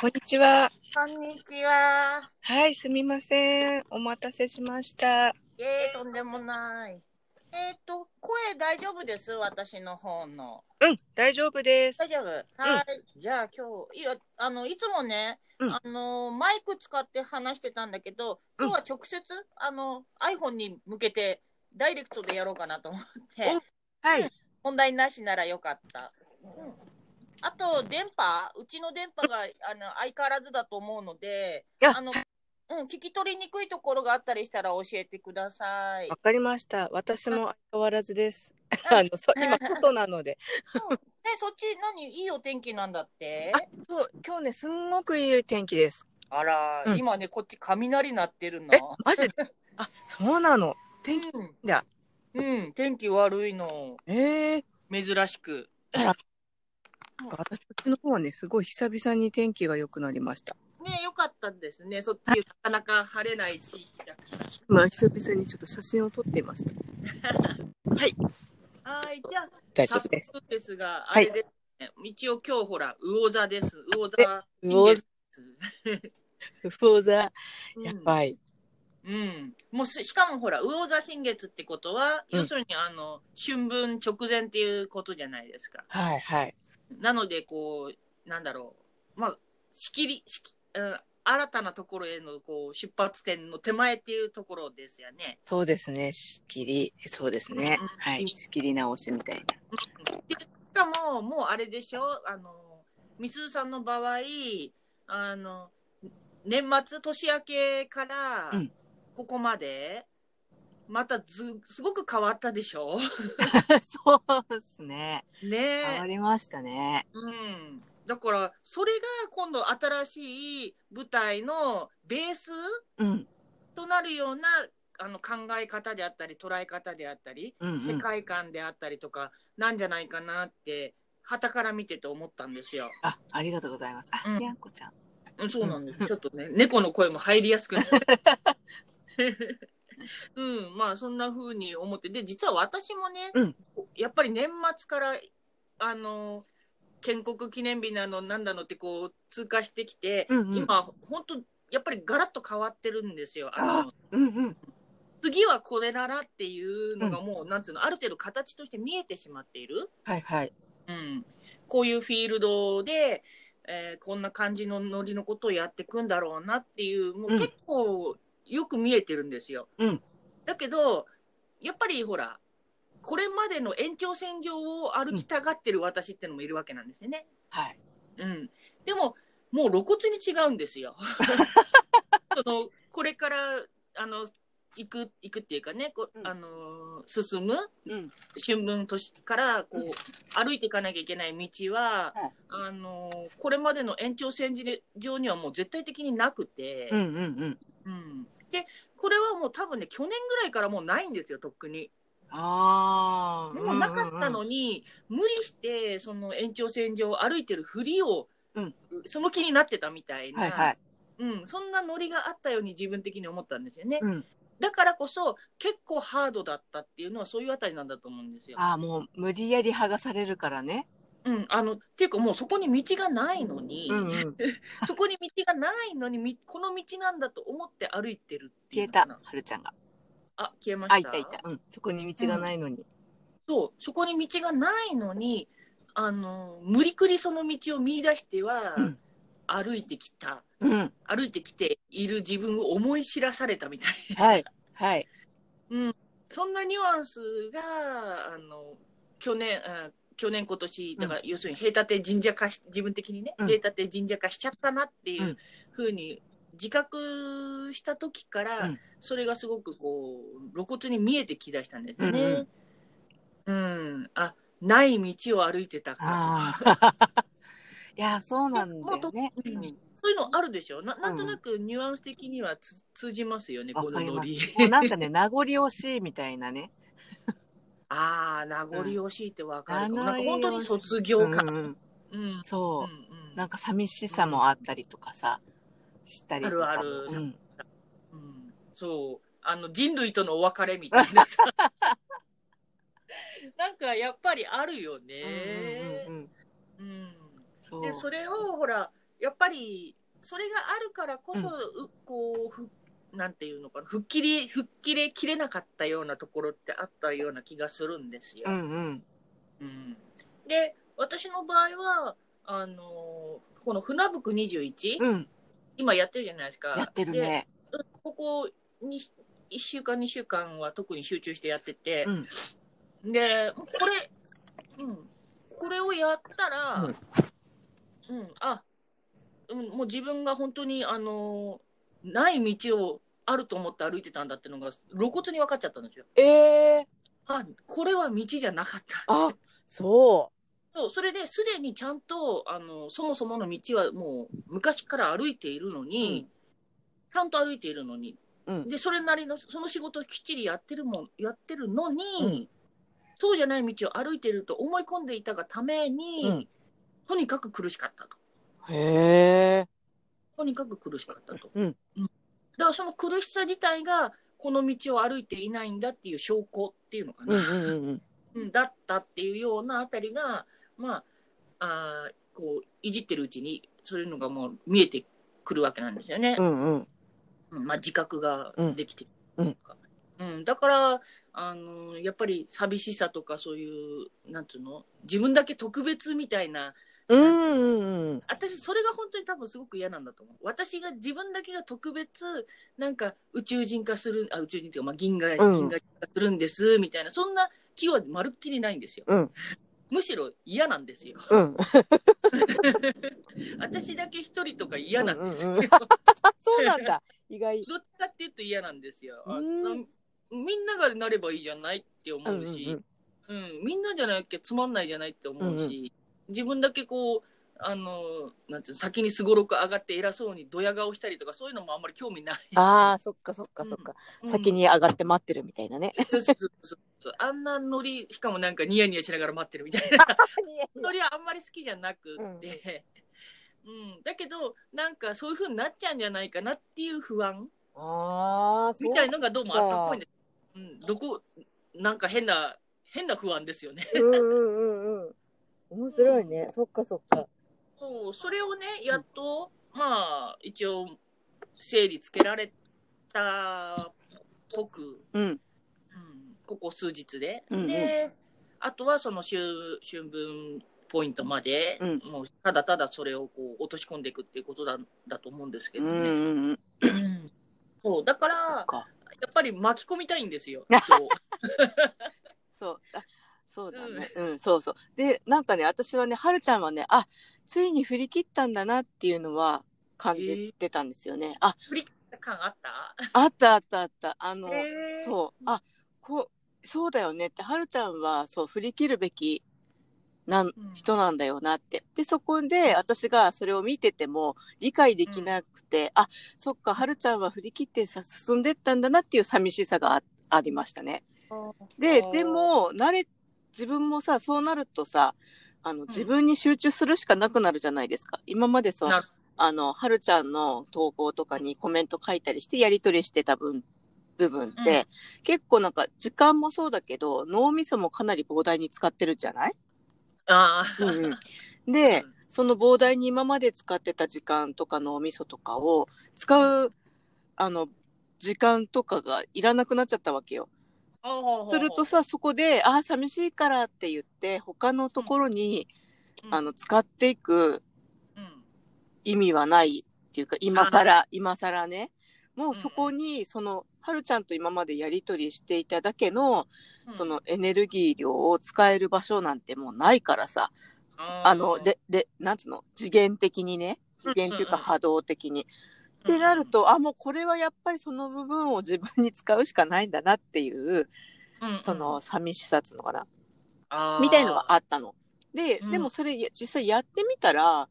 こんにちは。こんにちは。はい、すみません。お待たせしました。えー、とんでもない。えっ、と、声大丈夫です？私の方の。うん、大丈夫です。大丈夫？はい。じゃあ今日、いや、あの、いつもね、うんあの、マイク使って話してたんだけど、今日は直接、あの、iPhone に向けて、ダイレクトでやろうかなと思って、はい。問題なしならよかった。うんあと、電波、うちの電波があの相変わらずだと思うので、ああの、うん、聞き取りにくいところがあったりしたら教えてくださいわ。かりました。私も相変わらずです。あの、そ今、外なので。うん、ね、そっち何いいお天気なんだって？あそう、今日ね、すんごくいい天気です。あら、うん今ね、こっち雷鳴ってるの。え、マジで？あ、そうなの。天気うんだ。うん、天気悪いの。ええ珍しく。ちの方はね、すごい久々に天気が良くなりました。ね、よかったですね。そっち、なかなか晴れない地域だから。まあ、久々にちょっと写真を撮っていました。はい、はい、じゃあ、大丈夫です。早速ですが、あはいれですね。一応今日ほら、魚座です。魚座。魚座です。魚座、うんやばい。うん。もうし、しかもほら、魚座新月ってことは、うん要するにあの、春分直前っていうことじゃないですか。はい、はい。なので、こう、なんだろう。まあ、仕切り、仕切うん新たなところへのこう出発点の手前っていうところですよね。そうですね。仕切り、そうですねうん。はい。仕切り直しみたいな。でしかも、もうあれでしょ？あの、みすずさんの場合、あの、年末、年明けからうん、ここまで、またず、すごく変わったでしょ？そうですね。ね変わりましたね。うん。だから、それが今度新しい舞台のベースうん。となるようなあの考え方であったり、捉え方であったり、うん、うん。世界観であったりとか、なんじゃないかなって、旗から見てて思ったんですよ。あ、ありがとうございます。あ、うんにゃんこちゃん。うん、そうなんです。ちょっとね、猫の声も入りやすくなる。うん、まあそんな風に思って、で、実は私もね、うんやっぱり年末から、あの、建国記念日なの、なんだのってこう、通過してきて、うんうん今、本当やっぱりガラッと変わってるんですよ。あのうんうん。次はこれならっていうのがもう、なんつうの、ある程度形として見えてしまっている。はいはい。うん、こういうフィールドで、えーこんな感じのノリのことをやっていくんだろうなっていう、もううん結構よく見えてるんですよ。うんだけど、やっぱりほら、これまでの延長線上を歩きたがってる私ってのもいるわけなんですよね。はい。うん。でも、もう露骨に違うんですよ。そのこれから、あの、行く、行くっていうかね、こうんあの、進むうん。春分年からこう、うん歩いていかなきゃいけない道は、はいあのこれまでの延長線上にはもう絶対的になくて、うんうんうん。うんでこれはもう多分ね去年ぐらいからもうないんですよとっくに。ああ。もうなかったのに、無理してその延長線上を歩いてるふりを、うんその気になってたみたいな、はいはい。うん、そんなノリがあったように自分的に思ったんですよね。うん。だからこそ結構ハードだったっていうのはそういうあたりなんだと思うんですよ。ああ、もう無理やり剥がされるからね。うん、あのっていうかもうそこに道がないのに、うんうん。そこに道がないのにみこの道なんだと思って歩いてるってい消えたはるちゃんが。あ消えましたあ、いたいた。うん。そこに道がないのに。そうそこに道がないのにあの無理くりその道を見出しては、うん歩いてきたうん。歩いてきている自分を思い知らされたみたいはい。はい。な、そんなニュアンスがあの去年あ去年今年だから要するに平立て神社化し自分的にね、うん平立て神社化しちゃったなっていううんふうに自覚した時から、うんそれがすごくこう露骨に見えてきだしたんですよね。うん、あない道を歩いてたかああ。いや、そうなんだよね。そういうのあるでしょ？ななんとなくニュアンス的にはつ通じますよね、このノリ。す。もうなんかね、名残惜しいみたいなね。ああ、名残惜しいってわかるかも、うんなんか本当に卒業か。うんうん。うん。そう。う。んうん。なんか寂しさもあったりとかさ、したりとか。も。あるある。うん。うん。そう。あの人類とのお別れみたいなさ。なんかやっぱりあるよね。うんうんうんそう。でそれをほらやっぱりそれがあるからこそ、うこうふなんていうのかな吹っ切り吹っ切れきれなかったようなところってあったような気がするんですよ。うんうん。うんで私の場合はあのこの船福21、うん。今やってるじゃないですか。やってるでね。ここに1週間2週間は特に集中してやっててう、ん。でこれ、うん、これをやったら、ううんうん、もう自分が本当にあのない道をあると思って歩いてたんだっていうのが露骨に分かっちゃったんですよ。ええあこれは道じゃなかった。あ、そそうそれですでにちゃんとあのそもそもの道はもう昔から歩いているのに、ちゃんと歩いているのに、うんでそれなりのその仕事をきっちりやってるもんやってるのに、うんそうじゃない道を歩いてると思い込んでいたがために、うんとにかく苦しかったとう。へえ。とにかく苦しかったと、うん。だからその苦しさ自体がこの道を歩いていないんだっていう証拠っていうのかな、うんうんうんうん。うん。だったっていうようなあたりが、まあ、あーこういじってるうちにそういうのがもう見えてくるわけなんですよね。うんうん。うん。まあ、自覚ができてうんるとか、うん。だから、あのやっぱり寂しさとかそういうなんつうの自分だけ特別みたいなうんうんうん。私それが本当に多分すごく嫌なんだと思う。私が自分だけが特別なんか宇宙人化するあ宇宙人っていうか、まあ、銀河うん。銀河化するんですみたいなそんな気はまるっきりないんですよ、うん。むしろ嫌なんですよ。うん。私だけ一人とか嫌なんですよ、うんうんうん。そうなんだ。意外。どっちかっていうと嫌なんですよ、あみんながなればいいじゃないって思うし、うんみんなじゃなきゃつまんないじゃないって思うし、自分だけこうあのなんていうの先にすごろく上がって偉そうにドヤ顔したりとかそういうのもあんまり興味ない。ああ、そっかそっかそっか。うん先に上がって待ってるみたいなね。そうそうそうそうあんなノリしかもなんかニヤニヤしながら待ってるみたいな ノリはあんまり好きじゃなくって、うんだけどなんかそういう風になっちゃうんじゃないかなっていう不安ああ、みたいのがどうもあったっぽいんです。うん、どこなんか変な変な不安ですよね。うんうんうんうん。面白いね。そっかそっか。そうそれをねやっと、まあ一応整理つけられたっぽく、うん。うん、ここ数日で、うんうんであとはその春春分ポイントまで、うんもうただただそれをこう落とし込んでいくっていうことだだと思うんですけどね、うんうんうん。う んそうだから。やっぱり巻き込みたいんですよ そう。あそうだね。うん、そうそう。で、なんかね、私はね、はるちゃんはね、あ、ついに振り切ったんだなっていうのは感じてたんですよね。あ、振り切った感あった？あったあったあった。あの、そう。あ、こう、そうだよねって、はるちゃんは、そう、振り切るべき、なんうん人なんだよなって。で、そこで私がそれを見てても理解できなくて、あ、そっか、はるちゃんは振り切ってさ進んでったんだなっていう寂しさがあありましたね。で、でも、慣れ、自分もさ、そうなるとさ、あの、自分に集中するしかなくなるじゃないですか。今までそあの、はるちゃんの投稿とかにコメント書いたりしてやりとりしてた分、部分って、結構なんか時間もそうだけど、脳みそもかなり膨大に使ってるじゃない？ああ、うんうん。で、その膨大に今まで使ってた時間とか脳みそとかを使う、あの、時間とかがいらなくなっちゃったわけよ。するとさ、そこで、ああ、寂しいからって言って、他のところに、うん。あの、使っていくうん意味はないっていうか、今更、今更ね。もうそこに、その、はるちゃんと今までやりとりしていただけの、うん。そのエネルギー量を使える場所なんてもうないからさ、あの、で、で、なんつうの、次元的にね、次元っていうか波動的に。ってなる、と、あ、もうこれはやっぱりその部分を自分に使うしかないんだなっていう、うんうんその、寂しさっつうのかな、みたいのがあったの。で、うん。でもそれ実際やってみたら、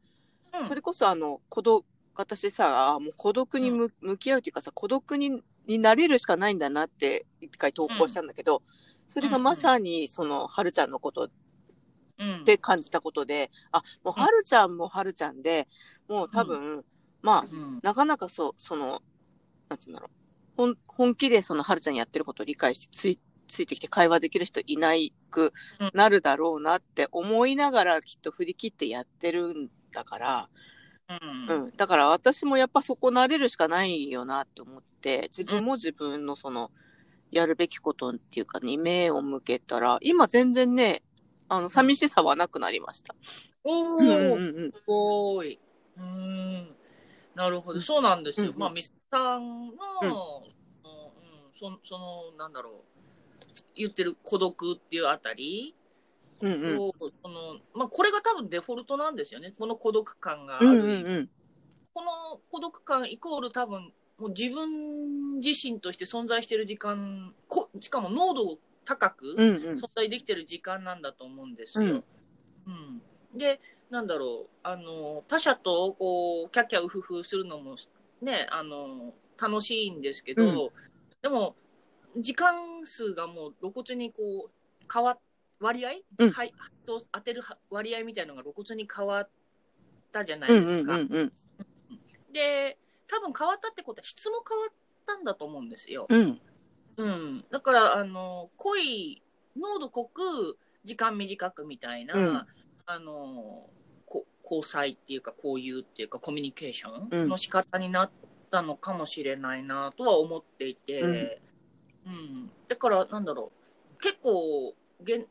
うん。それこそあの、孤独、私さ、もう孤独にむ向き合うというかさ、孤独にになれるしかないんだなって一回投稿したんだけど、それがまさにその、はるちゃんのことうん。って感じたことで、あ、もうはるちゃんもはるちゃんで、もう多分、まあ、うんなかなかそう、その、なんつうんだろう。本本気でそのはるちゃんやってることを理解してつい、ついてきて会話できる人いないくなるだろうなって思いながらきっと振り切ってやってるんだから、うんうん、だから私もやっぱそこ慣れるしかないよなって思って自分も自分のそのやるべきことっていうかに目を向けたら今全然ねあの寂しさはなくなりました。おお、うんうんすごい。うーん。なるほど、そうなんですよ。うんうん。まあ、ミスさんの、うん。うん、そその、なんだろう、言ってる孤独っていうあたり、うんうん。そのまあ、これが多分デフォルトなんですよね。この孤独感がある。うんうんうん。この孤独感イコール多分、もう自分自身として存在している時間、こしかも濃度高く、うんうん。存在できてる時間なんだと思うんですよ。うん。でなんだろうあの他者とこうキャッキャウフフするのもねあの楽しいんですけど、うん。でも時間数がもう露骨にこう変わっ割合、うん。はいと当てる割合みたいなのが露骨に変わったじゃないですか。で多分変わったってことは質も変わったんだと思うんですよ。うん。うん、だからあの濃い濃度濃く時間短くみたいな、うん。あのこ交際っていうか交友っていうかコミュニケーショうん。ンの仕方になったのかもしれないなとは思っていて、うん。うん。だからなんだろう。結構現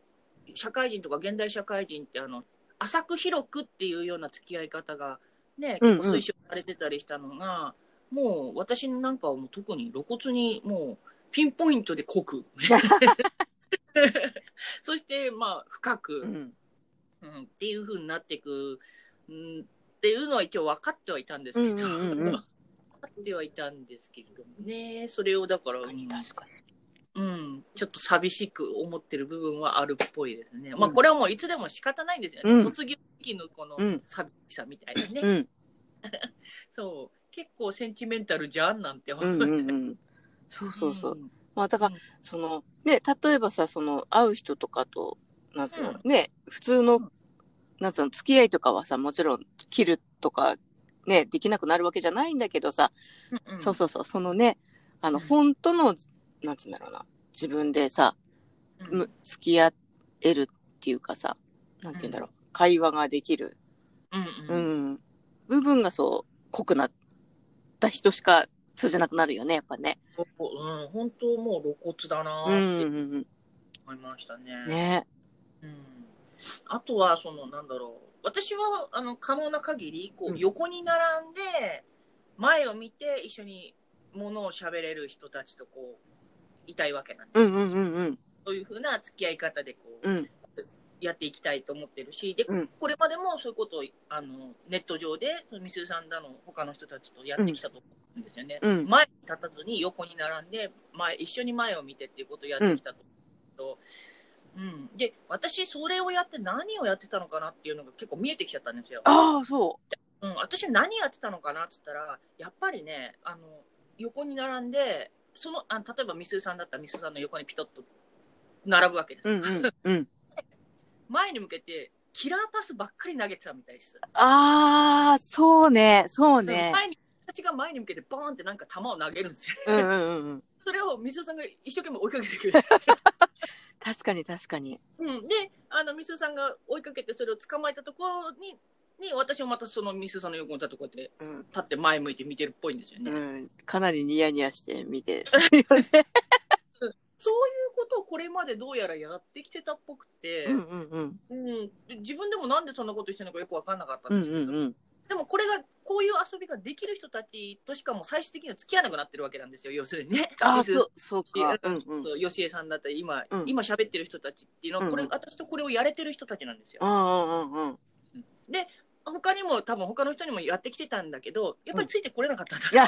社会人とか現代社会人ってあの浅く広くっていうような付き合い方がねうんうん。結構推奨されてたりしたのが、もう私なんかはもう特に露骨にもうピンポイントで濃く。そしてまあ深く、うん。うん、っていう風になっていく、うん、っていうのは一応分かってはいたんですけど、うんうんうんうん。分かってはいたんですけれどもね。それをだから、うん確かうん、ちょっと寂しく思ってる部分はあるっぽいですね。うん。まあこれはもういつでも仕方ないんですよね。うん。卒業期のこのうん。寂しさみたいなね。に。うん。そう。結構センチメンタルじゃんなんて思うんって。うんうんそうそうそう。ん。まあだから、そのね、例えばさ、その会う人とかと、なんつうの、うね、普通の、なんつうの、付き合いとかはさ、もちろん切るとか、ね、できなくなるわけじゃないんだけどさ、うんうん。そうそうそう、そのね、あの、うん。本当の、なんつうんだろうな、自分でさ、う付き合えるっていうかさ、なんて言うんだろう、会話ができる、うんううん。ん、部分がそう、濃くなった人しか通じなくなるよね、やっぱね。うん、本当もう露骨だなってうん思いましたね。うん。ね。うん、あとはそのなんだろう私はあの可能な限りこううん横に並んで前を見て一緒にものを喋れる人たちとこういたいわけなんです。うんうんうんうん。そういうふうな付き合い方でこううん。やっていきたいと思ってるしで、うんこれまでもそういうことをあのネット上でみすずさんだの他の人たちとやってきたと思うんですよね。うん前に立たずに横に並んで前一緒に前を見てっていうことをやってきたと思うと、うんで私それをやって何をやってたのかなっていうのが結構見えてきちゃったんですよ。ああ、そうん、私何やってたのかなっつったらやっぱりねあの横に並んでそのあ例えばみすずさんだったらみすずさんの横にピトッと並ぶわけですう。んうん。うん。前に向けてキラーパスばっかり投げてたみたいです。ああ、そうね、そうね。前に私が前に向けてボーンってなんか球を投げるんですよ。うんうんうんうん。それをみすずさんが一生懸命追いかけてくる。確かに確かに。うん、であのみすずさんが追いかけてそれを捕まえたところにに私もまたそのみすずさんの横に立ってこうやってうん。立って前向いて見てるっぽいんですよね。うん。かなりニヤニヤして見て そういうことをこれまでどうやらやってきてたっぽくて、うんうんうん。うん自分でもなんでそんなことしてるのかよく分かんなかったうんんですけど、うんうん。でもこれがこういう遊びができる人たちとしかも最終的には付き合わなくなってるわけなんですよ要するにね。あそう、そうか。ううんんうん。そう吉江さんだったり今、うん今喋ってる人たちっていうのはこれ、うんうん私とこれをやれてる人たちなんですよ。うんうんうんうん。他にも多分他の人にもやってきてたんだけどやっぱりついてこれなかったんだいや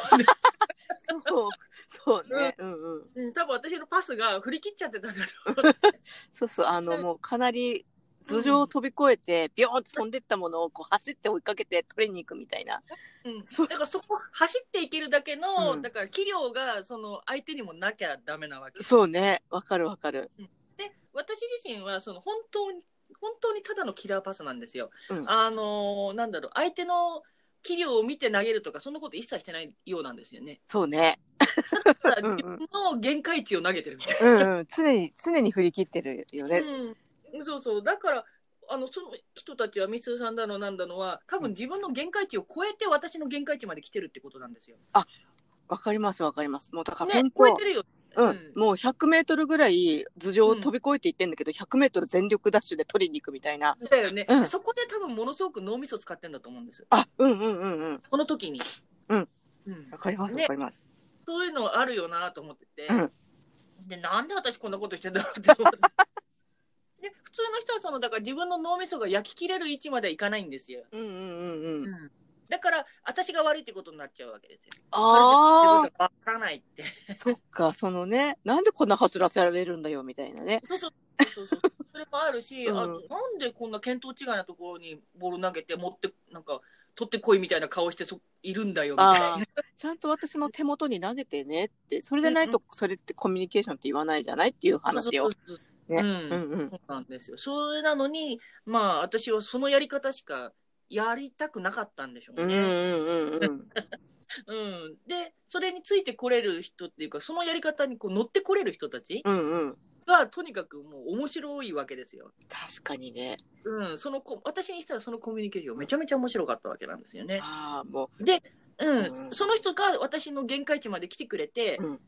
と思そう、そうね。うんうん。う、うん、多分私のパスが振り切っちゃってたんだと。そうそう、あの、もうかなり頭上を飛び越えて、ビョーンって飛んでったものをこう走って追いかけて取りに行くみたいな。うん、そうだからそこ走っていけるだけの、うんだから器量がその相手にもなきゃダメなわけそうね。わかるわかる。で私自身はその本当に本当にただのキラーパスなんですよ。うんあのーなんだろう相手の器量を見て投げるとかそんなこと一切してないようなんですよね。そうね。自分の限界値を投げてるみたいうんうん。常に、常に振り切ってるよな。ね。うん、そうそうだからあのその人たちはミスさんだのなんだのは多分自分の限界値を超えて私の限界値まで来てるってことなんですよ。わかりますわかります。もうだからね本当、超えてるよ。うん、もう100メートルぐらい頭上を飛び越えていってんだけど、100メートル全力ダッシュで取りに行くみたいな。だよね、うんそこで多分ものすごく脳みそ使ってんだと思うんです。あ、うんうんうんうん。この時に。うん。うんわかりますねわかります。そういうのあるよなと思ってて、うんでなんで私こんなことしてんだろうって思ってで普通の人はそのだから自分の脳みそが焼き切れる位置まではいかないんですよ、うんうんうんうん。だから私が悪いってことになっちゃうわけですよ。ああ、わからないって。そっか、そのね、なんでこんな走らせられるんだよみたいなね。そうそうそうそうそれもあるし、うん。あなんでこんな見当違いなところにボール投げて持ってなんか取ってこいみたいな顔してそいるんだよみたいな。ちゃんと私の手元に投げてねって、それでないとそれってコミュニケーションって言わないじゃないっていう話をそう。そうそうね。ううんんうん。そうなんですよ。それなのに、まあ、私はそのやり方しかやりたくなかったんでしょううんうんね。うんうん。うん で、それについてこれる人っていうか、そのやり方にこう乗ってこれる人たちうんうん。が、とにかくもう面白いわけですよ。確かにね。うん、そのこ私にしたらそのコミュニケーションめちゃめちゃ面白かったわけなんですよね。ああ、もで、うん、うんその人が私の限界値まで来てくれて、うん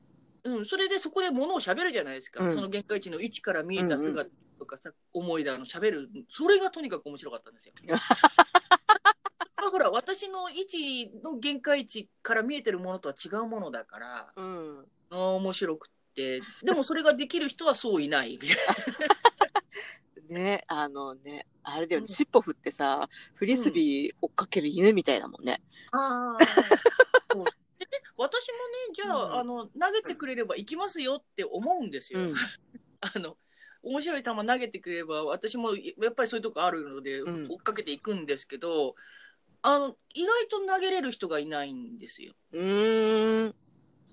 うん、それでそこで物を喋るじゃないですか。うんその限界値の位置から見えた姿とかさ、思いだの喋る。それがとにかく面白かったんですよ。だから私の位置の限界値から見えてるものとは違うものだから、う。うん。あー面白くって。でもそれができる人はそういない。ね、あのね、あれだよね、うん尻尾振ってさ、フリスビー追っかける犬みたいだもんね。ああ。私もね、じゃあ,、うんあの、投げてくれれば行きますよって思うんですよ。うん あの、面白い球投げてくれれば、私もやっぱりそういうとこあるので、うん追っかけていくんですけど、あの、意外と投げれる人がいないんですよ。うーん。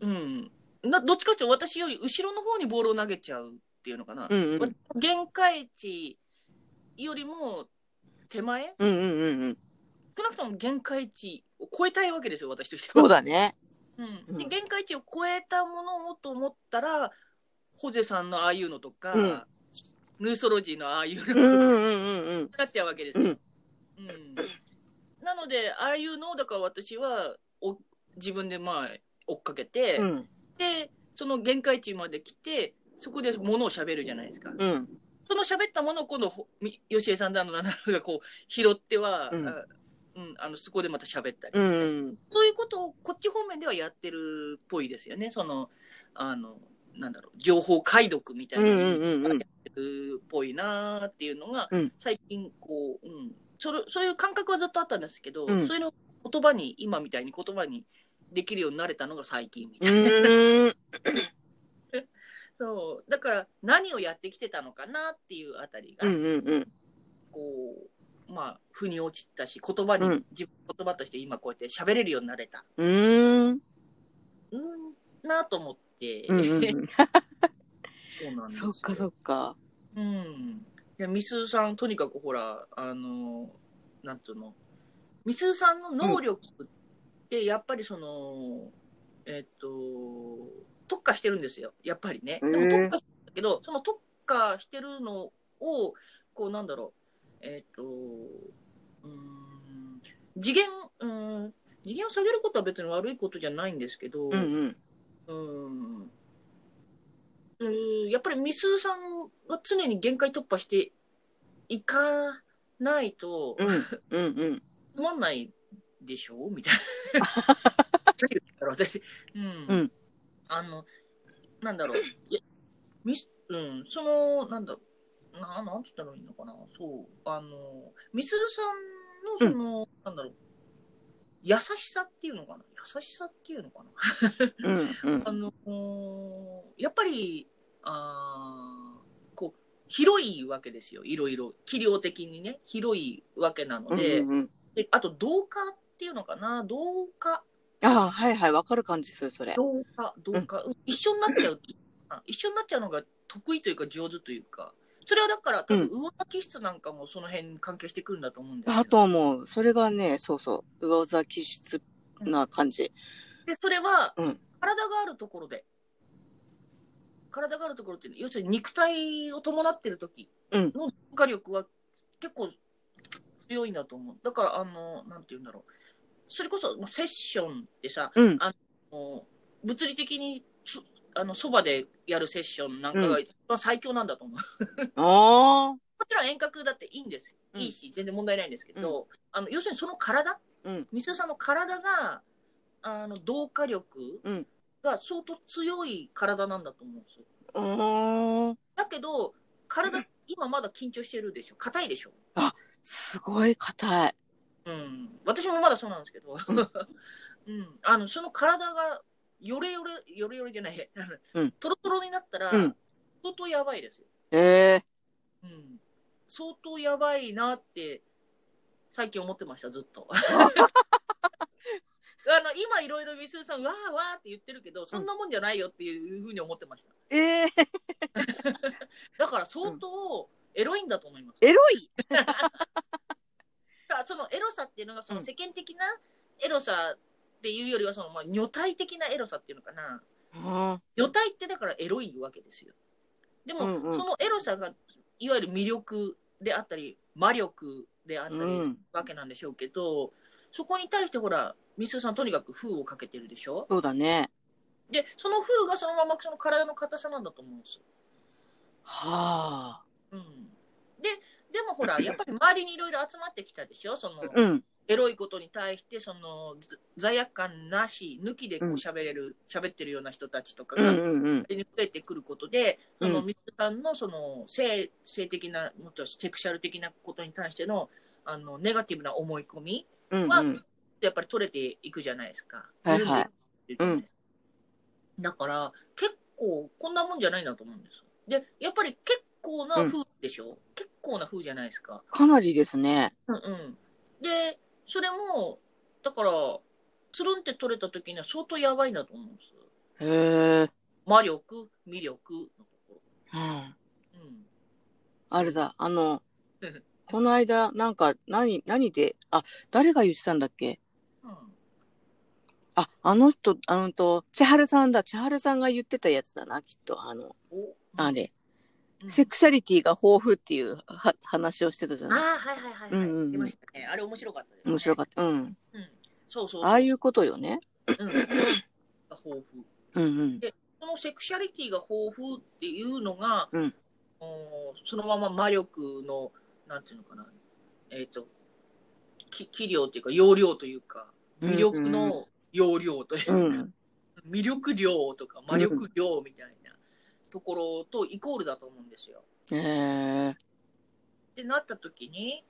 うん。などっちかっていうと私より後ろの方にボールを投げちゃうっていうのかな。うんうん。限界値よりも手前？うんうんうんうん。少なくとも限界値を超えたいわけですよ、私としては。そうだね。うん、でうん限界値を超えたものをと思ったらホゼさんのああいうのとか、うんヌーソロジーのああいうのうんうんなっちゃうわけですよ。うんなのでああいうのをだから私はお自分でまあ追っかけて、うん。でその限界値まで来てそこで物を喋るじゃないですか。うん。その喋ったものを今度ほみ吉江さんだのなんだのがこう拾っては、うんあうん、あのそこでまた喋ったりうして。ん。そういうことをこっち方面ではやってるっぽいですよね。その、あの、なんだろう、情報解読みたいなのうんうんうんうんやってるっぽいなーっていうのが、うん最近こう、うん、それ、そういう感覚はずっとあったんですけど、うんそういうのを言葉に、今みたいに言葉にできるようになれたのが最近みうたいな。そう。だから、何をやってきてたのかなっていうあたりが、うんうんうん。こう、まあ、腑に落ちたし、言葉に、うん自分言葉として今こうやって喋れるようになれた。うーん。うん、なと思って、うんうんうん。そうなんですよそっかそっか。うん。で、みすーさん、とにかくほら、あの、なんつうの、みすーさんの能力って、やっぱりその、えっ、と、特化してるんですよ、やっぱりね。でも特化してるんだけど、その特化してるのを、こう、なんだろう、えっ、と、うーん、次元、うん、次元を下げることは別に悪いことじゃないんですけど、うんうん。うんうんやっぱりミスーさんが常に限界突破していかないとうんうんうん。つまんないでしょ？みたいな。私、うん。うんあの、なんだろう。いやミス、うん、その、なんだ、ななんつったらいいのかな。そう、あの、ミスーさんのその、なんだろう。優しさっていうのかな優しさっていうのかなうんうん あのーやっぱり、あーこう、広いわけですよ。いろいろ。器量的にね、広いわけなので、うんうんであと、同化っていうのかな同化、ああ、はいはい、わかる感じする、それ。同化、同化、一緒になっちゃう。あ一緒になっちゃうのが得意というか上手というか、それはだから多分、魚田気質なんかもその辺に関係してくるんだと思うんですよ。だと思う。それがね、そうそう、魚座気質な感じ。で、それは、うん体があるところで、体があるところって要するに肉体を伴ってる時うんの化力は結構強いんだと思う。だから、あの、なんて言うんだろう。それこそ、まあ、セッションってさ、うん。もう物理的にそあのそばでやるセッションなんかが一番最強なんだと思う。もああ。ちろん遠隔だっていいんです。うんいいし、全然問題ないんですけど、あの要するにその体、うん。みすさんの体が、あの同化力うんが相当強い体なんだと思うんですよ。うーん。だけど、体、今まだ緊張してるでしょ。硬いでしょ。すごい硬い。うん。私もまだそうなんですけど、うん。あの、その体が、よれよれ、よれよれじゃない、うん。トロトロになったら、うん。相当やばいですよ。ええうん。相当やばいなって、最近思ってました、ずっと。あの今いろいろみすさんわーわーって言ってるけどそんなもんじゃないよっていうふうに思ってました。ええ だから相当エロいんだと思います、エロい？だからそのエロさっていうのがそのうん世間的なエロさっていうよりはそのまあ女体的なエロさっていうのかなうん。女体ってだからエロいわけですよでも、うんうんそのエロさがいわゆる魅力であったり魔力であったりうんわけなんでしょうけど、そこに対してほらみすさんとにかく封をかけてるでしょ？そうだね。でその封がそのままその体の硬さなんだと思うんですよ、はあ。うん、ででもほらやっぱり周りにいろいろ集まってきたでしょ？そのうん。エロいことに対してそのず罪悪感なし抜きでこううん喋れる喋、ってるような人たちとかが、増えてくることで、そのうんミスさんのその性性的な、もっとセクシャル的なことに対してのあのネガティブな思い込みうんは、うん。やっぱり取れていくじゃないですか。はいはいだから、結構こんなもんじゃないなと思うんです。で、やっぱり結構な風でしょ、結構な風じゃないですか。かなりですね。うんうん。で、それも、だから、つるんって取れた時には相当やばいなと思うんです。へえ。魔力、魅力？のとこうん。ろ。うん。あれだ、あのうん、この間、なんか、何、何で、あ、誰が言ってたんだっけ？うんあ、あの人、あのと、千春さんだ。千春さんが言ってたやつだな、きっと。あの、おあれ。うんセクシャリティが豊富っていうは話をしてたじゃああ、ないはいはいはい、はい。うんうんうん出ましたね。あれ面白かったです、ね。面白かっった。うん。た。うん。そうそうそう。ああいうことよね。うん。が豊富。うんうん。そのセクシャリティが豊富っていうのが、うんおそのまま魔力の、なんていうのかな。えっ、と、き器量っていうか、容量というか、魅力の容量というか、うん。魅力量とか魔力量みたいなところとイコールだと思うんですよ。へえ。ってなった時に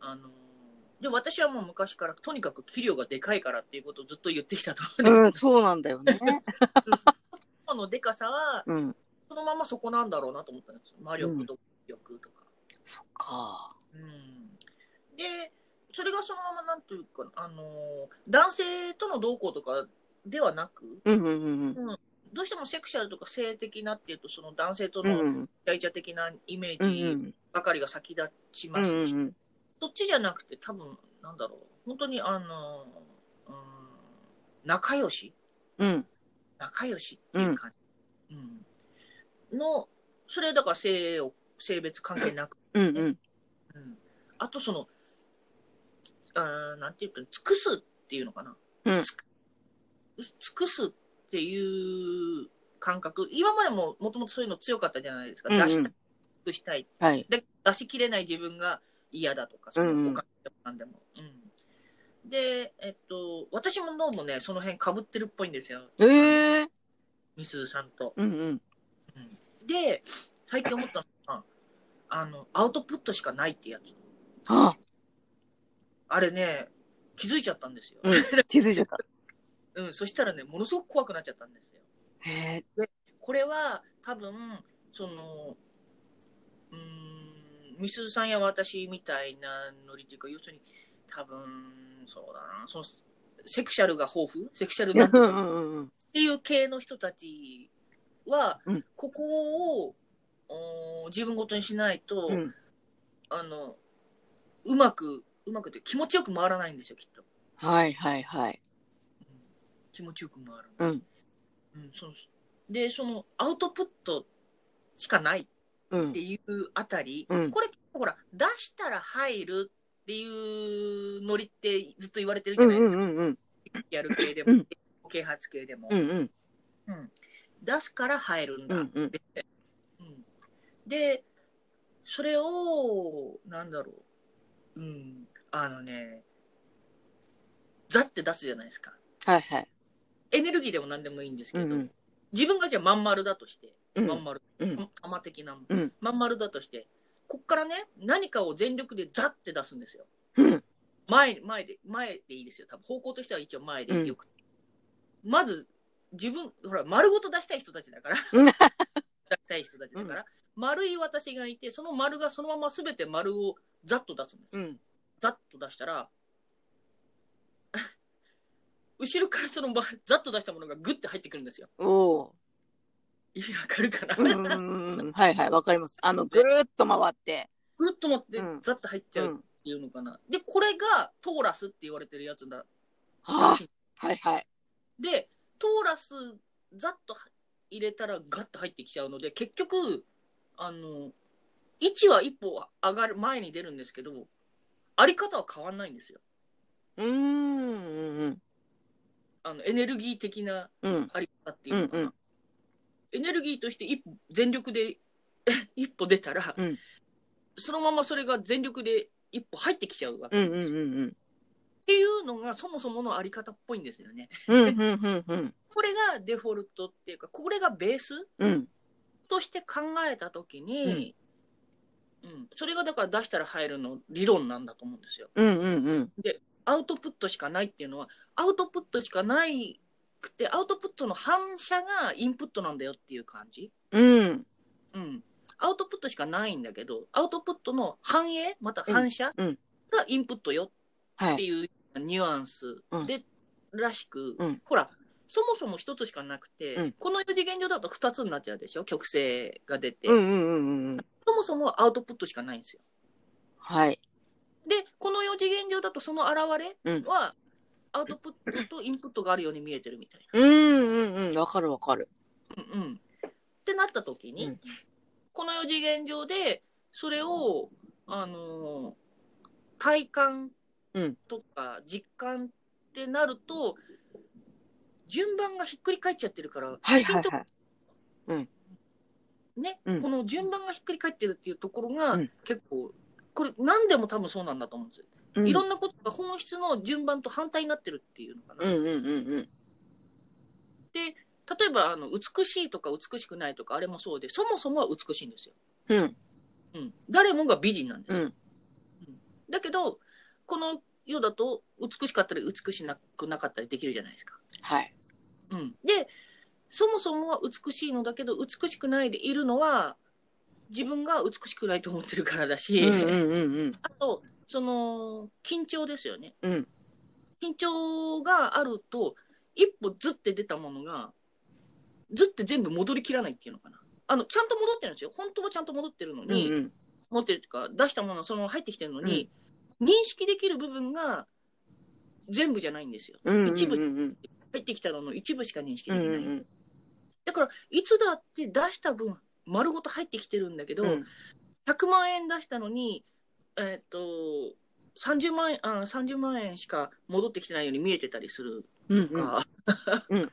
あので私はもう昔からとにかく器量がでかいからっていうことをずっと言ってきたと思うんうん、ですそうなんだよね。けど、このでかさはうん。そのままそこなんだろうなと思ったんですよ魔力と力とか。そっか。うんでそれがそのままなんというかあの男性との動向とかではなくうんうんうんどうしてもセクシャルとか性的なっていうとその男性とうん。うのんイチャ的なイメうんうージん。ばかりが先立ちうんますし、うんそっちじゃなくて多分なんだろう本当にあの、うん、仲良し？うん。仲良しっていう感じ、うんのそれだから性を性別関係なく、うんうん。うん、あとそのあーなんていうか尽くすっていうのかな、うん尽くすっていう感覚今までももともとそういうの強かったじゃないですか、うんうん出したくしたいはい。で出しきれない自分が嫌だとか、そのうんうんお金でもなんでも。うん、で、えっと、私もどうもね、その辺かぶってるっぽいんですよ、ええ。みすずさんと。うんうん。で、最近思ったのが、あの、アウトプットしかないってやつ。あ、あれね、気づいちゃったんですよ。うん気づいちゃった。うん、そしたらね、ものすごく怖くなっちゃったんですよ。へえ。これは多分、その、うーん、みすずさんや私みたいなノリというか、要するに、多分、そうだな、その、セクシャルが豊富？セクシャルな。っていう系の人たちは、うんここをおー自分ごとにしないと、うん。あのうまくうまくって気持ちよく回らないんですよきっと、はいはいはい。うん気持ちよく回らない、うん。うんそのでそのアウトプットしかないうんって。いうあたり、うんこれ結ほら、出したら入るっていうノリってずっと言われてるじゃないですか。やる系でもうん、啓発系でも。うんうんうん出すから入るんだって。うんうんうんで、それを、なんだろう。うん。あのね、ザって出すじゃないですか。はいはい。エネルギーでも何でもいいんですけど、うんうん自分がじゃあまん丸だとして、うんまん丸、うん玉的なもん、うんまん丸だとして、こっからね、何かを全力でザって出すんですよ。うん前、前で、前でいいですよ。多分方向としては一応前でよく。まず、自分、ほら、丸ごと出したい人たちだから。うん出したい人たちだから、丸い私がいて、その丸がそのまま全て丸をざっと出すんですよ。うんざっと出したら、後ろからそのまざっと出したものがグッて入ってくるんですよ。おお意味わかるかな、ー。うんうんうんはいはい、わかります。あの、ぐるーっと回って。ぐるっと持ってうんざっと入っちゃう。うんっていうのかな。で、これがトーラスって言われてるやつだ。はあ、はいはい。で、トーラスざっと入れたらガッと入ってきちゃうので、結局、あの、位置は一歩上がる、前に出るんですけど、あり方は変わんないんですよ。うーんうんあの、エネルギー的なうん。うんあり方っていうのかな。うんうん。エネルギーとして一歩全力で 一歩出たら、うん。そのままそれが全力で一歩入ってきちゃうわけうんですよ。うんうん。っていうのがそもそものあり方っぽいんですよね。うんうんうんうん。これがデフォルトっていうか、これがベースうん。として考えたときに、うん。それがだから出したら入るの理論なんだと思うんですよ。うんうんうんアウトプットしかないっていうのは、アウトプットしかないくて、アウトプットの反射がインプットなんだよっていう感じ？うんうん。アウトプットしかないんだけど、アウトプットの反映、また反射うんうんがインプットよはい。っていうニュアンスうんで、らしく、うんほら、そもそも一つしかなくて、うんこの四次元上だと二つになっちゃうでしょ曲線が出て。そもそもアウトプットしかないんですよ。はい。で、この四次元上だとその現れうんは、アウトプットとインプットがあるように見えてるみたいうんうんうん。わかるわかる。な。うんうん。ってなった時に、うんこの四次元上で、それを、あのー体感うんとか実感ってなると、順番がひっくり返っちゃってるから、はいはいはい。ね、うんこの順番がひっくり返ってるっていうところがうん結構、これ何でも多分そうなんだと思うんですよ。うんいろんなことが本質の順番と反対になってるっていうのかな。うんうんうんで、例えばあの美しいとか美しくないとかあれもそうで、そもそもは美しいんですよ。うん。うんうん、誰もが美人なんですよ。うん。だけど、この世だと美しかったり美しくなかったりできるじゃないですか。はい。うん、で、そもそもは美しいのだけど、美しくないでいるのは、自分が美しくないと思ってるからだし、うんうんうんうん。あと、その、緊張ですよね。うん。緊張があると、一歩ずって出たものが、ずって全部戻りきらないっていうのかな。あの、ちゃんと戻ってるんですよ。本当はちゃんと戻ってるのうんに、うん。持ってるというか、出したものその入ってきてるのに、認識できる部分が全部じゃないんですよ。うん。一部うんうん入ってきたのの一部しか認識うできない。んうん。だから、いつだって出した分、丸ごと入ってきてるんだけど、うん。100万円出したのに、えっ、と、30万円、あ、30万円しか戻ってきてないように見えてたりするうんか、うん。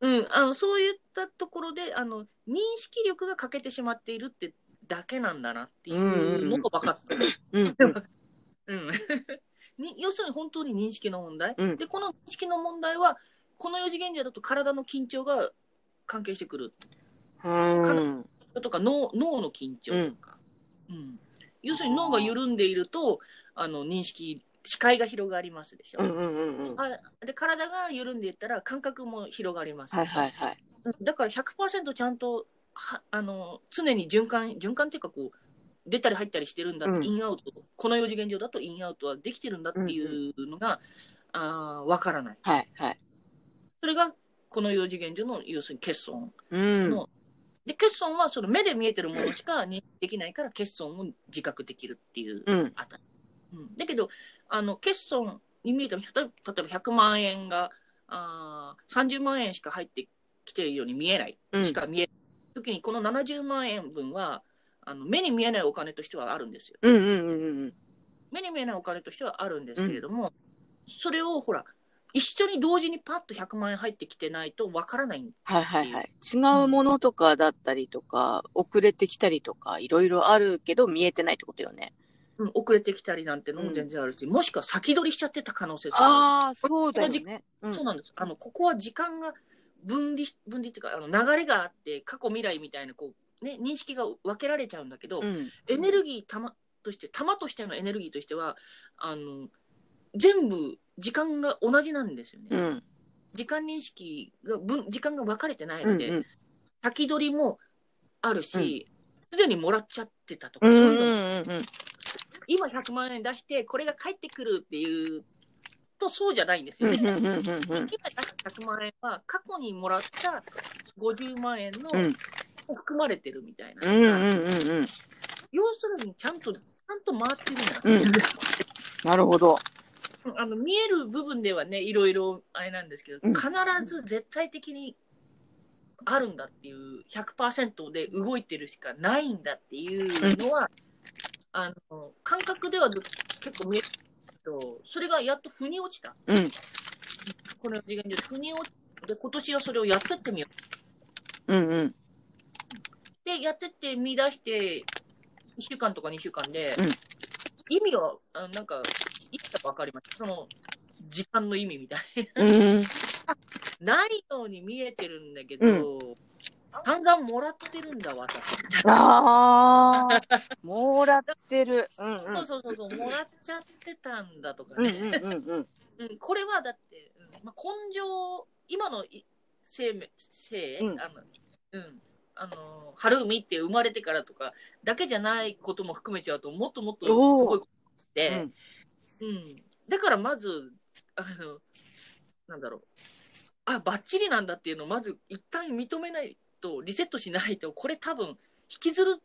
うん、あのそういったところであの認識力が欠けてしまっているってだけなんだなっていうのが分かった。要するに本当に認識の問題、うん。でこの認識の問題はこの四次元上だと体の緊張が関係してくる。うん。とか脳脳の緊張とか、うん。要するに脳が緩んでいるとあの認識視界が広がりますでしょ、うんうんうんうん。あで体が緩んでいったら感覚も広がりますはいはいはい。うん。だから100%ちゃんとはあの常に循環循環っていうかこう出たり入ったりしてるんだうん。インアウトこの四次元上だとインアウトはできてるんだっていうのが、あーわからない。はいはい。それがこの四次元上の要するに欠損うん。ので欠損はその目で見えてるものしか認識できないから欠損を自覚できるっていううん。あたり、うん、だけどあの欠損に見えても例えば例えば100万円があー30万円しか入ってきているように見えないうんしか見えない時にこの70万円分はあの目に見えないお金としてはあるんですよ。うんうんうんうん。目に見えないお金としてはあるんですけれども、それをほら一緒に同時にパッと100万円入ってきてないとわからないはいはいはい。違うものとかだったりとか、遅れてきたりとか、いろいろあるけど見えてないってことよね。うん、遅れてきたりなんてのも全然あるし、もしくは先取りしちゃってた可能性ああ、そうだよね。あるそうなんですあのここは時間が分離分離っていうかあの流れがあって過去未来みたいなこう、ね、認識が分けられちゃうんだけど、うん。エネルギー玉として玉としてのエネルギーとしてはあの全部時間が同じなんですよね。うん。時間認識が分時間が分かれてないうんので、先取りもあるしすで、にもらっちゃってたとか、うん。そういうのもうんうん今100万円出してこれが返ってくるっていうとそうじゃないんですよね。うんうんうんうんうん今出した100万円は過去にもらった50万円の、含まれてるみたいな、うんうんうんうん。要するにちゃんとちゃんと回ってるんだ、うんなるほど。あの見える部分ではねいろいろあれなんですけど、うん。必ず絶対的にあるんだっていう100%で動いてるしかないんだっていうのは、あの感覚では結構見えるけどそれがやっと腑に落ちた。うん。この次元で腑に落ちて今年はそれをやってってみよう。うんうん。でやってって見出して1週間とか2週間で、うん。意味はあなんかいつか分かりましたその時間の意味みたいうん。なないように見えてるんだけど、散々もらってるんだ私ああ、もらってる。うんうん。そうそうそうそうもらっちゃってたんだとかね、うんうんうんうん。うんこれはだって、うんまあ、根性今のい生命生、うんあのうんあの春海って生まれてからとかだけじゃないことも含めちゃうともっともっとすおーごいことで、うんうんだからまずあのなんだろうあバッチリなんだっていうのをまず一旦認めないとリセットしないとこれ多分引きずるっ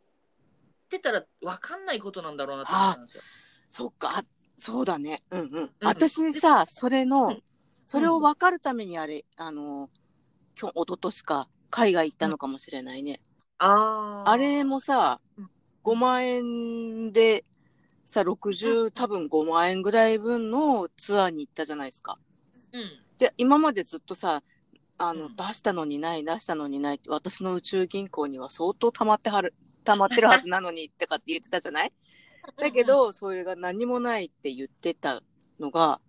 てたら分かんないことなんだろうなと思ったんですよ。そっか、あそうだね。うんうん。私さ、それうのん、それを分かるためにあれ、あの、今日、一昨年か、海外行ったのかもしれないね。あーあれもさうん、5万円で、さ、60、多分5万円ぐらい分のツアーに行ったじゃないですか。うん。で、今までずっとさ、あの、うん。出したのにない、出したのにないって、私の宇宙銀行には相当溜まってはる、溜まってるはずなのに、ってかって言ってたじゃない？だけ、ど、それが何もないって言ってたのが、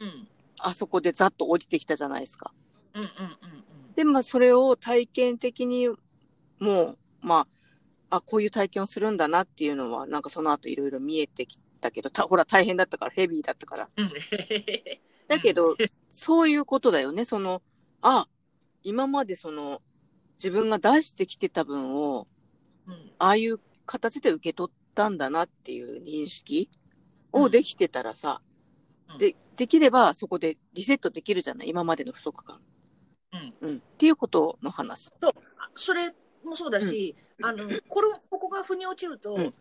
うん。うんあそこでざっと降りてきたじゃないですか。うんうんうん。で、まあ、それを体験的に、もう、まあ、あ、こういう体験をするんだなっていうのは、なんかその後いろいろ見えてきたけど、た ほら、大変だったから、ヘビーだったから。うんだけど、そういうことだよね。その、あ、今までその、自分が出してきてた分を、うんああいう形で受け取ったんだなっていう認識うんをできてたらさ、うんで、できればそこでリセットできるじゃない？今までの不足感。うんうん。っていうことの話。それもそうだし、あのこれここが腑に落ちると、うん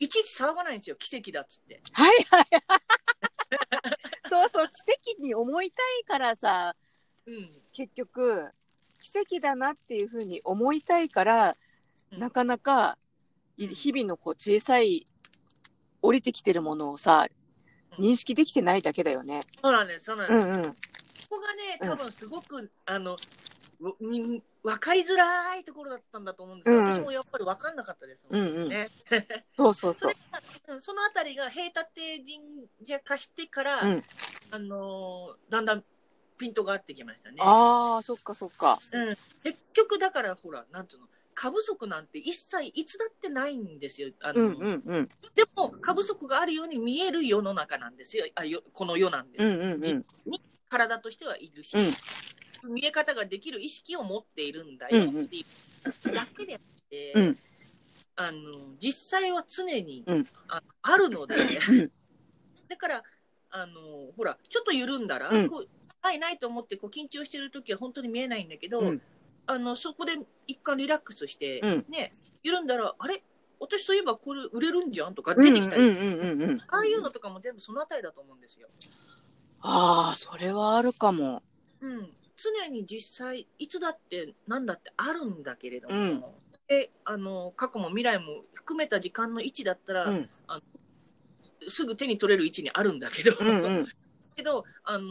いちいち騒がないんですよ奇跡だっつって。はいはい。そうそう、奇跡に思いたいからさ、うん結局、奇跡だなっていうふうに思いたいから、うんなかなか、日々のこう小さい、降りてきてるものをさ、うん認識できてないだけだよね。そうなんですそうなんです。うんうん。ここがねうん多分すごく、あの分かりづらいところだったんだと思うんですよ、うんうん私もやっぱり分かんなかったですもうんうんね。そうそうそうそのあたりが平立神社化してから、うんあのーだんだんピントが合ってきましたね。ああ、そっかそっか。うん、結局だからほらなんていうの過不足なんて一切いつだってないんですよ。あのうんうんうん。でも過不足があるように見える世の中なんですよあよこの世なんです、うんうんうん。体としてはいるし、見え方ができる意識を持っているんだよっていうだけであって、うん。あの実際は常に、うん。ああるので、ん。だからあのほらちょっと緩んだら、うん。こうないないと思ってこう緊張してる時は本当に見えないんだけど、うん。あのそこで一回リラックスして、うん。ね緩んだらあれ？私そういえばこれ売れるんじゃん？とかうん。出てきたり。ああいうのとかも全部そのあたりだと思うんですよ。ああ、それはあるかも。うん、常に実際いつだって何だってあるんだけれども、うん。であの過去も未来も含めた時間の位置だったら、うん。すぐ手に取れる位置にあるんだけど、うんうん。けど、あの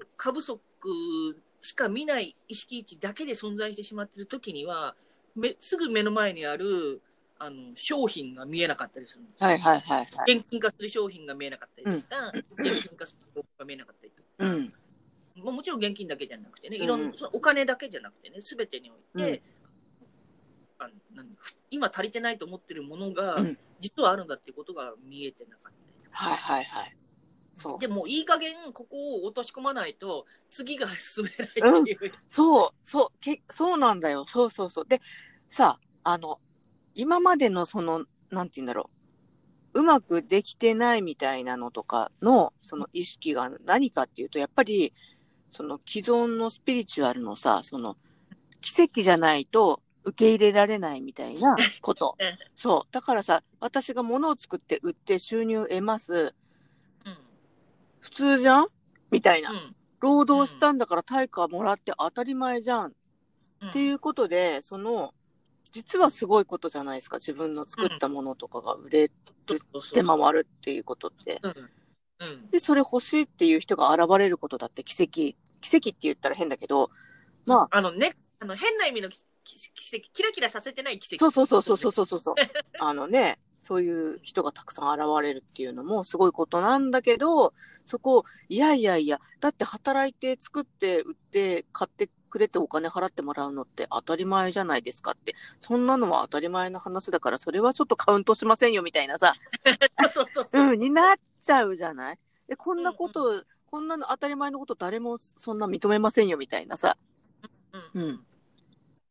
ー過不足しか見ない意識位置だけで存在してしまっている時にはめすぐ目の前にあるあの商品が見えなかったりするんですよ。はいはいはいはい。現金化する商品が見えなかったりとか、現金化する商品が見えなかったりとか、うんまあ、もちろん現金だけじゃなくてね、うんいろんなそのお金だけじゃなくてね、すべてにおいて、あなんふ今足りてないと思ってるものが、うん実はあるんだっていうことが見えてなかったりとかはいはいはい。そう。でもいい加減ここを落とし込まないと次が進めないっていう、そう、そう、け、そうなんだよ。そうそうそう。で、さ、あの、今までのその、なんて言うんだろう。うまくできてないみたいなのとかの、その意識が何かっていうと、やっぱり、その既存のスピリチュアルのさ、その、奇跡じゃないと受け入れられないみたいな ことうん。そう。だからさ、私が物を作って売って収入得ます。普通じゃん？みたいなう。ん労働したんだから対価もらって当たり前じゃんうんっていうことで、その、実はすごいことじゃないですか。自分の作ったものとかが売れて回るっていうことって。うんうんで、それ欲しいっていう人が現れることだって奇跡。奇跡って言ったら変だけど、まあ、あのねあの変な意味の奇奇跡キラキラさせてない奇そ跡うそうそうそうそうそうそう。あのね、そういう人がたくさん現れるっていうのもすごいことなんだけど、そこ、いやいやいや、だって働いて作って売って買ってくれてお金払ってもらうのって当たり前じゃないですかって、そんなのは当たり前の話だから、それはちょっとカウントしませんよみたいなさ、そうそうそう。うん、になっちゃうじゃない？で、こんなこと、こんなの当たり前のこと誰もそんな認めませんよみたいなさ。うんうん。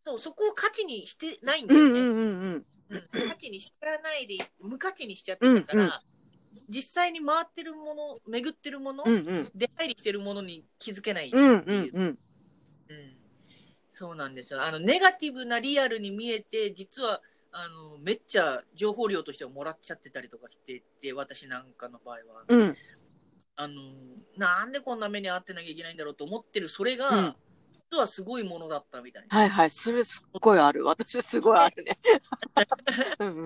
そうそこを価値にしてないんだよね、うんうんうんうん。うん価値にしちゃわないで無価値にしちゃってたから、うんうん実際に回ってるもの巡ってるもの、うんうん。出入りしてるものに気づけない、うんうんうん。うんそうなんですよあのネガティブなリアルに見えて実はあのめっちゃ情報量としてはもらっちゃってたりとかしてて私なんかの場合は、うん。あのなんでこんな目に遭ってなきゃいけないんだろうと思ってるそれが、うん実はすごいものだったみたいな、はいはい。それすっごいある。私すごいあるね。うんうん。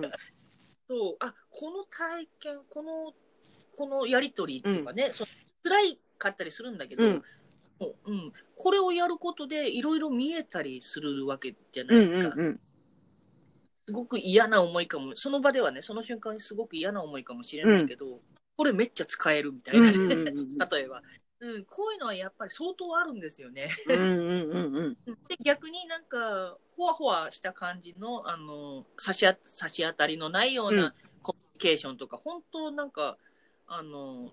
そうあこの体験このこのやり取りとかね、そう辛いかったりするんだけど、うんもううん、これをやることでいろいろ見えたりするわけじゃなうんいですか、うんうん。すごく嫌な思いかもその場ではねその瞬間にすごく嫌な思いかもしれないけど、これめっちゃ使えるみたいな、うんうんうんうん例えば、うん、こういうのはやっぱり相当あるんですよね。うんうんうんうん。で逆になんかほわほわした感じのあの差しあ差し当たりのないよううんなコミュニケーションとか、本当なんかあの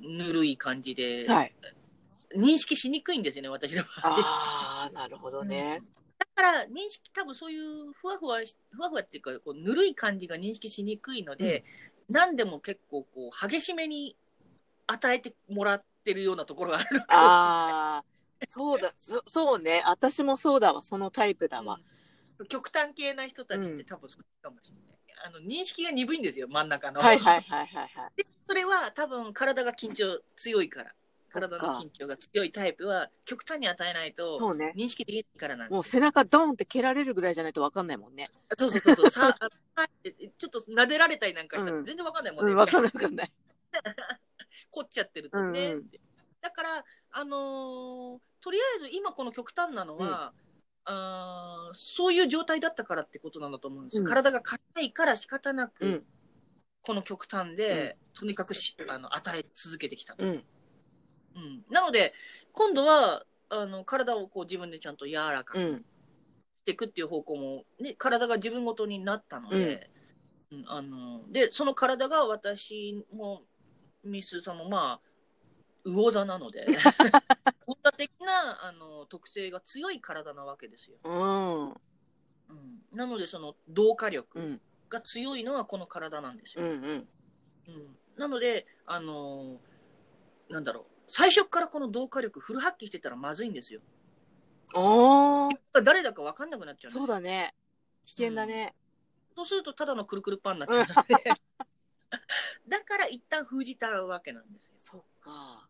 ぬるい感じで、はい。認識しにくいんですよね私の場合。ああ、なるほどね。だから認識多分そういうふわふわしふわふわっていうかこうぬるい感じが認識しにくいので、何でも結構こう激しめに与えてもらってるようなところがあるのかもしれない。ああ、そうだ、そそうね。私もそうだわ。そのタイプだわ。うん極端系な人たちって多分そうかもしれない。あの認識が鈍いんですよ真ん中の。はいはいはいはいはい。それは多分体が緊張強いから体の緊張が強いタイプは極端に与えないとそうね。認識できないからなんもうですよ。背中ドンって蹴られるぐらいじゃないと分かんないもんね。そうそうそうそう さあはいちょっと撫でられたりなんかしたらうん全然わかんないもんね。うん、分かんない分かんない。凝っちゃってるとね。うんうんだからあのーとりあえず今この極端なのは、あーそういう状態だったからってことなんだと思うんですよ。うん体が硬いから仕方なく、うんこの極端で、とにかくしあの与え続けてきたと。うん。うん、なので今度はあの体をこう自分でちゃんと柔らかくしうん。ていくっていう方向も、ね、体が自分ごとになったので,、うんあのでその体が私もミスさんもまあ魚座なので 魚座的なあの特性が強い体なわけですよ。うん。うん、なのでその同化う力ん。が強いのはこの体なんですよ。うん。うん。うん、なのであのなんだろう最初からこの同化力フル発揮してたらまずいんですよ。おー、誰だか分かんなくなっちゃうんですよそうだね。危険だね。そうするとただのくるくるパンになっちゃうので だから一旦封じたわけなんですよ。そっか。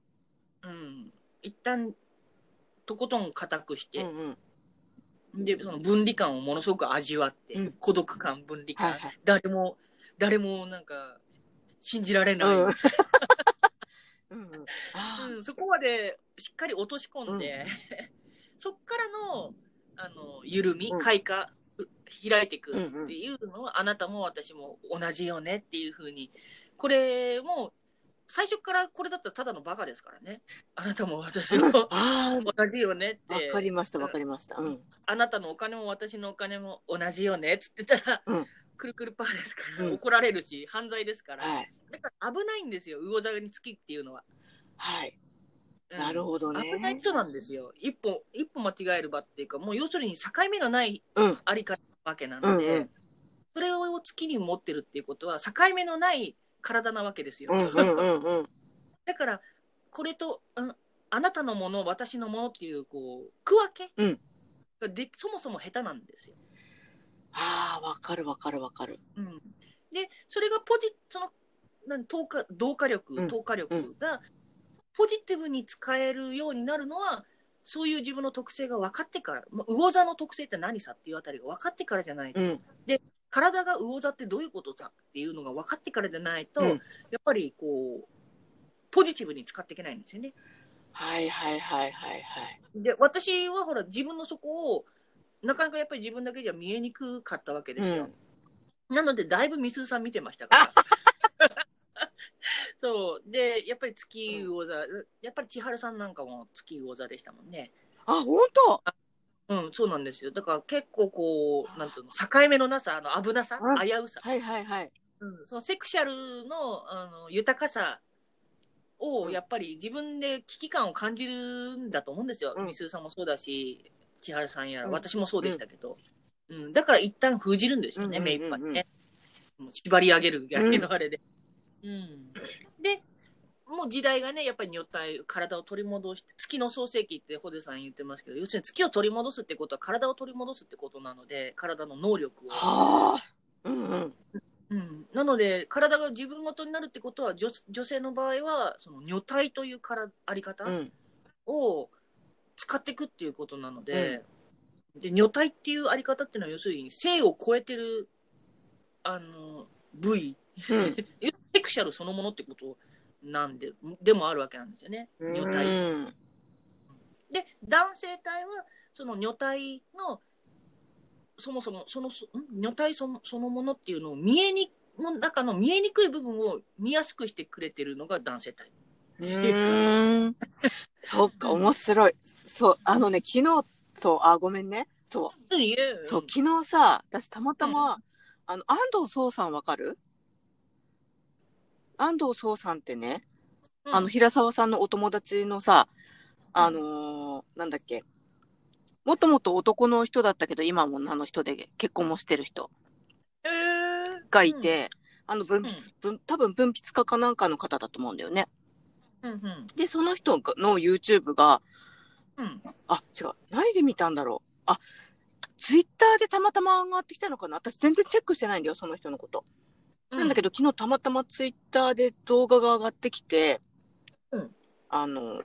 うん、一旦とことん固くして、うんうん。で、その分離感をものすごく味わって、うん孤独感、分離感、はいはい。誰も、誰もなんか、信じられない。うんうんそこまでしっかり落とし込んで、そっからの、あの、緩み、うん。開花、う開いていくうんうんっていうのは、あなたも私も同じよねっていうふうに、これも、最初からこれだったらただのバカですからね。あなたも私もあ同じよねっー、わて。かりました、わかりました。うん。あなたのお金も私のお金も同じよねっつってたら、うんくるくるパーですから、うん怒られるし、犯罪ですから、はい。だから危ないんですよ、魚座につきっていうのは。はい。うんなるほどね。危ない人なんですよ。一歩、一歩間違える場っていうか、もう要するに境目がないうん。あり方なわけなうので、んうん。それを月に持ってるっていうことは、境目のない体なわけですよ。うんうんうんうん。だから、これと、うんあなたのもの、私のものっていう、こう、区分けうんがで、そもそも下手なんですよ。ああ、わかるわかるわかる。うん、でそれがポジそのなん同化同化力、うん投下力がポジティブに使えるようになるのはそういう自分の特性が分かってから、まあ、魚座の特性って何さっていうあたりが分かってからじゃないと、うん。体が魚座ってどういうことかっていうのが分かってからじゃないと、うんやっぱりこうポジティブに使っていけないんですよね。はいはいはいはいはい。で私はほら自分のそこをなかなかやっぱり自分だけじゃ見えにくかったわけですよ。なので、だいぶみすーさん見てましたから。そう。で、やっぱり月魚座、やっぱり千春さんなんかも月魚座でしたもんね。あ、本当？うん、そうなんですよ。だから結構こう、なんていうの、境目のなさ、あの危なさ、うん危うさ、はいはいはい。うん、そのセクシャルのあの豊かさを、うんやっぱり自分で危機感を感じるんだと思うんですよ。うんみすーさんもそうだし、千春さんやら、うん私もそうでしたけど。うん、だから一旦封じるんでしょうね、うんうんうんうん目いっぱいね。もう縛り上げるぐらいのあれで。うん。で、もう時代がね、やっぱり女体、体を取り戻して、月の創世記ってホゼさん言ってますけど、要するに月を取り戻すってことは体を取り戻すってことなので、体の能力を。はあ。うんうん。うん、なので体が自分ごとになるってことは女女性の場合はその女体というからあり方うん。を使っていくっていうことなので,、で女体っていうあり方っていうのは要するに性を超えてるあの部位うん。セクシャルそのものってことなんででもあるわけなんですよね女体。うんで男性体はその女体のそもそもその女体そのそのものっていうのを見えにの中の見えにくい部分を見やすくしてくれてるのが男性体。うーん。そっか、面白い。そう、あのね、昨日、そう、あ、ごめんね。そう、そう、昨日さ、私たまたま、あの、安藤壮さんわかる？安藤壮さんってね、うん。あの、平沢さんのお友達のさ、あのーなんだっけ、もともと男の人だったけど、今も女の人で結婚もしてる人。えー。がいて、あの、分泌、分、多分分泌家かなんかの方だと思うんだよね。うんうんで、その人がの YouTube が、うんあ、違う。何で見たんだろう。あ、ツイッターでたまたま上がってきたのかな私全然チェックしてないんだよ、その人のこと。なんだけど、昨日たまたまツイッターで動画が上がってきて、うんあの、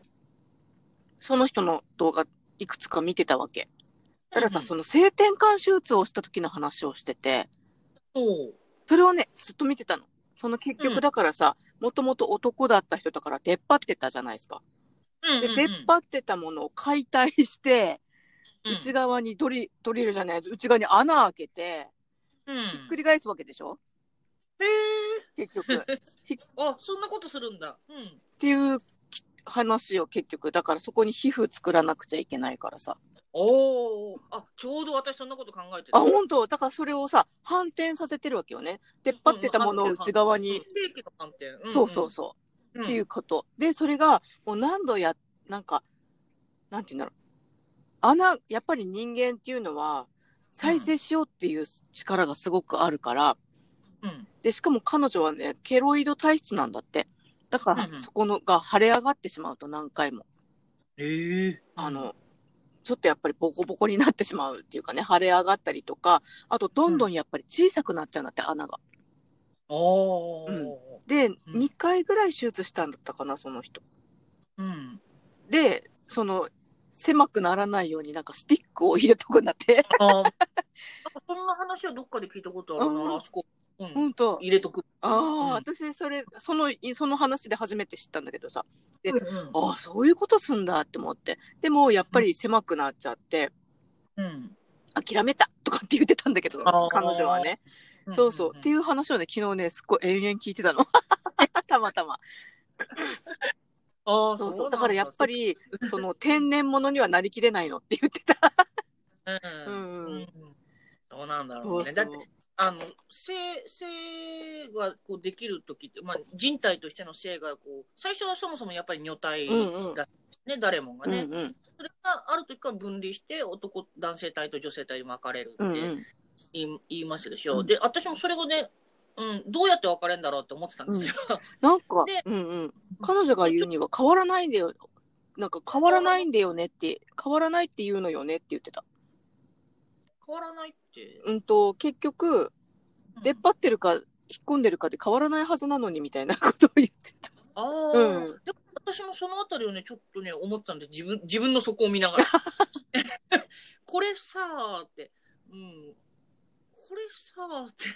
その人の動画いくつか見てたわけ。たださ、その性転換手術をした時の話をしてて、それをね、ずっと見てたの。その結うん局だからさ、もともと男だった人だから出っ張ってたじゃないですか。で、出っ張ってたものを解体して、うん内側にドリ、ドリルじゃない、内側に穴開けて、うんひっくり返すわけでしょ？へ結局。っえあそんなことするんだ。うんていうき話を結局、だからそこに皮膚作らなくちゃいけないからさ。おおあちょうど私そんなこと考えてた。あ、本当だからそれをさ、反転させてるわけよね。出っ張ってたものを内側に。そうそうそう。っていうこと。で、それが、もう何度や、なんか、なんて言うんだろう。穴、やっぱり人間っていうのは、再生しようっていう力がすごくあるから、うんで、しかも彼女はね、ケロイド体質なんだって。だからそこのが腫れ上がってしまうと何回も。ええあの、ちょっとやっぱりボコボコになってしまうっていうかね、腫れ上がったりとか、あとどんどんやっぱり小さくなっちゃうんだって、穴が。うんで、2回ぐらい手術したんだったかな、その人。うんで、その、狭くならないようになんかスティックを入れとくんだって。あーなんかそんな話はどっかで聞いたことあるうんな、あそこ。うん、本当。入れとく。ああ、うん私それそのいその話で初めて知ったんだけどさ。でうんああそういうことすんだって思って。でもやっぱり狭くなっちゃってうん。諦めたとかって言ってたんだけど彼女はね。そうそう。っていう話をね昨日ねすっごい延々聞いてたの。たまたま。ああ、そうそう。だからやっぱり、りその天然物にはなりきれないのって言ってた。うん。うんうんどうなんだろそううね。そうだって、あの、性、性がこうできるときって、まあ、人体としての性がこう、最初はそもそもやっぱり女体うんうんだ、ね、誰もがね。うんうんそれがある時から分離して、男、男性体と女性体に分かれるってうんうん言い,、言いますでしょ。うんで、私もそれがね、うん、どうやって分かれるんだろうって思ってたんですよ。なんかで、うんうん、彼女が言うには変わらないんだよ。なんか変わらないんだよねって、変わらないって言うのよねって言ってた。変わらないって。うんと、結局、うん。出っ張ってるか、引っ込んでるかで変わらないはずなのにみたいなことを言ってた。ああ、うん。でも私もそのあたりをね、ちょっとね、思ってたんで、自分、自分の底を見ながら。これさーって、うん、これさーって、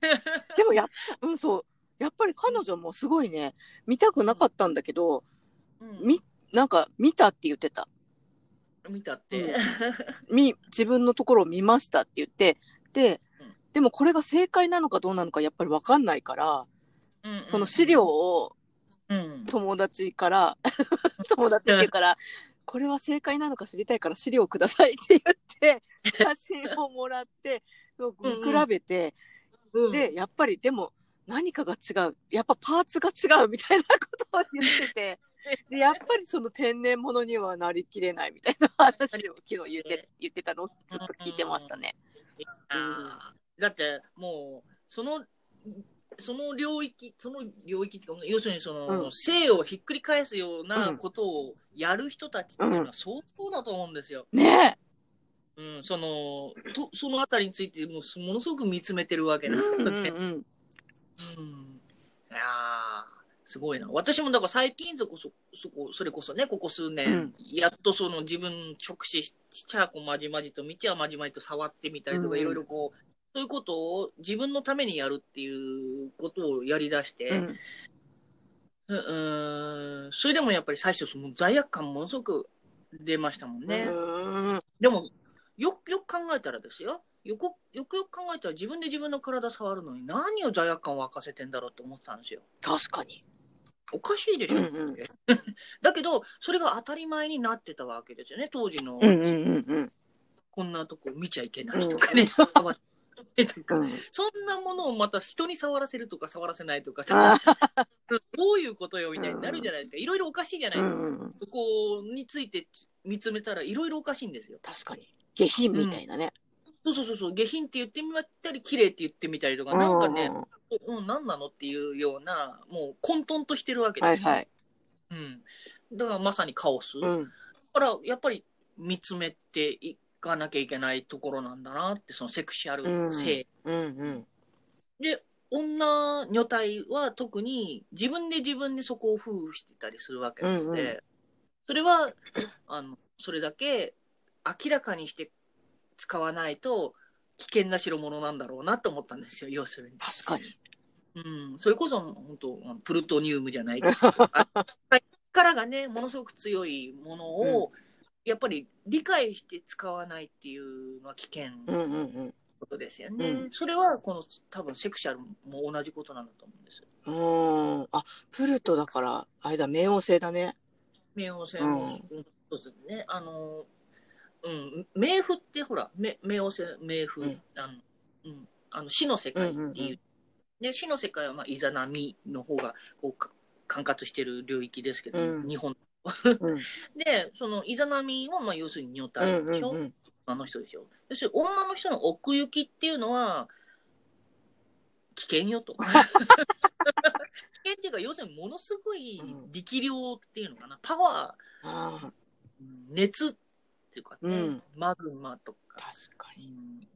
でもや、うん、そう。やっぱり彼女もすごいね、見たくなかったんだけど、うん。み、なんか見たって言ってた。見たって。み、自分のところを見ましたって言って、でうん、でもこれが正解なのかどうなのかやっぱりわかんないから、うんその資料、をうん、友達から、友達っていうから、これは正解なのか知りたいから資料くださいって言って、写真をもらって、見比べて、うん、で、やっぱりでも何かが違う。やっぱパーツが違うみたいなことを言ってて、で、やっぱりその天然物にはなりきれないみたいな話を昨日言って、言ってたのをずっと聞いてましたね。あーだってもうそのその領域その領域っていうか要するにその、うん。性をひっくり返すようなことをやる人たちっていうのは相当だと思うんですよ。ねうん、そのとそのあたりについてもうすものすごく見つめてるわけえ。なうんうんので、うん。うん。いやーすごいな。私もだから最近そこそそこそれこそねここ数年、うん。やっとその自分直視しちゃこまじまじと見ちゃまじまじと触ってみたりとか、うん。いろいろこうそういうことを自分のためにやるっていうことをやりだして、うん。ううん、それでもやっぱり最初その罪悪感ものすごく出ましたもんね。うん。でもよくよく考えたらですよ。よくよくよく考えたら自分で自分の体触るのに何を罪悪感を沸かせてんだろうって思ってたんですよ。確かに。おかしいでしょ、うんうん。だけどそれが当たり前になってたわけですよね当時の、うんうんうんこんなとこ見ちゃいけないとかね、うん。そんなものをまた人に触らせるとか触らせないとかあさ どういうことよみたいになるじゃないですか。いろいろおかしいじゃないですか、うんうん。そこについて見つめたらいろいろおかしいんですよ。確かに。下品みたいなね。そうそうそう。そう下品って言ってみたり綺麗って言ってみたりとかなんかね、うん、何なのっていうようなもう混沌としてるわけですよ、はいはい。うん、だからまさにカオス、だうん。からやっぱり見つめていかなきゃいけないところなんだなってそのセクシャル性、うん。うん。で女女体は特に自分で自分でそこを封付してたりするわけなので、うんうん。それはあのそれだけ明らかにして使わないと危険な代物なんだろうなと思ったんですよ要するに。確かに。うん、それこそ本当プルトニウムじゃないですけどあ力がねものすごく強いものを、やっぱり理解して使わないっていうのは危険うんうんうん。ことですよね、うんそれはこの多分セクシャルも同じことなんだと思うんですうーん。あ、プルトだから、あれだ、冥王星だね。冥王星も、うんそうですねあのうん。冥府ってほらめ冥王星冥府、うん。あのうん。あの死の世界っていう,、うんうんうん。で死の世界はまあイザナミの方がこうか管轄してる領域ですけど、うん。日本。うん。でそのイザナミはまあ要するに女体。でしょ、うんうんうん。女の人でしょ要するに女の人の奥行きっていうのは危険よと。危険っていうか要するにものすごい力量っていうのかな。パワー。ああ、熱っていうかね、うんマグマとか、確かに。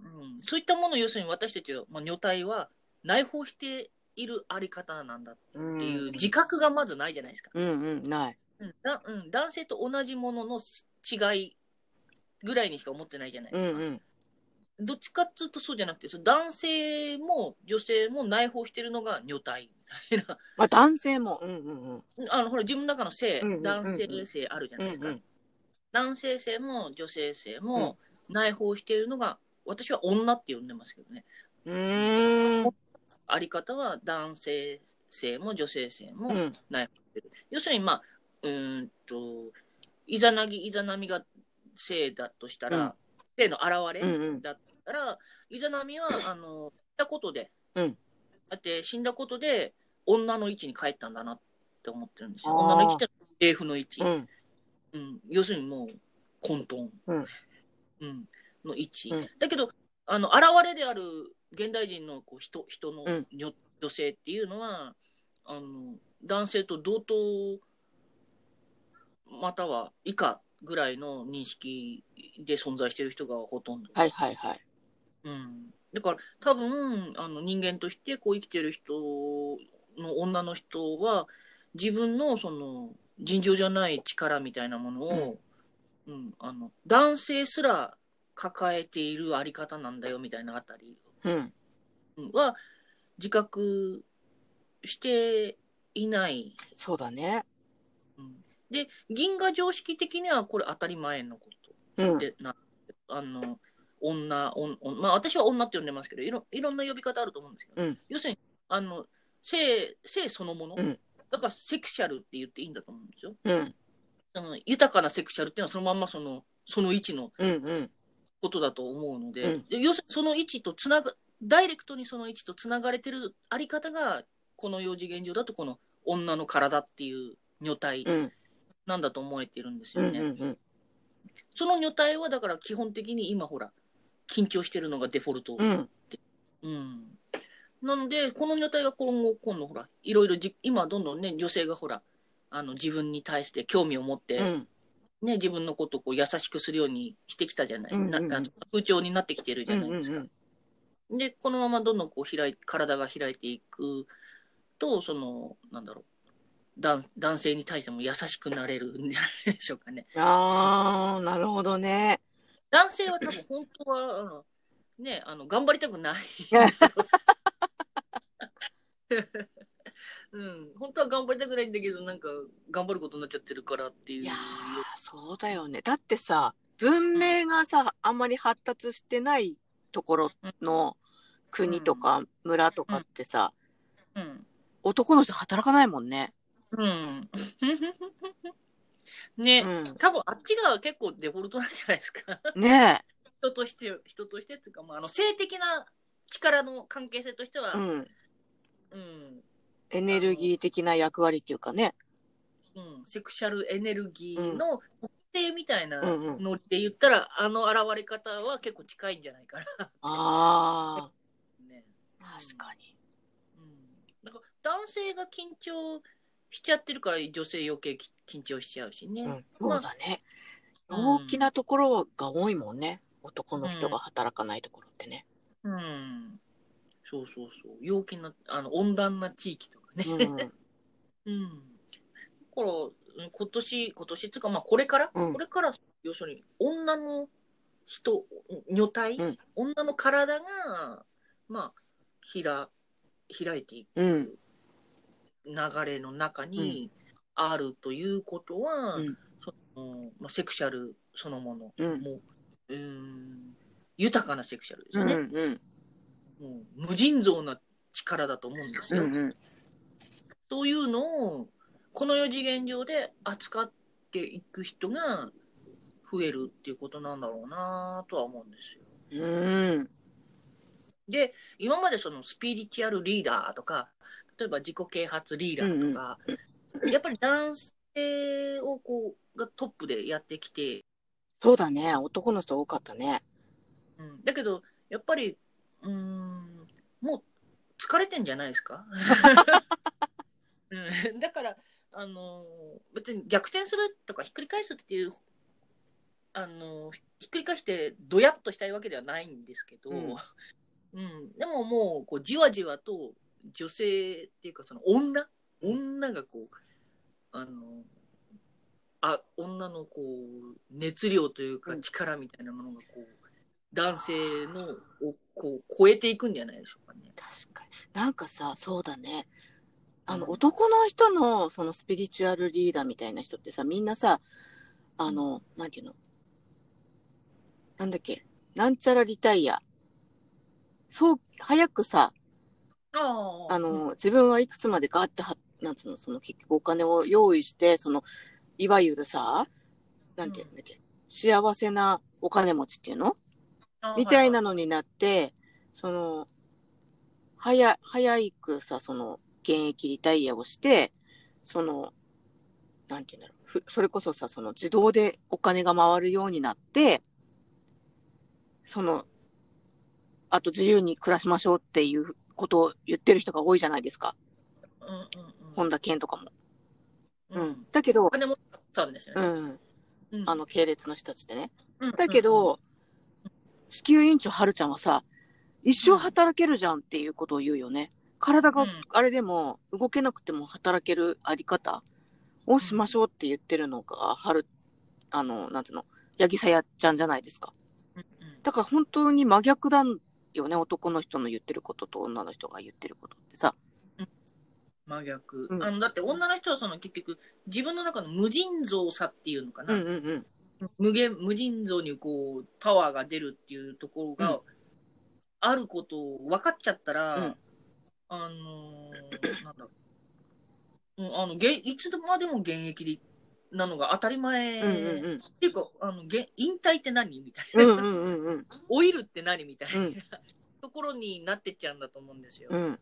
うんうん、そういったものを要するに私たちは、まあ、女体は内包しているあり方なんだってういう自覚がまずないじゃないですか、うんうん、ない。うんだうん、男性と同じものの違いぐらいにしか思ってないじゃないですか。うんうん。どっちかっつうとそうじゃなくて、その男性も女性も内包してるのが女体みたいな。まあ男性も。うんうんうん。あの、ほら、自分の中の性、男性性あるじゃないですか。うんうん男性性も女性性も内包しているのが、私は女って呼んでますけどね。うーん。あり方は男性性も女性性もうん。内包してる。要するに、まあ、うーんと、いざなぎ、いざなみが性だとしたら、うん性の現れ、うんうん。だったら、イザナミは、あの、死んだことで、うんだって死んだことで、女の位置に帰ったんだなって思ってるんですよ。女の位置って、霊符の位置。うん。うん。要するにもう、混沌。うんうんの位置。うんだけど、あの、現れである現代人のこう人、人の女性っていうのは、あの、男性と同等、または以下ぐらいの認識で存在している人がほとんど。はいはいはい。うん、だから多分あの人間としてこう生きてる人の女の人は自分のその尋常じゃない力みたいなものを、うんあの男性すら抱えているあり方なんだよみたいなあたりうん。うんは自覚していない。そうだね。うんで銀河常識的にはこれ当たり前のこと。うん。でなあの女おまあ私は女って呼んでますけどいろいろんな呼び方あると思うんですけど、うん要するにあの性性そのもの、うんだからセクシャルって言っていいんだと思うんですようん。あの豊かなセクシャルっていうのはそのまんまそのその位置のうんうん。ことだと思うので,うんで、要するにその位置とつながダイレクトにその位置とつながれてるあり方がこの四次元上だとこの女の体っていう女体うん。なんだと思えてるんですうんよね。うん。その女体はだから基本的に今ほら緊張してるのがデフォルト、うん。うんなのでこの女体が今後今度ほらいろいろじ今どんどんね女性がほらあの自分に対して興味を持って、うん。ね、自分のことをこう優しくするようにしてきたじゃない、うんうんうんな風潮になってきてるじうんうんゃないですか。うん。でこのままどんどんこう開い体が開いていくとそのなんだろう男男性に対しても優しくなれるんじゃないでしょうかね。ああ、なるほどね。男性は多分本当はあのねあの頑張りたくない。うん、本当は頑張りたくないんだけどなんか頑張ることになっちゃってるからっていう。いやー、そうだよね。だってさ、文明がさ、あんまり発達してないところの国とか村とかってさ、うん男の人働かないもんね。うん。ね、うん。多分あっちが結構デフォルトなんじゃないですか。ね人として、人としてっていうか、まあ、あの性的な力の関係性としては、え。うん。うん、エネルギー的な役割っていうかね。うん、セクシャルエネルギーの特定みたいなうんうんので言ったら、あの現れ方は結構近いんじゃないかな。あね、あ、確かに。うん。なんか男性が緊張しちゃってるから女性余計き緊張しちゃうしね。うん、そうだね。まあ大きなところが多いもんね。男の人が働かないところってね。うん。そうそうそう。陽気な、あの、温暖な地域とかね。うん。うん。だから、うん今年、今年っていうか、まあ、これから、うんこれから、要するに、女の人、女体、うん女の体が、まあ、ひら、開いていくうん。流れの中にあるということは、うんそのまあ、セクシャルそのもの、うんもう、うーん、豊かなセクシャルですうん。よね。うん。もう無尽蔵な力だと思うんですよ。うん。そういうのをこの4次元上で扱っていく人が増えるっていうことなんだろうなとは思うんですよ。うん。で今までそのスピリチュアルリーダーとか例えば自己啓発リーダーとか、やっぱり男性をこうがトップでやってきて、そうだね。男の人多かったね。うん、だけどやっぱりうーん。もう疲れてんじゃないですか、うん、だからあの別に逆転するとかひっくり返すっていうあのひっくり返してドヤッとしたいわけではないんですけど、ううん。んでももうこうじわじわと女性っていうかその女女がこうあのあ女のこう熱量というかうん。力みたいなものがこう男性のをこう超えていくんじゃないでしょうかね。確かに。なんかさ、そうだね。あの、うん。男の人の、そのスピリチュアルリーダーみたいな人ってさ、みんなさ、あの、なんていうの？なんだっけ？なんちゃらリタイア。そう、早くさ、ああの、自分はいくつまでガーっては、なんつうの、その結局お金を用意して、その、いわゆるさ、なんていうんだっけ、幸せなお金持ちっていうの？みたいなのになって、その、早、早くさ、その、現役リタイアをして、その、なんていうんだろう、ふそれこそさ、その自動でお金が回るようになって、その、あと自由に暮らしましょうっていうことを言ってる人が多いじゃないですか。うんうんうん本田健とかも。ううんん。だけどお、金持ったんですよね。うん。うんあの系列の人たちってね。うんだけど、地球委員長はるちゃんはさ、一生働けるじゃんっていうことを言うよね。体がうんあれでも動けなくても働けるあり方をしましょうって言ってるのが、はる、あの、なんていうの、八木さやちゃんじゃないですか。だから本当に真逆だよね、男の人の言ってることと女の人が言ってることってさ。真逆、うんあのだって女の人はその結局自分の中の無尽蔵さっていうのかな、うんうんうん。無限無尽蔵にこうパワーが出るっていうところうがあることを分かっちゃったら、うんあのーなんだろう、うん、あのげいつまでも現役でなのが当たり前、うんうんうん。っていうかあのげ引退って何みたいな、うんうんうんうん。老いるって何みたいな、うん ところになってっちゃうんだと思うんですよ。うん。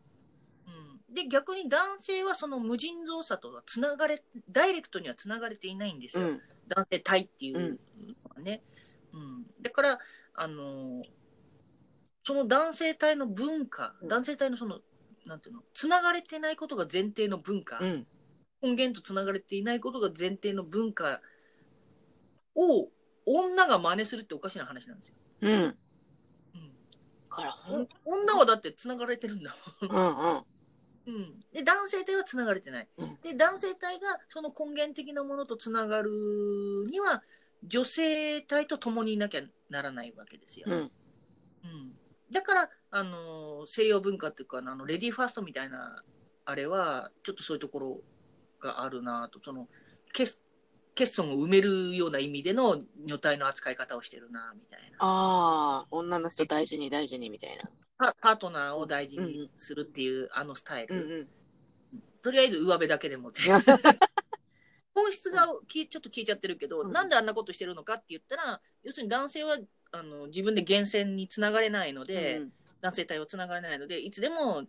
うんで逆に男性はその無尽蔵さとはつながれダイレクトにはつながれていないんですよ、うん。男性体っていうのはね、うんだからあのその男性体の文化、うん男性体のそのなんていうのつながれてないことが前提の文化、うん。根源とつながれていないことが前提の文化を女が真似するっておかしな話なんですよ、うん。うんからほん、女はだってつながれてるんだもんうんうん。うん、で男性体はつながれてない、うん。で男性体がその根源的なものとつながるには女性体と共にいなきゃならないわけですよ、うん。うん。だから、あの西洋文化っていうかあのレディーファーストみたいなあれはちょっとそういうところがあるなとその欠欠損を埋めるような意味での女体の扱い方をしてるなみたいな。ああ、女の人大事に大事にみたいな。パパートナーを大事にするっていうあのスタイル、うんうん。とりあえず上辺だけでも。っ て本質がきちょっと聞いちゃってるけど、うん。なんであんなことしてるのかって言ったら要するに男性はあの自分で源泉につながれないので、うん男性体はつながれないのでいつでも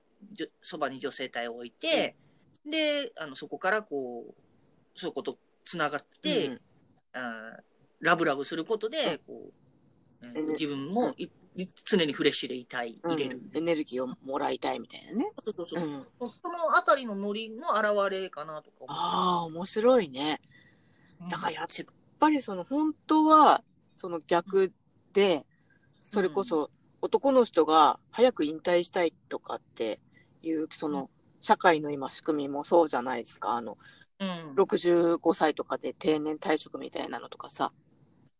そばに女性体を置いて、であのそこからこうそういうことつながって、うんあーラブラブすることで、こうえーうん自分もいい常にフレッシュでいたいうん。入れる、エネルギーをもらいたいみたいなね。そうそうそうう、ん、そのあたりのノリの表れかなとかああ、面白いね。うん。だからやっぱりその本当はその逆で、それこそ男の人が早く引退したいとかっていう、その社会の今仕組みもそうじゃないですか。あの、うん。65歳とかで定年退職みたいなのとかさ、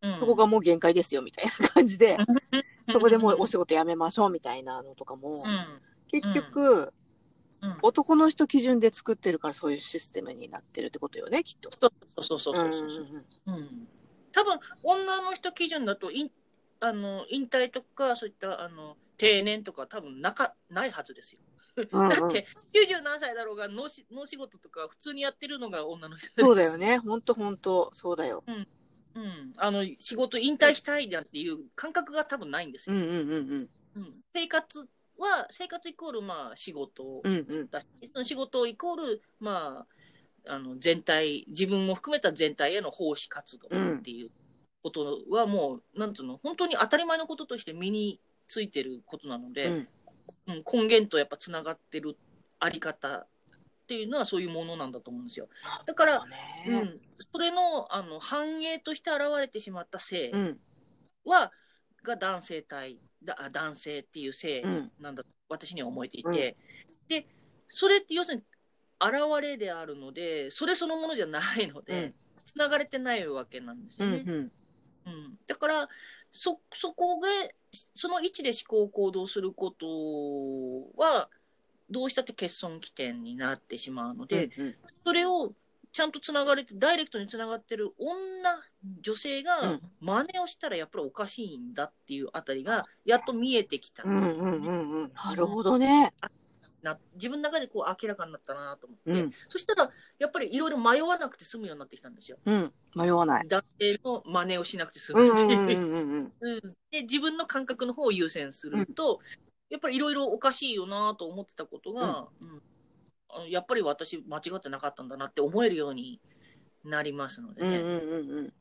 うんそこがもう限界ですよみたいな感じで、そこでもうお仕事辞めましょうみたいなのとかも、結局、男の人基準で作ってるからそういうシステムになってるってことよね、きっと。そうそうそうそうそう。んんんうん多分女の人基準だと引あの引退とかそういったあの定年とか多分なかないはずですよ。うんうんだって90何歳だろうが農し農仕事とか普通にやってるのが女の人そうだよ。ね。ほんとほんと、そうだよ。うん、あの仕事引退したいなんていう感覚が多分ないんですよ。うんうんうんうん生活は生活イコールまあ仕事うん。うんうん。だし、その仕事イコールまああの全体自分も含めた全体への奉仕活動っていうことはもう、なんつうの本当に当たり前のこととして身についてることなので、うんうん根源とやっぱつながってるあり方っていうのはそういうものなんだと思うんですよ。だから、うねん、それのあの反映として現れてしまった性うん。は、が男性体だあ男性っていう性うん。なんだと私には思えていて、でそれって要するに現れであるのでそれそのものじゃないので、つながれてないわけなんですよね。うんうん。うん、だからそそこでその位置で思考行動することはどうしたって欠損起点になってしまうので、うん。それをちゃんとつながれてダイレクトにつながってる女女性うがん真似をしたらやっぱりおかしいんだっていうあたりがやっと見えてきた、うんうんうんうん。なるほどね。な自分の中でこう明らかになったなと思って、うんそしたらやっぱりいろいろ迷わなくて済むようになってきたんですよ。うん。迷わない。男性の真似をしなくて済うむっていう。んうんうんうんうん で自分の感覚の方を優先すると、やっぱりいろいろおかしいよなと思ってたことが、うんあやっぱり私間違ってなかったんだなって思えるようになりますのでね、うんうんうんうん。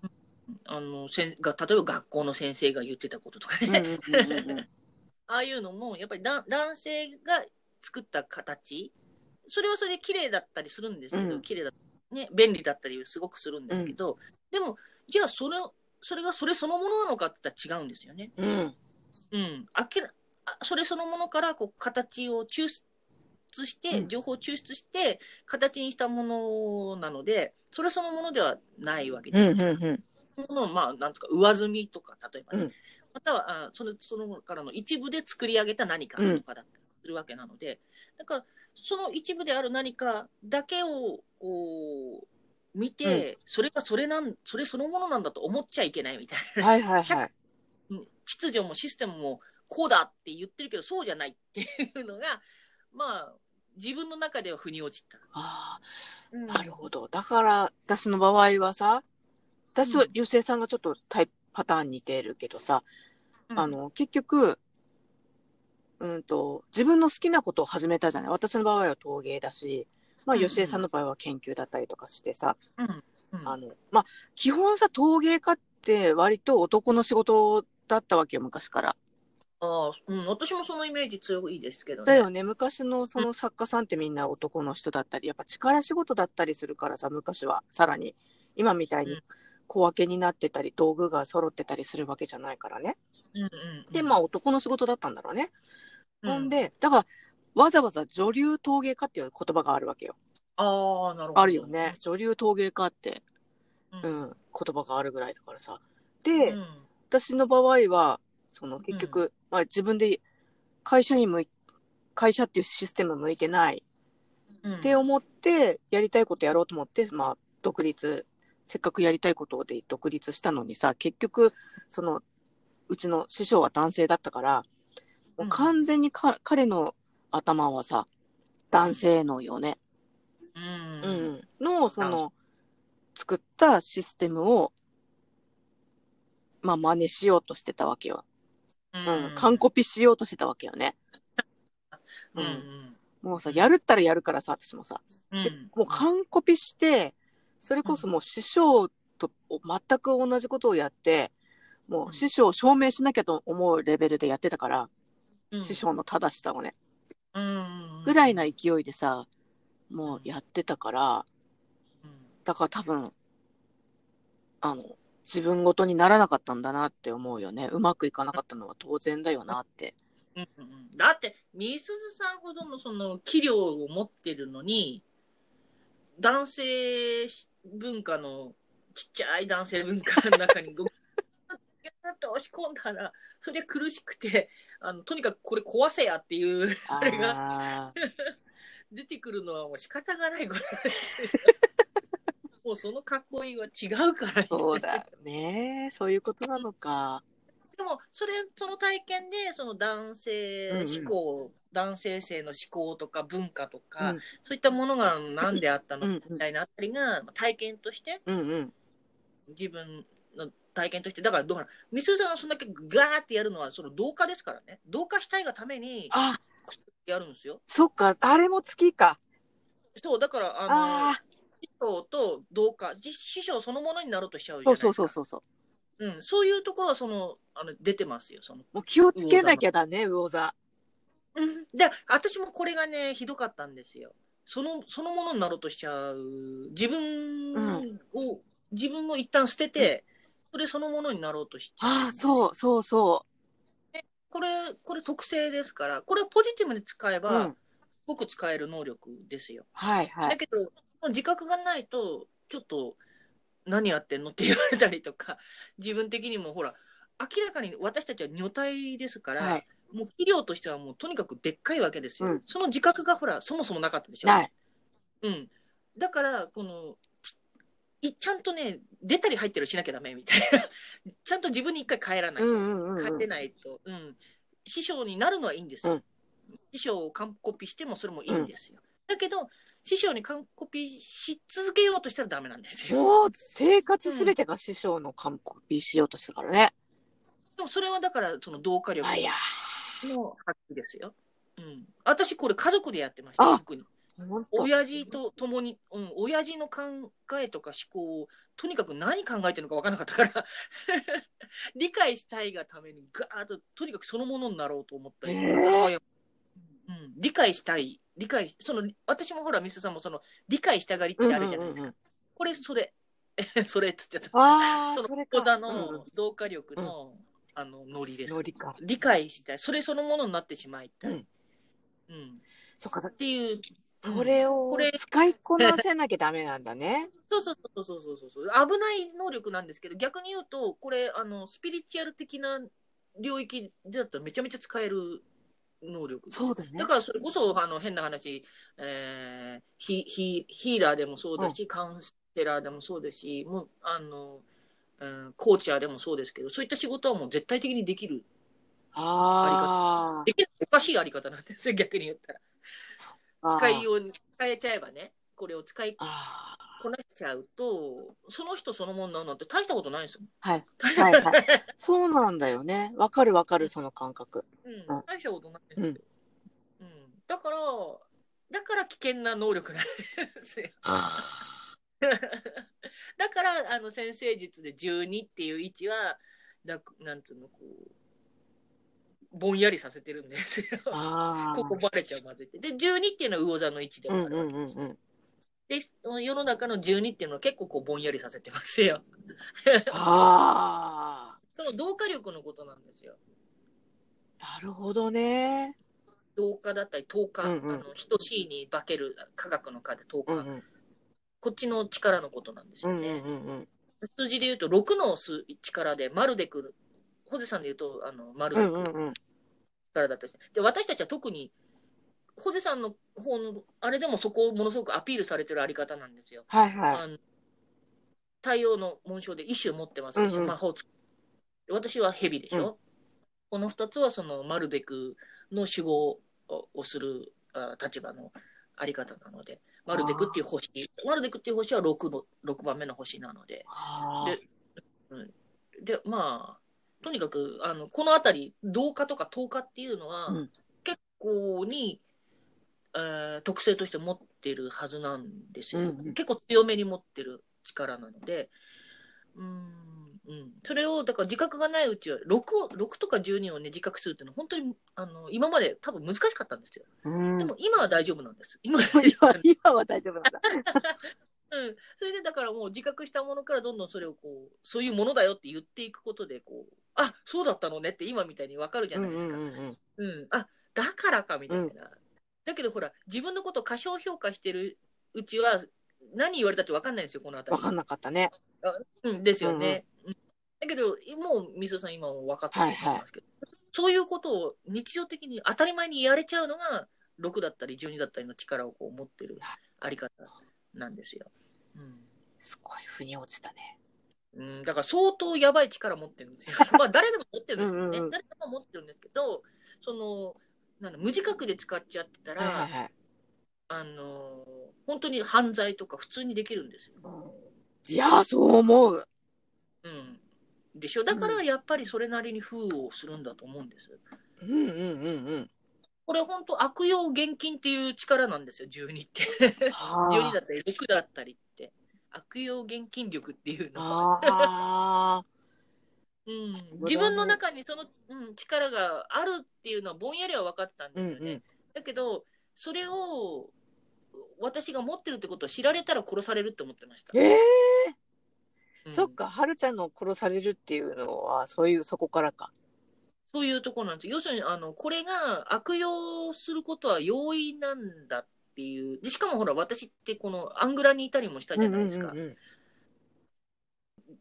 あのせんが例えば学校の先生が言ってたこととかね、うんうんうんうん ああいうのもやっぱりだ男性が作った形。それはそれで綺麗だったりするんですけど、うん。綺麗だね便利だったりすごくするんですけど、でもじゃあそれそれがそれそのものなのかって言ったら違うんですよね。うん。うん、あそれそのものからこう形を抽出して、うん情報を抽出して形にしたものなのでそれそのものではないわけじうんゃないですか。うんものをまあなんですか上積みとか例えばね、うんまたはあそのそのからの一部で作り上げた何かとかだったりするわけなので、だからその一部である何かだけをこう見て、それがそれなんそれそのものなんだと思っちゃいけないみたいな。はいはいはい。うん秩序もシステムもこうだって言ってるけどそうじゃないっていうのがまあ自分の中では腑に落ちた。あうんあ、なるほど。だから、私の場合はさ、私とゆせいさんがちょっとタイプパターン似てるけどさ、うんあの、結局、うんと、自分の好きなことを始めたじゃない。私の場合は陶芸だし、まあ、うんうんゆせいさんの場合は研究だったりとかしてさ、うんうんあの、まあ、基本さ、陶芸家って割と男の仕事だったわけよ、昔から。ああうん、私もそのイメージ強いですけどね。だよね、昔のその作家さんってみんな男の人だったり、やっぱ力仕事だったりするからさ、昔はさらに、今みたいにうん小分けになってたり、道具が揃ってたりするわけじゃないからね。うんうんうん、で、まあ男の仕事だったんだろうね。うん、ほんで、だから、わざわざ女流陶芸家っていう言葉があるわけよ。ああ、なるほど。あるよね。女流陶芸家って、う。うんん、言葉があるぐらいだからさ。うで、ん私の場合は、その結局、まあ自分で会社に向い、会社っていうシステム向いてないうんって思って、やりたいことやろうと思って、まあ、独立、せっかくやりたいことで独立したのにさ、結局、その、うちの師匠は男性だったから、もう完全にか、彼の頭はさ、男性のよね。う。うんん。の、その、作ったシステムを、まあ、真似しようとしてたわけよ。ううん。完コピしようとしてたわけよね。うん。もうさ、やるったらやるからさ、私もさ。うん。でもう完コピして、それこそもう師匠と全く同じことをやって、もう師匠を証明しなきゃと思うレベルでやってたから、うん師匠の正しさをね、うん。ぐらいな勢いでさ、もうやってたから、うん。だから多分、あの、自分ごとにならなかったんだなって思うよね。うまくいかなかったのは当然だよなって。うんうんだって、みすずさんほどのその器量を持ってるのに、男性文化の、ちっちゃい男性文化の中に、ごギュッと押し込んだら、それ苦しくて、あのとにかくこれ壊せやっていう、あれが出てくるのはもう仕方がないことですよ。もうその囲いは違うから。そうだよね。そういうことなのか。でもそれその体験でその男性思考、男性性の思考とか文化とか、うんそういったものが何であったのうんみたいなあたりが体験としてうんうん。自分の体験としてだからどうかなみすずさんがそんだけガーってやるのはその同化ですからね同化したいがためにあ、やるんですよそっか、あれも月か。そうだからあの匠と同化じ師匠そのものになろうとしちゃうじあ、ゃないですかそうそうそうそうそう。うん、そういうところはそのあの出てますよそのもう気をつけなきゃだね、魚座。うんで私もこれがねひどかったんですよそのそのものになろうとしちゃう自分を、自分を一旦捨てて、それそのものになろうとしちゃうああ、そうそうそこれこれ特性ですからこれをポジティブに使えう。ば、うん。すごく使える能力ですよはいはい。だけど自覚がないとちょっと何やってんのって言われたりとか、自分的にもほら、明らかに私たちは女体ですから、はい。もう肥料としてはもうとにかくでっかいわけですよ。うんその自覚がほら、そもそもなかったでしょ。ない。うん。だから、この、ちいちゃんとね、出たり入ったりしなきゃダメみたいな。ちゃんと自分に一回帰らないと。うんうん。帰れないと。うん。師匠になるのはいいんですよ。うん師匠を完コピしてもそれもいいんですよ。だけど、師匠に完コピし続けようとしたらダメなんですよ。生活すべてが師匠の完コピしようとしたからね。でもそれはだから、その同化力の発揮ですよ。うん。私これ家族でやってました、あ特に。親父と共に、うん、親父の考えとか思考をとにかく何考えてるのか分からなかったから 理解したいがためにガーッととにかくそのものになろうと思ったり、へーうん、理解したい理解その私もほらミスさんもその理解したがりってあるじゃないですか、うんうんうんこれそれそれっつっちゃったそのそれか。講座うんうん。の同化力の、あのノリです。理解したい。それそのものになってしまいたい、うん。うん。そっか、っていうそれをこれ使いこなせなきゃダメなんだね。そうそうそうそうそうそうそう。危ない能力なんですけど逆に言うとこれあのスピリチュアル的な領域だったらめちゃめちゃ使える能力そうだね。だ。からそれこそあの変な話、えーヒヒヒーラーでもそうだし、カウンセラーでもそうですしもうあの、うん、コーチャーでもそうですけどそういった仕事はもう絶対的にできる。あできるおかしいあり方なんですよ逆に言ったら。あ。使いように使えちゃえばねこれを使いあこなしちゃうとその人そのものなんて大したことないんですよあ。はい。はいはい。そうなんだよね。わかるわかる、その感覚。うんうん大したことないですよ、うんだからだから危険な能力なんですよ だからあの先生術で12っていう位置はだなんつうのこうぼんやりさせてるんですよ。ここバレちゃうまずいってで12っていうのは魚座の位置でもあうんうんるわけです、うんうん。で世の中の12っていうのは結構こうぼんやりさせてますよあその同化力のことなんですよあ。なるほどね。同化だったり等価、うんうんあの等しいに化ける科学の科で等価、うんうん。こっちの力のことなんですうんうんよね、うんうん。数字で言うと6の数力で丸でくるホゼさんで言うとあの丸でくるうんうんうん。力だったで私たちは特にホゼさんの方のあれでもそこをものすごくアピールされてるあり方なんですよ、はいはい。太陽の紋章で一種持ってますでしょ、うんうん。魔法私は蛇でしょ、うん。この2つはそのマルデクの守護をするあ立場のあり方なのでマルデクっていう星。マルデクっていう星は 6, の6番目の星なので。あででまあとにかくあのこの辺り同化とか等化っていうのは、うん。結構に、えー特性として持ってるはずなんですよ、うんうん。結構強めに持ってる力なので。うーん、うん、それをだから自覚がないうちは 6, を6とか12をね自覚するっていうのは本当にあの今まで多分難しかったんですよ。あ。うん。で。も今は大丈夫なんです。今は今今は大丈夫なんだ。うん、それでだからもう自覚したものからどんどんそれをこうそういうものだよって言っていくことでこうあそうだったのねって今みたいに分かるじゃないですか、うんうんあだからかみたいな、だけどほら自分のことを過小評価してるうちは何言われたって分かんないんですよこの辺りわかんなかったね。うん、ですよね、うんだけどもう水戸さん今も分かってると思いますけど、そういうことを日常的に当たり前にやれちゃうのが6だったり12だったりの力をこう持ってるあり方なんですよ。うんすごい腑に落ちたね。うん、だから相当やばい力持ってるんですよ。まあ誰でも持ってるんですけどね。うんうんうん誰でも持ってるんですけど、その、なんだ無自覚で使っちゃってたら、はいはいはい。あのー本当に犯罪とか普通にできるんですよ。いやー、そう思う。うん。でしょ？だからやっぱりそれなりに封をするんだと思うんです。うんうんうんうん。これ本当悪用現金っていう力なんですよ、12って。は12だったり6だったりって。悪用現金力っていうの。ああうん、自分の中にその、うん、力があるっていうのはぼんやりは分かったんー。うですよね。んうん。だけどそれを私が持ってるってことを知られたら殺されるって思ってました。ええうんそっか、はるちゃんの殺されるっていうのは、そういう、そこからか。そういうところなんですよ。要するにあのこれが悪用することは容易なんだっていうでしかもほら私ってこのアングラにいたりもしたじゃないですか。うんうんうん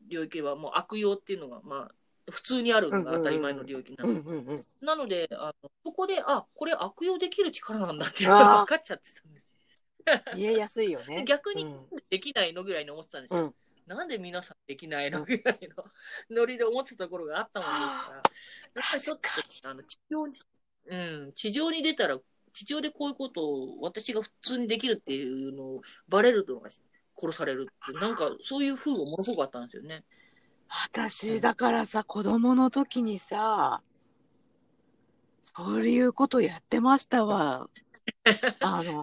領域はもう悪用っていうのが、まあ、普通にあるのが当たり前の領域なの。なので、あのそこで、あ、これ悪用できる力なんだっていうのが分かっちゃってたんです。見えやすいよね。逆にうんできないのぐらいに思ってたんですよ。うんなんで皆さんできないのぐらいの ノリで思ってたところがあったもんですから、やっぱりちょっとあの地上に、うん、地上に出たら、地上でこういうことを私が普通にできるっていうのをバレるのが殺されるって、なんかそういう風がものすごくあったんですよね。私、だからさ、子供の時にさ、そういうことやってましたわ。あの、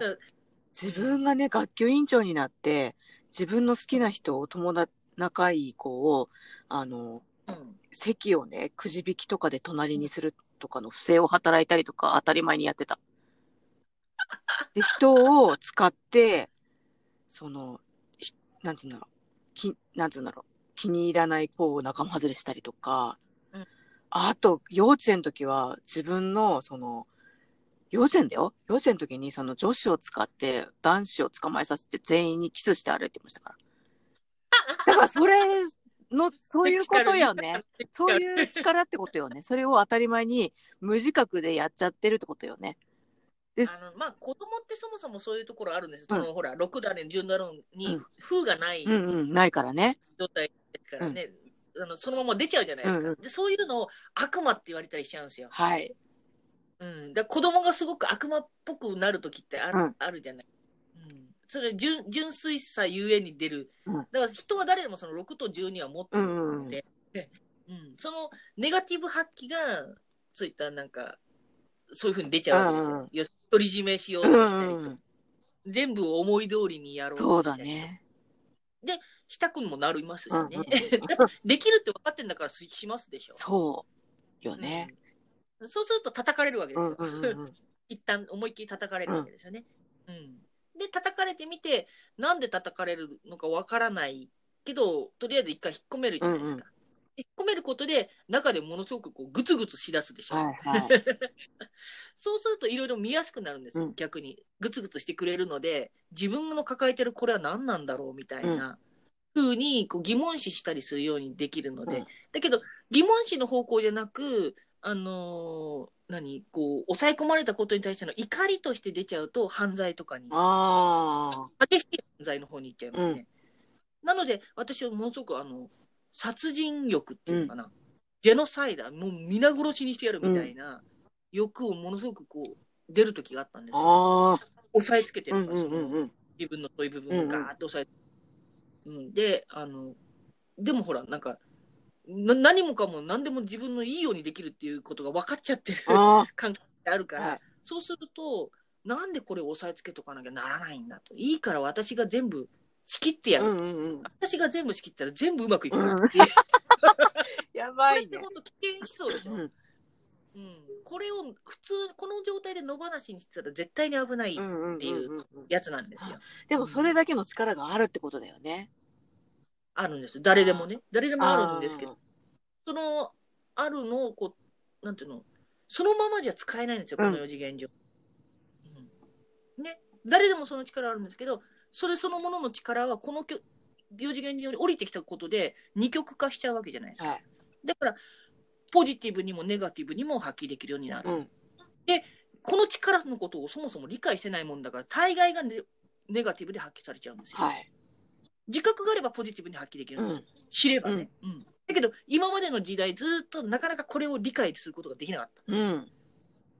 自分がね、学級委員長になって、自分の好きな人を、友達、仲いい子を、あの、うん。席をね、くじ引きとかで隣にするとかの不正を働いたりとか当たり前にやってた。で、人を使って、その、ひなんつうんだろう、き、なんつうんだろう、気に入らない子を仲間外れしたりとか、うんあと、幼稚園の時は自分の、その、幼稚園だよ幼稚園の時にその女子を使って男子を捕まえさせて全員にキスして歩いてましたから。だからそれの、そういうことよね。そういう力ってことよね。それを当たり前に無自覚でやっちゃってるってことよね。であのまあ、子供ってそもそもそういうところあるんですよ。うん。そのほら、6ダ年、10ダ年にうん。風がないうんうん、ないからね。状態ですからね、あのそのまま出ちゃうじゃないですか、うんうん。で。そういうのを悪魔って言われたりしちゃうんですよ。はい。うん、だ子供がすごく悪魔っぽくなる時ってある,、うん。あるじゃない。うん、それ純純粋さゆえに出る、うん。だから人は誰でもその6と12は持ってるので、うんそのネガティブ発揮がそういったなんかそういうふうに出ちゃうわけですよ。り占めしよううとしたりと、んうん、全部を思い通りにやろうそうとしたりとだね。したくもなりますしね。うんうん できるって分かってんだからししますでしょ。そうよね。うんそうすると叩かれるわけですよ。うんうんうんうん。一旦思いっきり叩かれるわけですよね。うんで叩かれてみてなんで叩かれるのかわからないけどとりあえず一回引っ込めるじゃないですか。引っ込めることで中でものすごくこうグツグツしだすでしょ。はいはい。そうするといろいろ見やすくなるんですよ、うん逆に。グツグツしてくれるので自分の抱えてるこれは何なんだろうみたいな。風にこう疑問視したりするようにできるので、うんだけど疑問視の方向じゃなくあのー何こう抑え込まれたことに対しての怒りとして出ちゃうと犯罪とかにああ。激しい犯罪の方に行っちゃいますね。なので私はものすごくあの殺人欲っていうのかな、ジェノサイダーもう皆殺しにしてやるみたいな欲をものすごくこう出る時があったんですよ。押さえつけてうんうんるから、そのうん。うん。自分のそういう部分をガーッと押さえて、うん。であのでもほらなんかな何もかも何でも自分のいいようにできるっていうことが分かっちゃってるあ 関係があるから、はい。そうするとなんでこれを押さえつけとかなきゃならないんだと。いいから私が全部仕切ってやあ。る、うんうんうん。私が全部仕切ったら全部うまくいくから。っていう、やこばいね。れって本当危険思想でしょ、ううん。んこれを普通この状態で野放しにしてたら絶対に危ないうんうんっていううんうん。やつなんですよ。でもそれだけの力があるってことだよね。あるんです誰でもね。誰でもあるんですけど。そのあるのをこうなんていうの？そのままじゃ使えないんですよ、うん。この四次元上、うん。ね。誰でもその力あるんですけどそれそのものの力はこのきょ四次元により降りてきたことで二極化しちゃうわけじゃないですか、はい。だからポジティブにもネガティブにも発揮できるようになる、うん。この力のことをそもそも理解してないもんだから大概がネネガティブで発揮されちゃうんですよ、はい。自覚があればポジティブに発揮できるんですよ、知ればね、うん。だけど今までの時代ずっとなかなかこれを理解することができなかった、うん。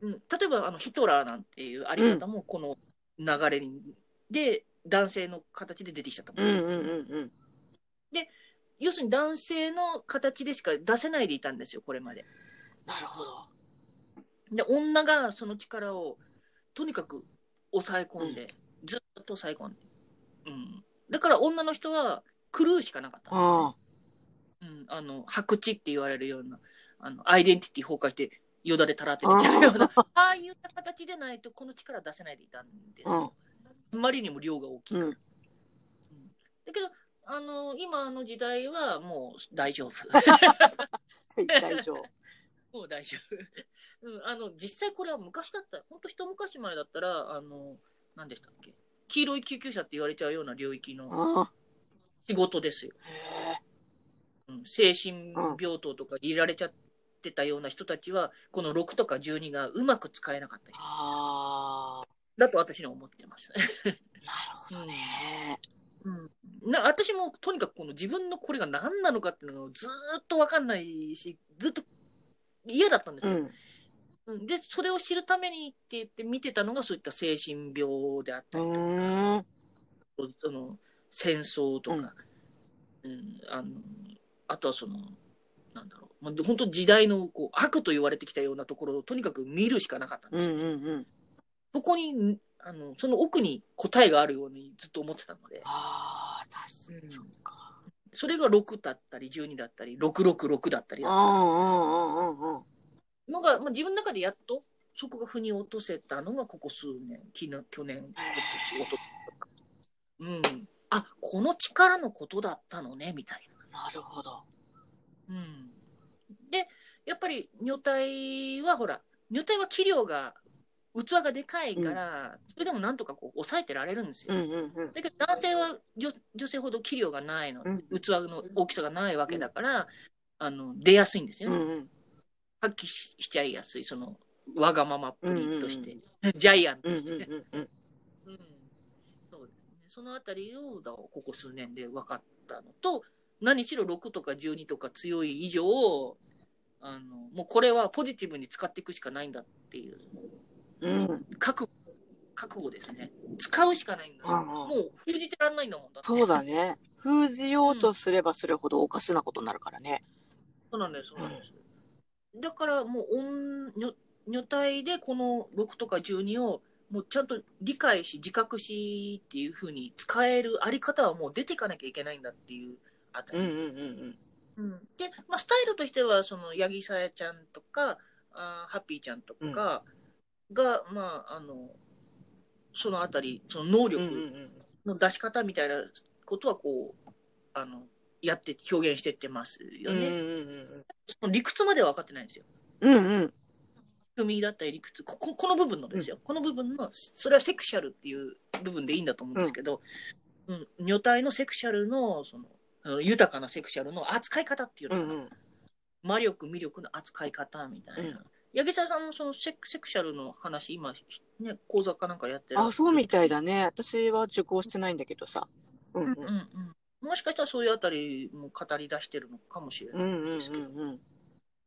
うん、例えばあのヒトラーなんていうあり方もこの流れに、で男性の形で出てきちゃったもうんんですよね、うんうんうん。要するに男性の形でしか出せないでいたんですよこれまで。なるほど。で女がその力をとにかく抑え込んで、ずっと抑え込んで、うん、だから女の人は狂うしかなかったんですよ。ねあ。うん、あの白痴って言われるようなあのアイデンティティ崩壊してよだれたらって出ちゃうようなああ。いった形でないとこの力出せないでいたんですよ。あまりにも量が大きいから。うん。だけどあの今の時代はもう大丈夫。大丈夫。もう大丈夫。うん、あの実際これは昔だったら本当一昔前だったらあの何でしたっけ？黄色い救急車って言われちゃうような領域の。仕事ですよ。うん精神病棟とか入れられちゃってたような人たちは、この6とか12がうまく使えなかった人ああ、だと私には思ってます。なるほどね。うん、な私もとにかくこの自分のこれが何なのかっていうのがずーっと分かんないしずっと嫌だったんですよ。うん。うんでそれを知るためにって言って見てたのがそういった精神病であっうたりとか。その戦争とか、うんあのあとはそのなんだろう、まあ、本当時代のこう悪と言われてきたようなところをとにかく見るしかなかったんうんですよ、ねうんうん。そこにあのその奥に答えがあるようにずっと思ってたので。ああ、確かに。うんそれが6だったり12だったり666だったりだったうんうんうんうんうん。りのが、まあ、自分の中でやっとそこが腑に落とせたのがここ数年昨日去年今年おととかうんあこの力のことだったのねみたいなるほど。な、うん、でやっぱり女体はほら女体は器量が器がでかいから、それでもなんとかこう抑えてられるんですよ。だけど男性は女女性ほど器量がないの、うん。器の大きさがないわけだから、あの出やすいんですよね、うんうん。発揮ししちゃいやすいそのわがままっぷりとして、うジャイアンとして、そうですね。そのあたりをだここ数年で分かったのと何しろ6とか12とか強い以上あのもうこれはポジティブに使っていくしかないんだっていううん。覚覚悟ですね使うしかないんだ、うんうんもう封じてらんないんだもんだそうだね。封じようとすればするほどおかしなことになるからね。そうなんです、そうなんです。だからもう女女女体でこの6とか12をもうちゃんと理解し自覚しっていうふうに使えるあり方はもう出ていかなきゃいけないんだっていうあたり。うんうんうんうんで、まあ、スタイルとしてはその八木さやちゃんとかあーハッピーちゃんとかが、まああのそのあたりその能うん。うんうん力うん。の出し方みたいなことはこうあのやって表現してってますよね。うんうんその理屈までは分かってないんですよ。うん。うんうん。組だったり理屈こここの部分のですよ、この部分のそれはセクシャルっていう部分でいいんだと思うんですけど、うん女体のセクシャルのその豊かなセクシャルの扱い方っていうのかな、うんうん。魔力魅力の扱い方みたいな、八木沢さんもそのセクセクシャルの話今ね講座かなんかやってる？あ、そうみたいだね。私は受講してないんだけどさ。うんうん。うんうんうん。もしかしたらそういうあたりも語り出してるのかもしれないうんうんですけど、うんうん。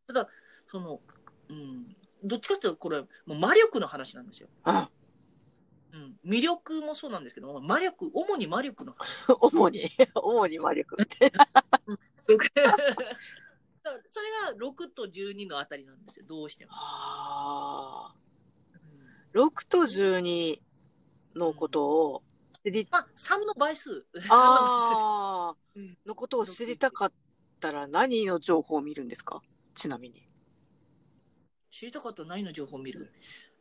ただその、うん、どっちかっていうとこれもう魔力の話なんですよ。あ、うん、魅力もそうなんですけど魔力主に魔力の話。主に、主に魔力って。それが6と12のあたりなんですよどうしても、ああ。うん6と12のことを知り、まあ3の倍数。3の倍あのことを知りたかったら何の情報を見るんですか？ちなみに。数知りたかったら何の情報を見る？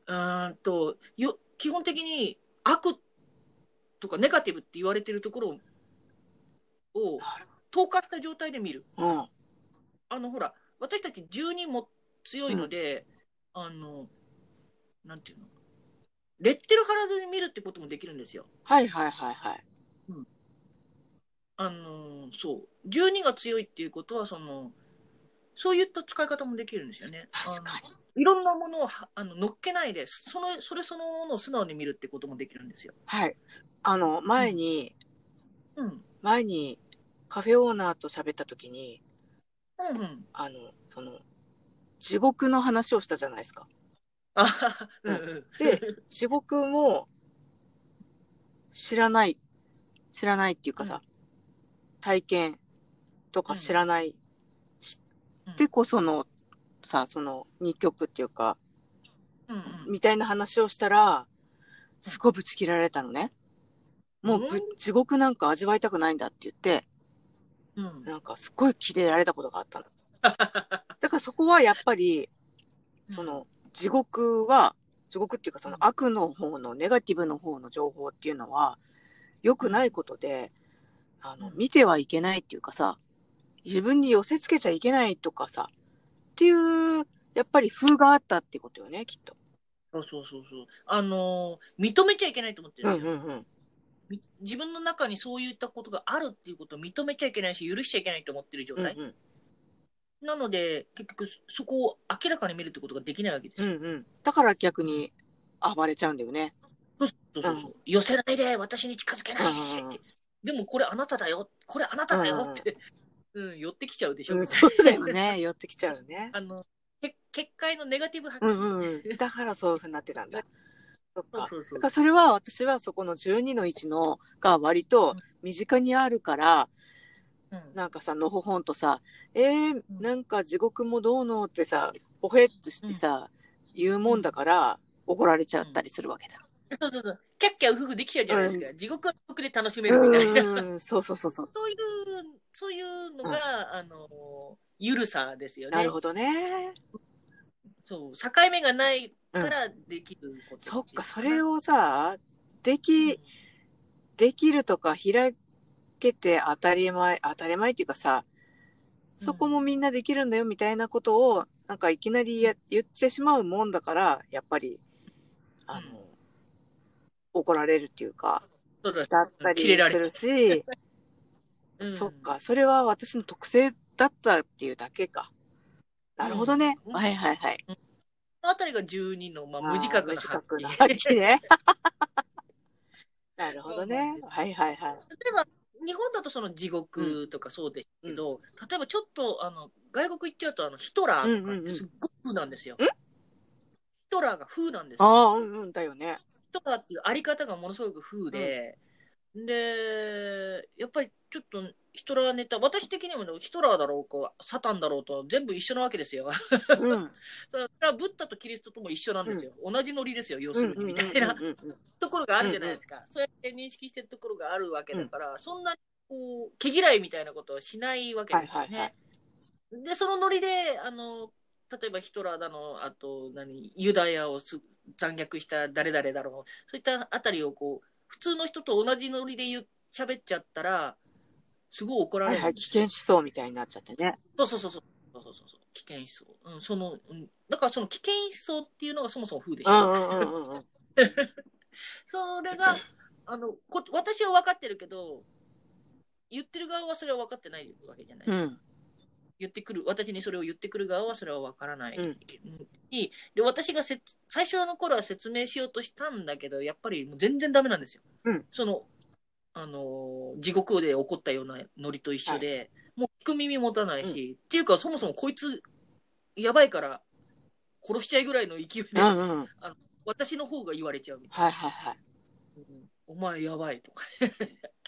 うーんとよ基本的に悪とかネガティブって言われてるところを透過した状態で見る。うん。あのほら私たち12も強いので、あのなんていうの？レッテル貼らずに見るってこともできるんですよ。はいはいはいはい。あのそう12が強いっていうことはそのそういった使い方もできるんですよね。確かに。いろんなものをはあの乗っけないでそのそれそのものを素直に見るってこともできるんですよ。はい。あの、前に、うん前にカフェオーナーと喋った時に、うんうん。あの、その、地獄の話をしたじゃないですか。あははうんうん。で、地獄も知らない、知らないっていうかさ、体験とか知らない、知ってこその、さ、その二曲っていうか、うんうんみたいな話をしたら、すごいぶち切られたのね。もうぶ、うん地獄なんか味わいたくないんだって言って、うんなんかすっごいキレられたことがあったの。だからそこはやっぱり、その、地獄は、地獄っていうかそのうん悪の方の、ネガティブの方の情報っていうのは、良くないことで、あの、うん見てはいけないっていうかさ、自分に寄せつけちゃいけないとかさ、っていう、やっぱり風があったってことよね、きっと。そうそうそうそう。あのー認めちゃいけないと思ってるんですよ。うんうん。み自分の中にそういったことがあるっていうことを認めちゃいけないし、許しちゃいけないと思ってる状態。うんうんなので、結局そこを明らかに見るってことができないわけですよ。うんうん。だから逆に暴れちゃうんだよね。そうそうそうそう、寄せないで、私に近づけないでって。でもこれあなただよ、これあなただよって、うん、寄ってきちゃうでしょ。うん、そうだよね。寄ってきちゃうよね。あの、け結界のネガティブ発うんうん。だからそういうふうになってたんだ。そっか。そうそうそうだからそれは私はそこの12の1のが割と身近にあるから、うんなんかさ、のほほんとさ、えー、なんか地獄もどうのってさ、ほへっとしてさ、言うもんだから怒られちゃったりするわけだ。そうそうそう。キャッキャウフフできちゃうじゃないですか。地獄は地獄で楽しめるみたいな。うんうん、そうそうそうそう。そういう、そういうのが、あの、ゆるさですよね。なるほどね。そう、境目がないからできること、そっか、それをさ、でき、できるとか開けて当たり前、当たり前っていうかさ、そこもみんなできるんだよみたいなことを、なんかいきなりや言ってしまうもんだから、やっぱり、あの、怒られるっていうか、だ。だったりするし、うん。そっか、それは私の特性だったっていうだけか。なるほどね。うん。はいはいはい。あたりが12の、まあ、無自覚な発発揮揮ね。なるほどね。はいはいはい。例えば日本だとその地獄とかそうですけど、例えばちょっとあの外国行っちゃうとあのヒトラーとかってすっごく風なんですよ。うん？うんヒトラーが風なんですよ。ああ、うんうんだよね。ヒトラーっていうあり方がものすごく風で、でやっぱりちょっとヒトラーネタ私的にもヒトラーだろうかサタンだろうと全部一緒なわけですよ。うん。それはブッダとキリストとも一緒なんですよ。同じノリですよ要するにみたいな。うんうんうんうんところがあるじゃないですか、そうやって認識してるところがあるわけだから、そんなにこう毛嫌いみたいなことはしないわけですよね。でそのノリであの例えばヒトラーだのあと何ユダヤをす残虐した誰々だろうそういったあたりをこう普通の人と同じノリで言う喋っちゃったらすごい怒らはいはい、れるんですよ危険思想みたいになっちゃってね。そうそうそうそうそうそうそう危険思想、うん、その、うん、だからその危険思想っていうのがそもそも風でしょ、う。それが、あのこ私は分かってるけど、言ってる側はそれは分かってないわけじゃない。うん言ってくる、私にそれを言ってくる側はそれは分からない。うんしで私がせ最初の頃は説明しようとしたんだけど、やっぱりもう全然ダメなんですよ。うんその、あのー地獄で起こったようなノリと一緒で、もう聞く耳持たないし、っていうか、そもそもこいつ、やばいから殺しちゃいぐらいの勢いで、うんうん。私の方が言われちゃうみたいはいはいはい。な。うんお前やばいとか。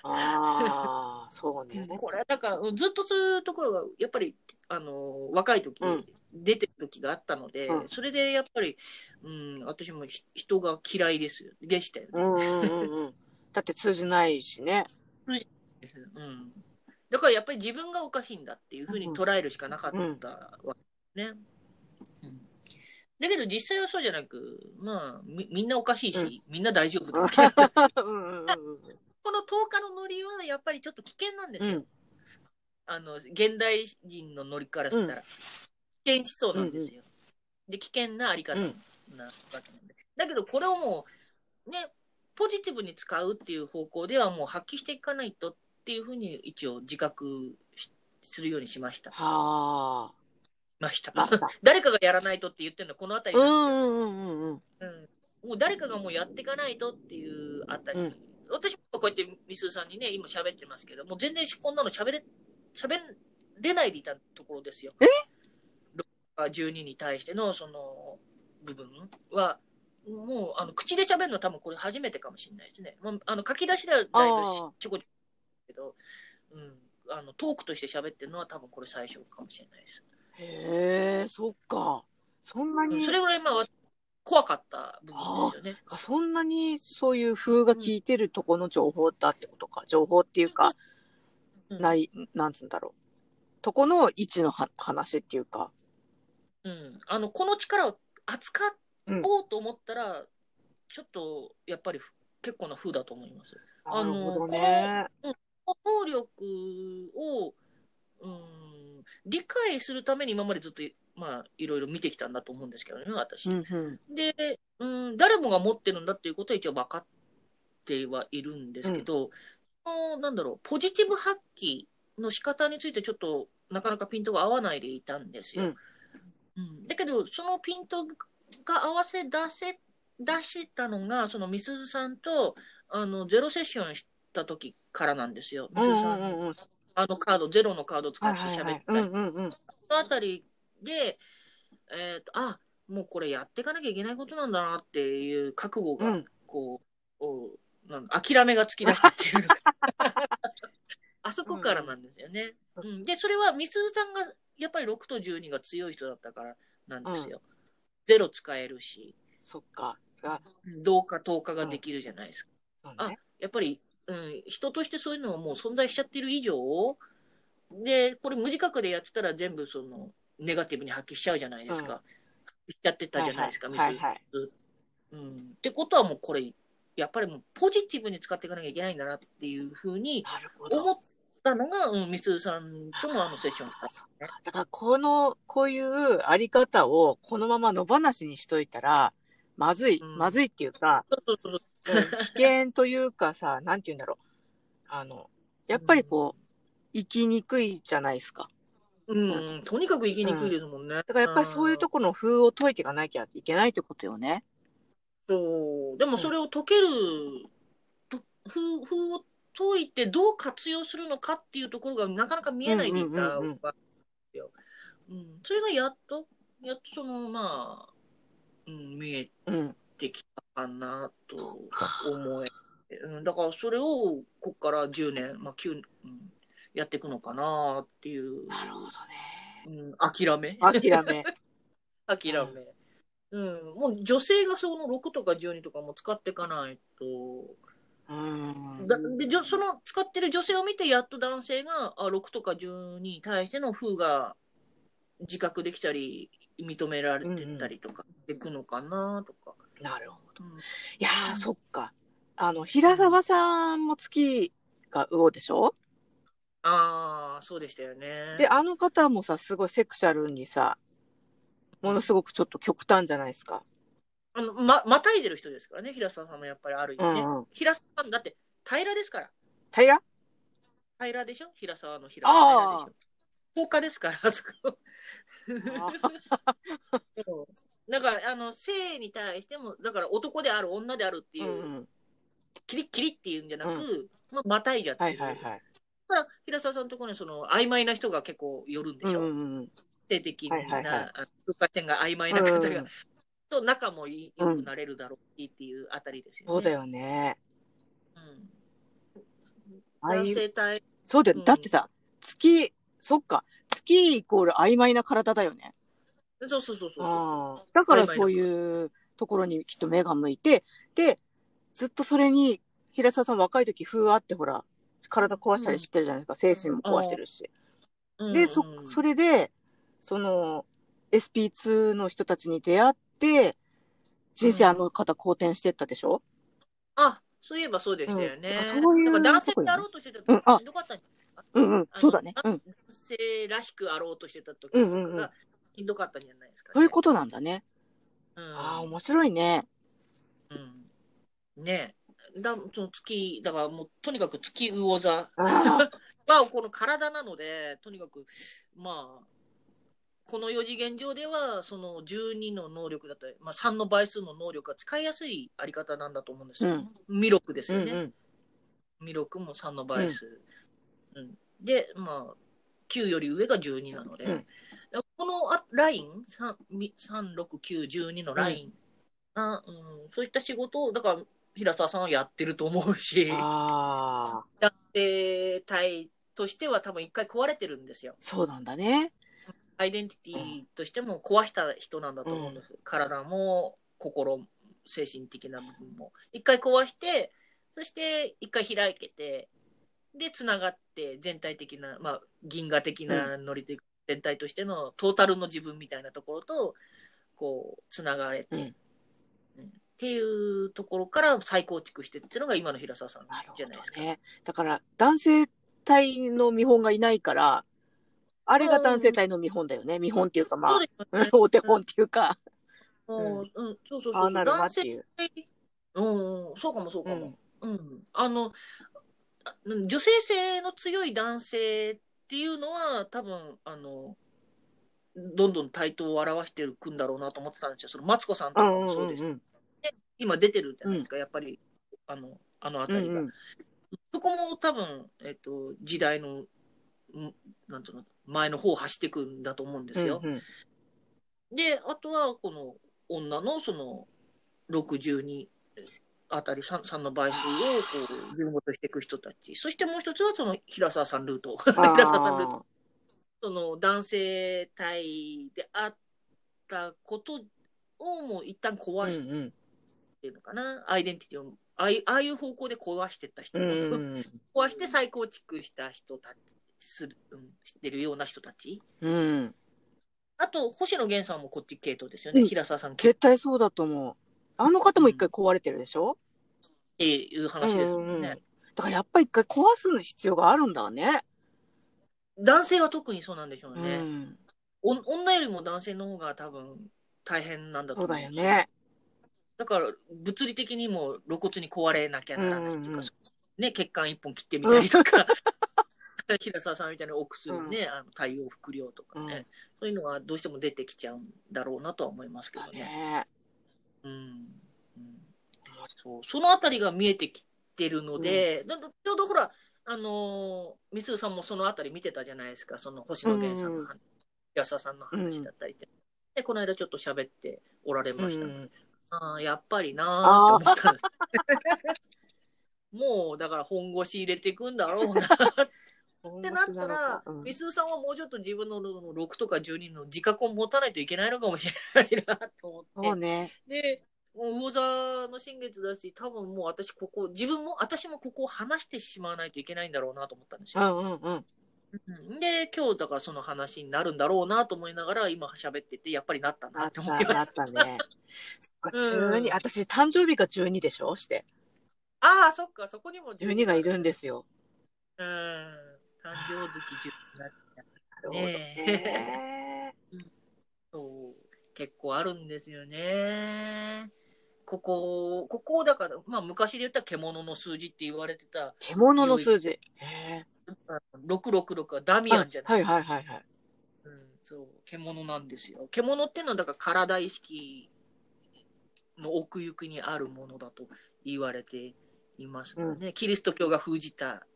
ああ、そうね。これはだからうんずっとそういうところがやっぱりあの若い時、うん出てる時があったので、うんそれでやっぱり、うん、私もひ人が嫌いですよでしたよね、うんうんうんうん。だって通じないしね。うん、だからやっぱり自分がおかしいんだっていうふうに捉えるしかなかったわけね、うん。だけど実際はそうじゃなくまあみみんなおかしいし、みんな大丈夫だ うんうんうんうん。この10日のノリはやっぱりちょっと危険なんですよ、うん。あの現代人のノリからしたら、うん。危険思想なんですよ、で危険なあり方なわけなんで、だけどこれをもうねポジティブに使うっていう方向ではもう発揮していかないとっていうふうに一応自覚しするようにしましたはあ。ました。誰かがやらないとって言ってるのはこの辺りうんなんですよ、うんうんうんうん。うんもう誰かがもうやっていかないとっていうあたり、うん私もこうやってみすさんにね今喋ってますけどもう全然こんなの喋れ喋れないでいたところですよ。え ?12 に対してのその部分はもうあの口で喋るのは多分これ初めてかもしれないですね。もうあの書き出しではだいぶちょこちょこけど、うん、あのトークとして喋ってるのは多分これ最初かもしれないです。へえ、そっか。そんなに、それぐらいまあ怖かった部分ですよね。そんなにそういう風が効いてるとこの情報だってことか。情報っていうか、うんない、なんつうんだろう。とこの位置のは話っていうか。うん、あのこの力を扱おうと思ったら、ちょっとやっぱり結構な風だと思います。あのなるほどね。能力を、うん、理解するために今までずっと、まあ、いろいろ見てきたんだと思うんですけどね、私。うんうん。で、うん、誰もが持ってるんだっていうことは一応分かってはいるんですけど、そのなんだろう、ポジティブ発揮の仕方についてちょっとなかなかピントが合わないでいたんですよ。うんうんだけど、そのピントが合わせ出せ、出したのが、そのみすずさんと、あの、ゼロセッションした時からなんですよ。みすずさん、うん。うんうんあのカード、ゼロのカードを使って喋った。り、うんうんうんそのあたりで、えっ、と、あ、もうこれやっていかなきゃいけないことなんだなっていう覚悟が、うん。こう、おなんだ諦めがつき出したっていう。あそこからなんですよね。ううん。で、それはみすずさんがやっぱり6と12が強い人だったからなんですよ。ゼロ使えるし、そっか。が同化、等化ができるじゃないですか。そうねやっぱり、うん、人としてそういうのはもう存在しちゃってる以上、で、これ無自覚でやってたら全部その、ネガティブに発揮しちゃうじゃないですか。うん発揮しちゃってたじゃないですか、はいはいミスうん。ってことはもうこれ、やっぱりもうポジティブに使っていかなきゃいけないんだなっていうふうに。思ったのが、うん、ミスさんとのあのセッションだそっかだからこの、こういうあり方をこのまま野放しにしといたら、まずい、うんまずいっていうか、危険というかさ、なんて言うんだろう。あの、やっぱりこう、生きにくいじゃないですか。うん、とにかく生きにくいですもんね。だからやっぱりそういうところの風を解いていかなきゃいけないってことよね。そう。でもそれを解ける、と風風を解いてどう活用するのかっていうところがなかなか見えないでいたわけですよ。うん。それがやっと、やっとその、まあ、うん、見えうん。てきたかなと思え。うん、だからそれをここから10年、まあ9、うん、やっていくのかなっていう、なるほどね。うん、諦め諦め。諦め。うん、もう女性がその6とか12とかも使っていかないと、でじょその使ってる女性を見てやっと男性があ6とか12に対しての風が自覚できたり認められてったりとかでくのかなとか。なるほど。うんいやー、そっか。あの、平沢さんも月が魚でしょ？ああそうでしたよね。で、あの方もさ、すごいセクシャルにさ、ものすごくちょっと極端じゃないですか。あのままたいでる人ですからね平沢さんもやっぱりある意味ね。うんうん。平沢さんだって平らですから。平？ら平らでしょ？平沢の平平らでしょ？放火ですからあそこ。だからあの性に対してもだから男である女であるっていうう、んうん。キリッキリっていうんじゃなく、うまあ、またいじゃってる、はいはいはい。だから平沢さんのところにその曖昧な人が結構寄るんでしょ、うんうんうん。性的な、はいはいはい。空間線が曖昧な方が、うんと仲も良くなれるだろうっていうあたりですよね。そうだよね。うん男性体そうだよ。うんだってさ、月、そっか。月イコール曖昧な体だよね。そうそうそうそうそうだからそういうところにきっと目が向いて、で、ずっとそれに、平沢さん若い時風あってほら、体壊したりしてるじゃないですか。精神も壊してるし。うんで、そ、それで、その、SP2 の人たちに出会って、人生あの方好転してったでしょ、あそういえばそうでしたよね。うんそういうだから男性であろうとしてた時うんあかったうん、うんそうだね。うん。男性らしくあろうとしてた時うんうんうんがしんどかったんじゃないですか、ね。そういうことなんだね。うんああ、面白いね。うんねえだその月だからもうとにかく月魚座ああ、はこの体なのでとにかくまあこの4次元上ではその12の能力だったり、まあ、3の倍数の能力が使いやすいあり方なんだと思うんですよ。うん魅力ですよね。うんうん。魅力も3の倍数。うんでまあ9より上が12なので、うんこのあライン3 36912のライン、あうん、そういった仕事をだから平沢さんはやってると思うしああ、男性体としては多分一回壊れてるんですよそうなんだね。アイデンティティとしても壊した人なんだと思うんです、体も心精神的な部分も。一回壊してそして一回開けてでつながって全体的な、まあ、銀河的なノリというか、全体としてのトータルの自分みたいなところとこうつながれて、うん。うん。っていうところから再構築してっていうのが今の平沢さんじゃないですか。ね。だから、男性体の見本がいないから、あれが男性体の見本だよね。見本っていうか、まあね お手本っていうか、うんうん、そうそうそう男性っていう。うん、そうかもそうかも。うん。あの、あ女性性の強い男性っていうのは、多分、あの、どんどん台頭を表していくんだろうなと思ってたんですよ。そのマツコさんとかもそうです。ん今出てるじゃないですか、やっぱり、あの、あのあたりが。うんそこも多分、えっと、時代の、んなんていうの、前の方を走っていくんだと思うんですよ。うんうんで、あとは、この女のその62あたり 3, 3の倍数をこう自分ごとしていく人たち。そしてもう一つはその平沢さんルート。平沢さんルート。その男性体であったことをもう一旦壊しうんうんてるのかな、アイデンティティを。ああいうああいう方向で壊してった人、うんうん 壊して再構築した人たちする、うん、知ってるような人たち。うんあと、星野源さんもこっち系統ですよね。うん平沢さん系絶対そうだと思う。あの方も一回壊れてるでしょ？っていう話ですもんね。うんうんうんだからやっぱり一回壊す必要があるんだね。男性は特にそうなんでしょううね。ん、お女よりも男性の方が多分大変なんだと思うだよね。だから物理的にも露骨に壊れなきゃならないっていうか、うんうんうんね、血管一本切ってみたりとか、平沢さんみたいなお薬ね、あの太陽服量とかね、うん。そういうのがどうしても出てきちゃうんだろうなとは思いますけだどね。ね。うん。うん。そう。そのあたりが見えてきてるので、だちょうどほら、あのー、みすさんもそのあたり見てたじゃないですか、その星野源さんの話、安田さんの話だったりで。で、この間ちょっと喋っておられました、うん。ああ、やっぱりなーって思ったんです。もう、だから本腰入れていくんだろうなってなったら、うんみすうさんはもうちょっと自分の6とか12の自覚を持たないといけないのかもしれないなと思って。そうね。で、もう魚座の新月だし、多分もう私ここ、自分も、私もここを話してしまわないといけないんだろうなと思ったんですよ。うんうんうん。うんで、今日だからその話になるんだろうなと思いながら、今喋ってて、やっぱりなったなってなった、思いまし。なったたね。そっか、うん12、私、誕生日が12でしょして。ああ、そっか、そこにも12がいるんですよ。うん。誕生月10になっなるほどねね。そう結構あるんですよね。ここ、ここだから、まあ昔で言ったら獣の数字って言われてた、獣の数字。へえ。あ666はダミアンじゃないはいはいはいはい。うん、そう、獣なんですよ。獣ってのは、だから体意識の奥行きにあるものだと言われていますので、キリスト教が封じた、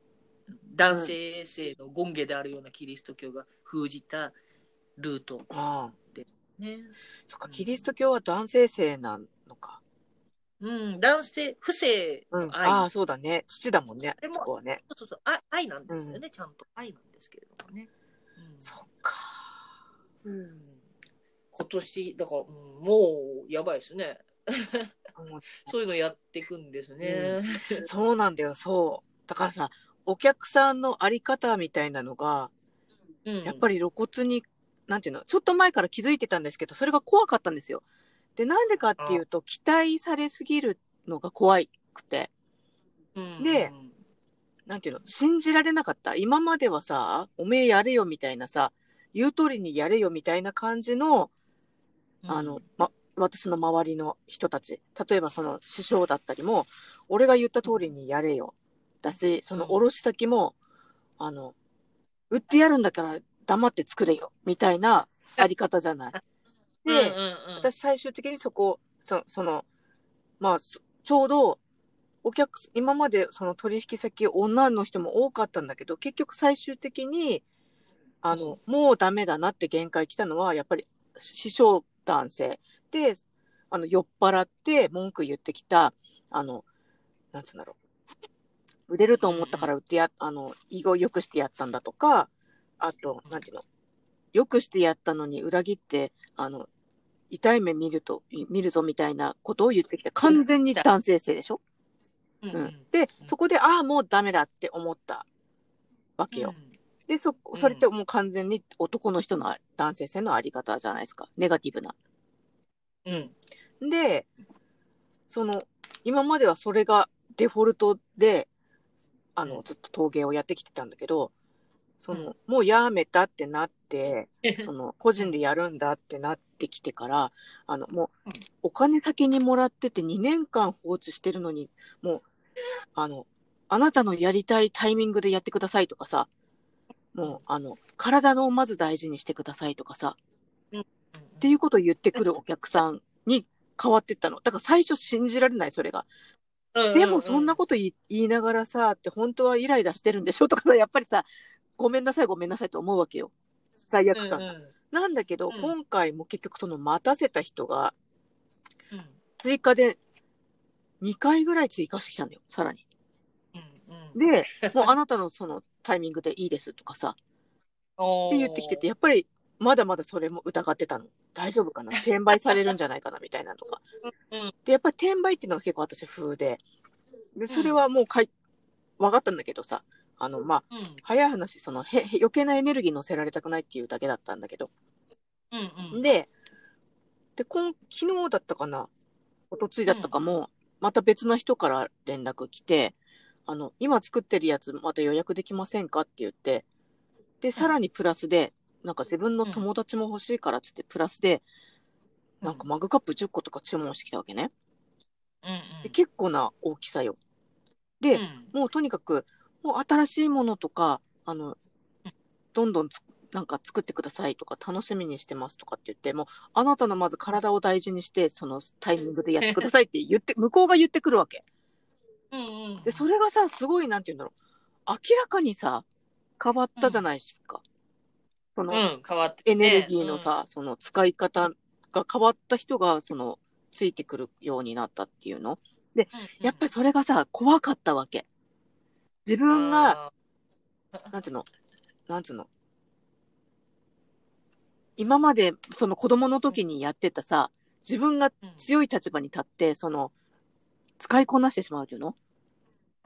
男性性の権下であるようなキリスト教が封じたルートああ。ね。そっか、キリスト教は男性性なのか。うん、男性、不正うん。の愛、ああ、そうだね。父だもんねそこはね。そうそうそう愛愛なんですよね、ちゃんと愛なんですけれどもね。うんそっか。うん今年、だから、うんもうやばいですね。そういうのやっていくんですね。そうなんだよ、そう。だからさ、お客さんのあり方みたいなのが、うんやっぱり露骨に、なんていうの、ちょっと前から気づいてたんですけど、それが怖かったんですよ。で、なんでかっていうと、期待されすぎるのが怖くて、うんでなんていうの、信じられなかった。今まではさ、おめえやれよみたいなさ、言う通りにやれよみたいな感じの、あの、ま、私の周りの人たち、例えばその師匠だったりも、俺が言った通りにやれよ。だし、その卸先も、あの、売ってやるんだから黙って作れよ、みたいなあり方じゃない。うん、で、うんうん私最終的にそこ、そその、まあ、そちょうど、お客、今までその取引先女の人も多かったんだけど、結局最終的に、あの、もうダメだなって限界来たのは、やっぱり師匠男性で、あの、酔っ払って文句言ってきた、あの、なんつうんだろう。売れると思ったから売ってや、あの、意を良くしてやったんだとか、あと、なんていうの、良くしてやったのに裏切って、あの、痛い目見ると、見るぞみたいなことを言ってきた。完全に男性性でしょ？うんうんうん。で、そこで、ああ、もうダメだって思ったわけよ。で、そ、うんそれってもう完全に男の人の男性性のあり方じゃないですか。ネガティブな。うん。うん。で、その、今まではそれがデフォルトで、あの、うんずっと陶芸をやってきてたんだけど、その、うんもうやめたってなって、その、個人でやるんだってなってきてから、あの、もううん、お金先にもらってて2年間放置してるのに、もう、あの、あなたのやりたいタイミングでやってくださいとかさ、もう、あの、体のまず大事にしてくださいとかさ、っていうことを言ってくるお客さんに変わってったの。だから最初信じられない、それが。でもそんなこと言いながらさ、って本当はイライラしてるんでしょとかさ、やっぱりさ、ごめんなさい、ごめんなさいと思うわけよ。罪悪感が。なんだけど、今回も結局その待たせた人が、追加で2回ぐらい追加してきたんだよ、さらに。で、もうあなたのそのタイミングでいいですとかさ、って言ってきてて、やっぱりまだまだそれも疑ってたの。大丈夫かな？転売されるんじゃないかなみたいなとか。で、やっぱり転売っていうのが結構私風で、で、それはもうかい、分かったんだけどさ、あの、まあ、うん、早い話、そのへ、余計なエネルギー乗せられたくないっていうだけだったんだけど。うんうん、で、で、今、昨日だったかな、おとついだったかも、また別の人から連絡来て、あの、今作ってるやつまた予約できませんか？って言って、で、さらにプラスで、なんか自分の友達も欲しいからっつって、プラスで、なんかマグカップ10個とか注文してきたわけね。うんうん、で結構な大きさよ。で、うん、もうとにかく、もう新しいものとか、あの、どんどんなんか作ってくださいとか楽しみにしてますとかって言って、もうあなたのまず体を大事にして、そのタイミングでやってくださいって言って、向こうが言ってくるわけ。うんうん、で、それがさ、すごい、なんて言うんだろう。明らかにさ、変わったじゃないですか。その、エネルギーのさ、その使い方が変わった人が、その、ついてくるようになったっていうの？で、やっぱりそれがさ、怖かったわけ。自分が、なんていうの、なんつうの？今まで、その子供の時にやってたさ、自分が強い立場に立って、その、使いこなしてしまうっていうの？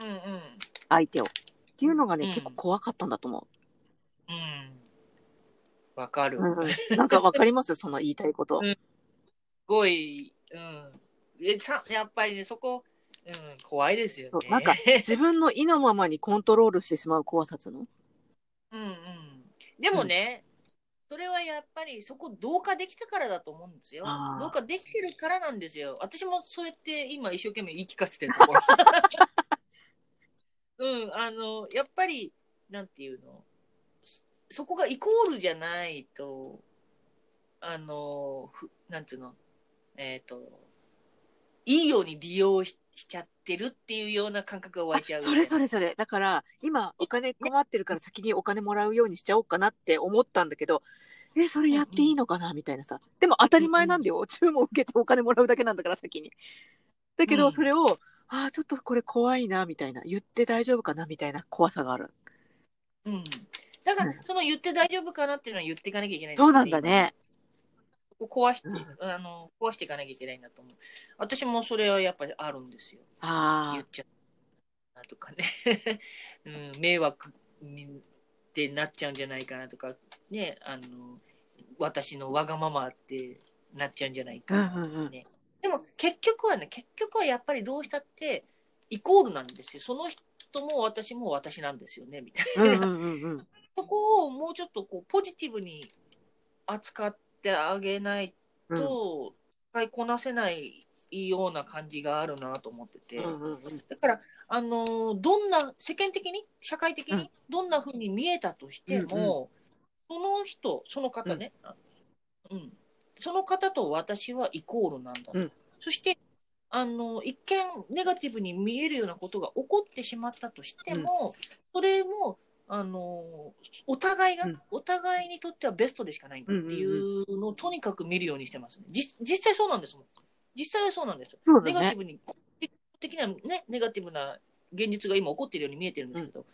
うんうん。相手を。っていうのがね、うん、結構怖かったんだと思う。うん。わかる。うん、なんかわかります？その言いたいこと。うん、すごい、うん。えさやっぱりね、そこ、うん、怖いですよね。なんか、自分の意のままにコントロールしてしまう怖さつの？うんうん。でもね、うん、それはやっぱりそこ同化できたからだと思うんですよ。同化できてるからなんですよ。私もそうやって今一生懸命言い聞かせてるところ。うん、あの、やっぱり、なんていうの、そこがイコールじゃないと、あの、なんていうの、えっ、ー、と、いいように利用しちゃってるっていうような感覚が湧いちゃう。それそれそれ。だから、今、お金困ってるから先にお金もらうようにしちゃおうかなって思ったんだけど、え、それやっていいのかな？みたいなさ。でも当たり前なんだよ。注文受けてお金もらうだけなんだから先に。だけど、それを、ああ、ちょっとこれ怖いな、みたいな。言って大丈夫かな、みたいな怖さがある。うん。だから、その言って大丈夫かなっていうのは言っていかなきゃいけない、そうなんだね。壊して、うん、あの壊していかなきゃいけないんだと思う。私もそれはやっぱりあるんですよ。ああ。言っちゃう。とかね、うん、迷惑ってなっちゃうんじゃないかなとか、ね、あの、私のわがままってなっちゃうんじゃないかなとかね。うんうんうん、でも結局はね、結局はやっぱりどうしたってイコールなんですよ。その人も私も私なんですよね、みたいな。うんうんうん、そこをもうちょっとこうポジティブに扱ってあげないと、使いこなせないような感じがあるなと思ってて、だから、あのー、どんな、世間的に、社会的に、どんなふうに見えたとしても、その人、その方ね、うん、その方と私はイコールなんだ、うん、そして、あの一見ネガティブに見えるようなことが起こってしまったとしても、それもあのお互いが、うん、お互いにとってはベストでしかないんだっていうのをとにかく見るようにしてますね。実実際そうなんですもん。実際はそうなんです。ね、ネガティブに、的なね、ネガティブな現実が今起こっているように見えてるんですけど、うん、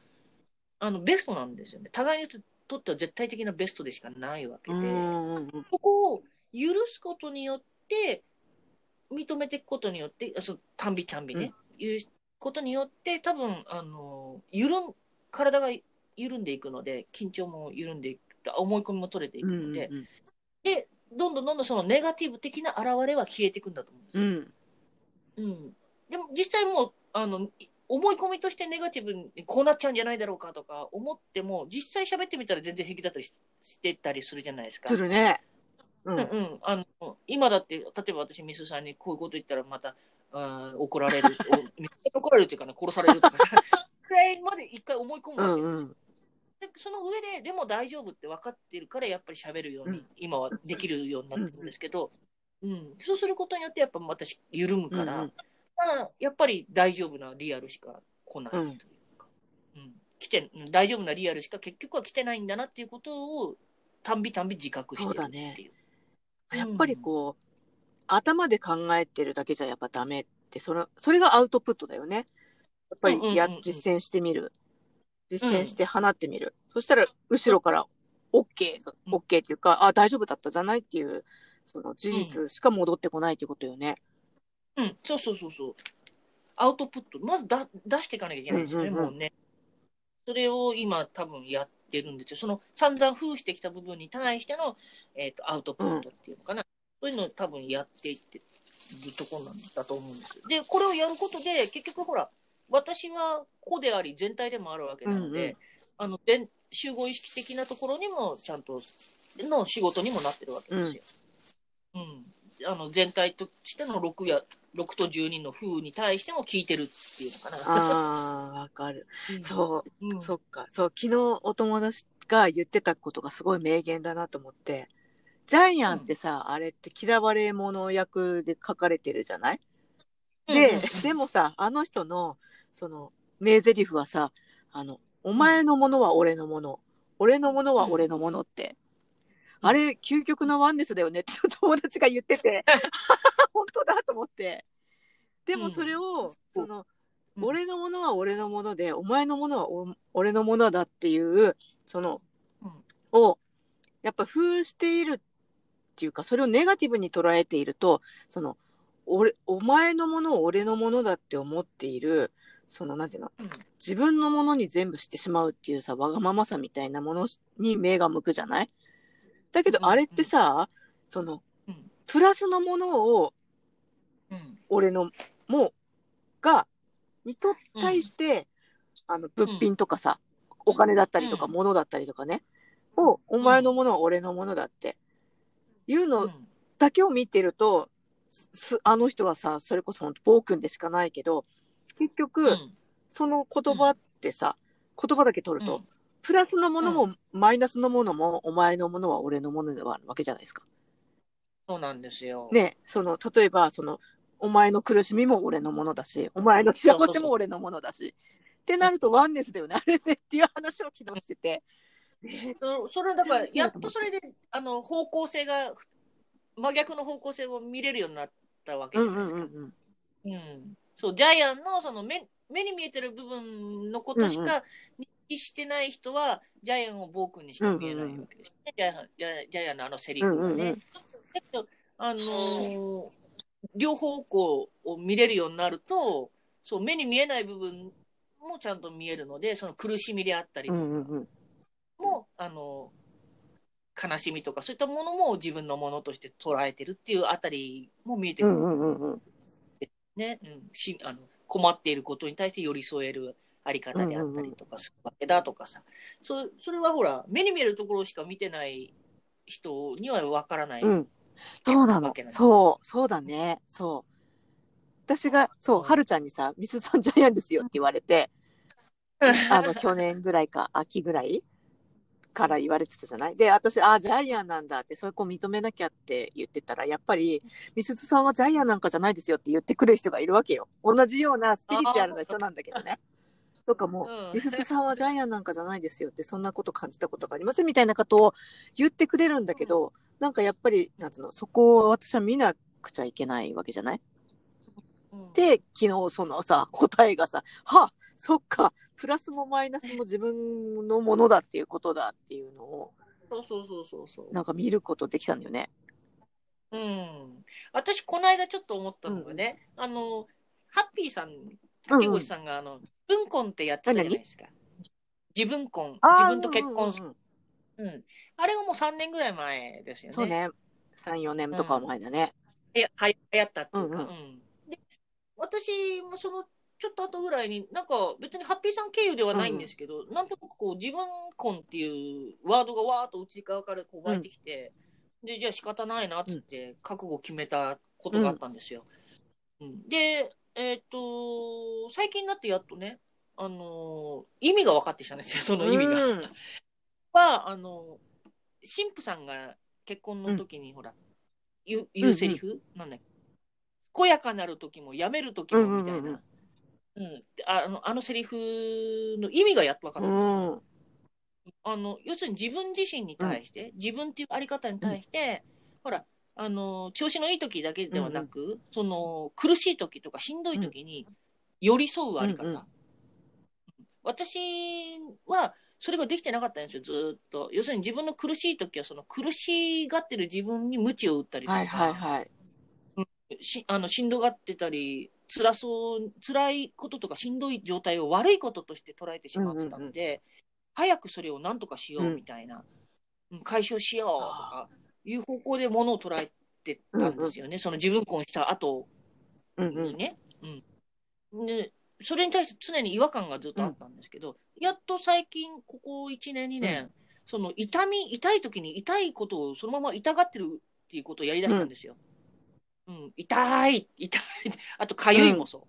あのベストなんですよね。互いにとっては絶対的なベストでしかないわけで、ここを許すことによって、認めていくことによって、そのたんびたんびね、うん、いうことによって、多分あの緩ん体が緩んでいくので緊張も緩んでいく思い込みも取れていくので、うんうん、でどんどんどんどんそのネガティブ的な現れは消えていくんだと思うんですよ。うん、うん、でも実際もうあの思い込みとしてネガティブにこうなっちゃうんじゃないだろうかとか思っても実際喋ってみたら全然平気だったりしてたりするじゃないですか。するね。うん。うんうん、あの今だって例えば私ミスさんにこういうこと言ったらまたあー怒られるお 怒られるっていうかね殺されるとかさ くらいまで一回思い込むわけですよ、うんうん。でその上ででも大丈夫って分かってるからやっぱり喋るように、うん。今はできるようになってるんですけど、うん。そうすることによってやっぱ私緩むから、うんうん。まあやっぱり大丈夫なリアルしか来ないというか、うん。来てうん大丈夫なリアルしか結局は来てないんだなっていうことをたんびたんび自覚してるっていう。やっぱりこう、頭で考えてるだけじゃやっぱダメって、それ、それがアウトプットだよね。やっぱりや、うんうんうんうん。実践してみる。実践して放ってみる。そしたら、後ろから OK OK っていうか、あ、大丈夫だったじゃないっていう、その事実しか戻ってこないっていうことよね。うん、そうそうそうそう。アウトプット、まずだ出していかなきゃいけないんですよね、うんうんうんもうね。それを今多分やってるんですよ。その散々封してきた部分に対しての、えー、とアウトプットっていうのかな。そういうのを多分やっていってるところなんだと思うんですよ。で、これをやることで、結局ほら、私は個であり全体でもあるわけなので、うんうんあので集合意識的なところにもちゃんとの仕事にもなってるわけですよ。うんあの全体としての6や6と12の風に対しても聞いてるっていうのかな。ああ、わかる。うんそう。うんそっか。そう、昨日お友達が言ってたことがすごい名言だなと思って。ジャイアンってさ、あれって嫌われ者役で書かれてるじゃない？で、でもさ、あの人の、その、名台詞はさ、あの、お前のものは俺のもの、俺のものは俺のものって、うん。あれ、究極のワンネスだよね。っ て友達が言ってて、本当だと思って。でもそれを、う。んその、うん。俺のものは俺のもので、お前のものはお俺のものだっていう、その、うん。を、やっぱ封しているっていうか、それをネガティブに捉えていると、その、俺、お前のものを俺のものだって思っている、その、なんていうの、うん。自分のものに全部してしまうっていうさ、わがままさみたいなものに目が向くじゃない？だけど、うんあれってさ、その、うん。プラスのものをうん。俺のもがにと対して、あの物品とかさ、お金だったりとかうん。物だったりとかね、をお前のものは俺のものだっていううのん。だけを見てると、すすあの人はさそれこそ本当暴君でしかないけど結局、うんその言葉ってさ、言葉だけ取ると、うんプラスのものも、マイナスのものもお前のものは俺のものではあるわけじゃないですか。そうなんですよ。ね、その、例えば、その、お前の苦しみも俺のものだし、お前の幸せも俺のものだし、ってなるとワンネスだよね、あれねっていう話を昨日してて。ねそそれだから、やっとそれで、あの、方向性が、真逆の方向性を見れるようになったわけうんじゃないですか。うんうんうん。うんそう、ジャイアンのその目目に見えてる部分のことしうんうか認識してない人は、ジャイアンを暴君にしか見えないわけですね。ジャイアンジャイアンのあのセリフがね。うんうんうんだけど、あのー両方向を見れるようになると、そう、目に見えない部分もちゃんと見えるので、その苦しみであったりとかうんうんうん。も、あの悲しみとかそういったものも自分のものとして捉えてるっていうあたりも見えてくる。うんうんうんうん。ね、うん、しあの困っていることに対して寄り添えるあり方であったりとかするわけだとかさ、そそれはほら目に見えるところしか見てない人にはわからない、うん。そうなの。そう、そうだね。そう。私が、そう、うん。はるちゃんにさ、ミスさんジャイアンですよって言われて、あの、去年ぐらいか、秋ぐらいから言われてたじゃない？で、私、ああ、ジャイアンなんだって、そういう子認めなきゃって言ってたら、やっぱり、ミスズさんはジャイアンなんかじゃないですよって言ってくれる人がいるわけよ。同じようなスピリチュアルな人なんだけどね。とかも、うん。ミスズさんはジャイアンなんかじゃないですよって、そんなこと感じたことがありませんみたいなことを言ってくれるんだけど、なんかやっぱり、なんつうの、そこを私は見なくちゃいけないわけじゃない？うん。で、昨日そのさ、答えがさ、はあ、そっか、プラスもマイナスも自分のものだっていうことだっていうのを、そうそうそうそうそう。なんか見ることできたんだよね。うん、私この間ちょっと思ったのがね、あのハッピーさん竹越さんがあの文婚ってやってたじゃないですか。自分婚自分と結婚する、うんうんうんうん、あれがもう3年ぐらい前ですよね。そうね。3、4年とか前だね。えはや流行ったっていうか、うんうんうんで私もそのちょっと後ぐらいになんか別にハッピーさん経由ではないんですけど、なんとなくこう自分婚っていうワードがわーっと内側からこう湧いてきて、で、じゃあ仕方ないなっつって、覚悟決めたことがあったんですよ。うん。で、えっ、と、最近になってやっとね、あのー意味が分かってきたんですよ、その意味が。うん。は、あの、神父さんが結婚の時に、ほら、言う言うセリフ、なんだっけ？健やかなる時も、やめる時も、みたいな。うんあのあのセリフの意味がやっと分かった。うん。あの要するに自分自身に対して、自分っていうあり方に対して、ほらあの調子のいい時だけではなく、その苦しい時とかしんどい時に寄り添うあり方、うんうん。私はそれができてなかったんですよずーっと。要するに自分の苦しい時はその苦しがってる自分に鞭を打ったりとか、はいはいはい。しあのしんどがってたり辛そう辛いこととかしんどい状態を悪いこととして捉えてしまってたので、早くそれを何とかしようみたいな、うん解消しようとかいう方向でものを捉えてたんですよね、その自分婚した後うんうん。にね。うん。でそれに対して常に違和感がずっとあったんですけど、やっと最近ここ1年2年、その痛み痛い時に痛いことをそのまま痛がってるっていうことをやりだしたんですよ。うん、痛い痛いあとかゆいもそう。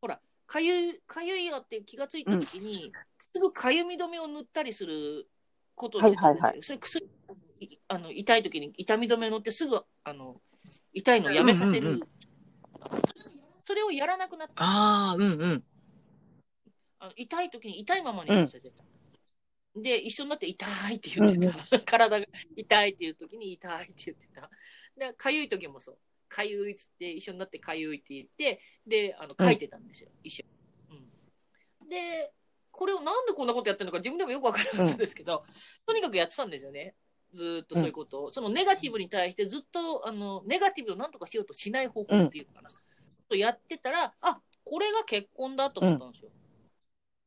ほらかゆいかゆいよって気がついた時に、すぐかゆみ止めを塗ったりすることをしてたんですよ。はいはいはそれ薬いあの痛い時に痛み止め塗ってすぐあの痛いのをやめさせる、うんうんうそれをやらなくなったああ、うんうん。あの痛い時に痛いままにさせてた。で、一緒になって痛いって言ってた。体が痛いっていう時に痛いって言ってた。で、かゆい時もそう。かゆいっつって一緒になってかゆいって言って、で、あの書いてたんですよ、一緒に。うん。で、これをなんでこんなことやってるのか自分でもよくわからなかったんですけど、とにかくやってたんですよね。ずーっとそういうことを。そのネガティブに対してずっと、あの、ネガティブをなんとかしようとしない方法っていうのかな。とやってたら、あ、これが結婚だと思ったんですよ。